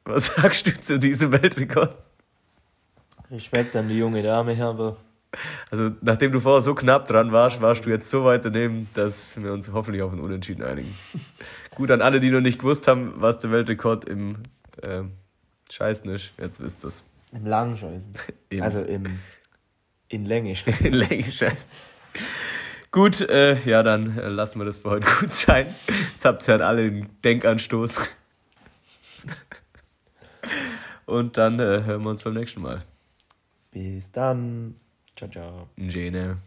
Was sagst du zu diesem Weltrekord? Respekt an die junge Dame, aber Also, nachdem du vorher so knapp dran warst, warst du jetzt so weit daneben, dass wir uns hoffentlich auf einen Unentschieden einigen. Gut, an alle, die noch nicht gewusst haben, was der Weltrekord im äh, Scheißen ist, jetzt wisst ihr's. im Langscheißen. Im- Also im, in Länge. In Länge scheißen. Gut, äh, ja, dann äh, lassen wir das für heute gut sein. Jetzt habt ihr halt alle einen Denkanstoß. Und dann äh, hören wir uns beim nächsten Mal. Bis dann. Ciao, ciao. Jene.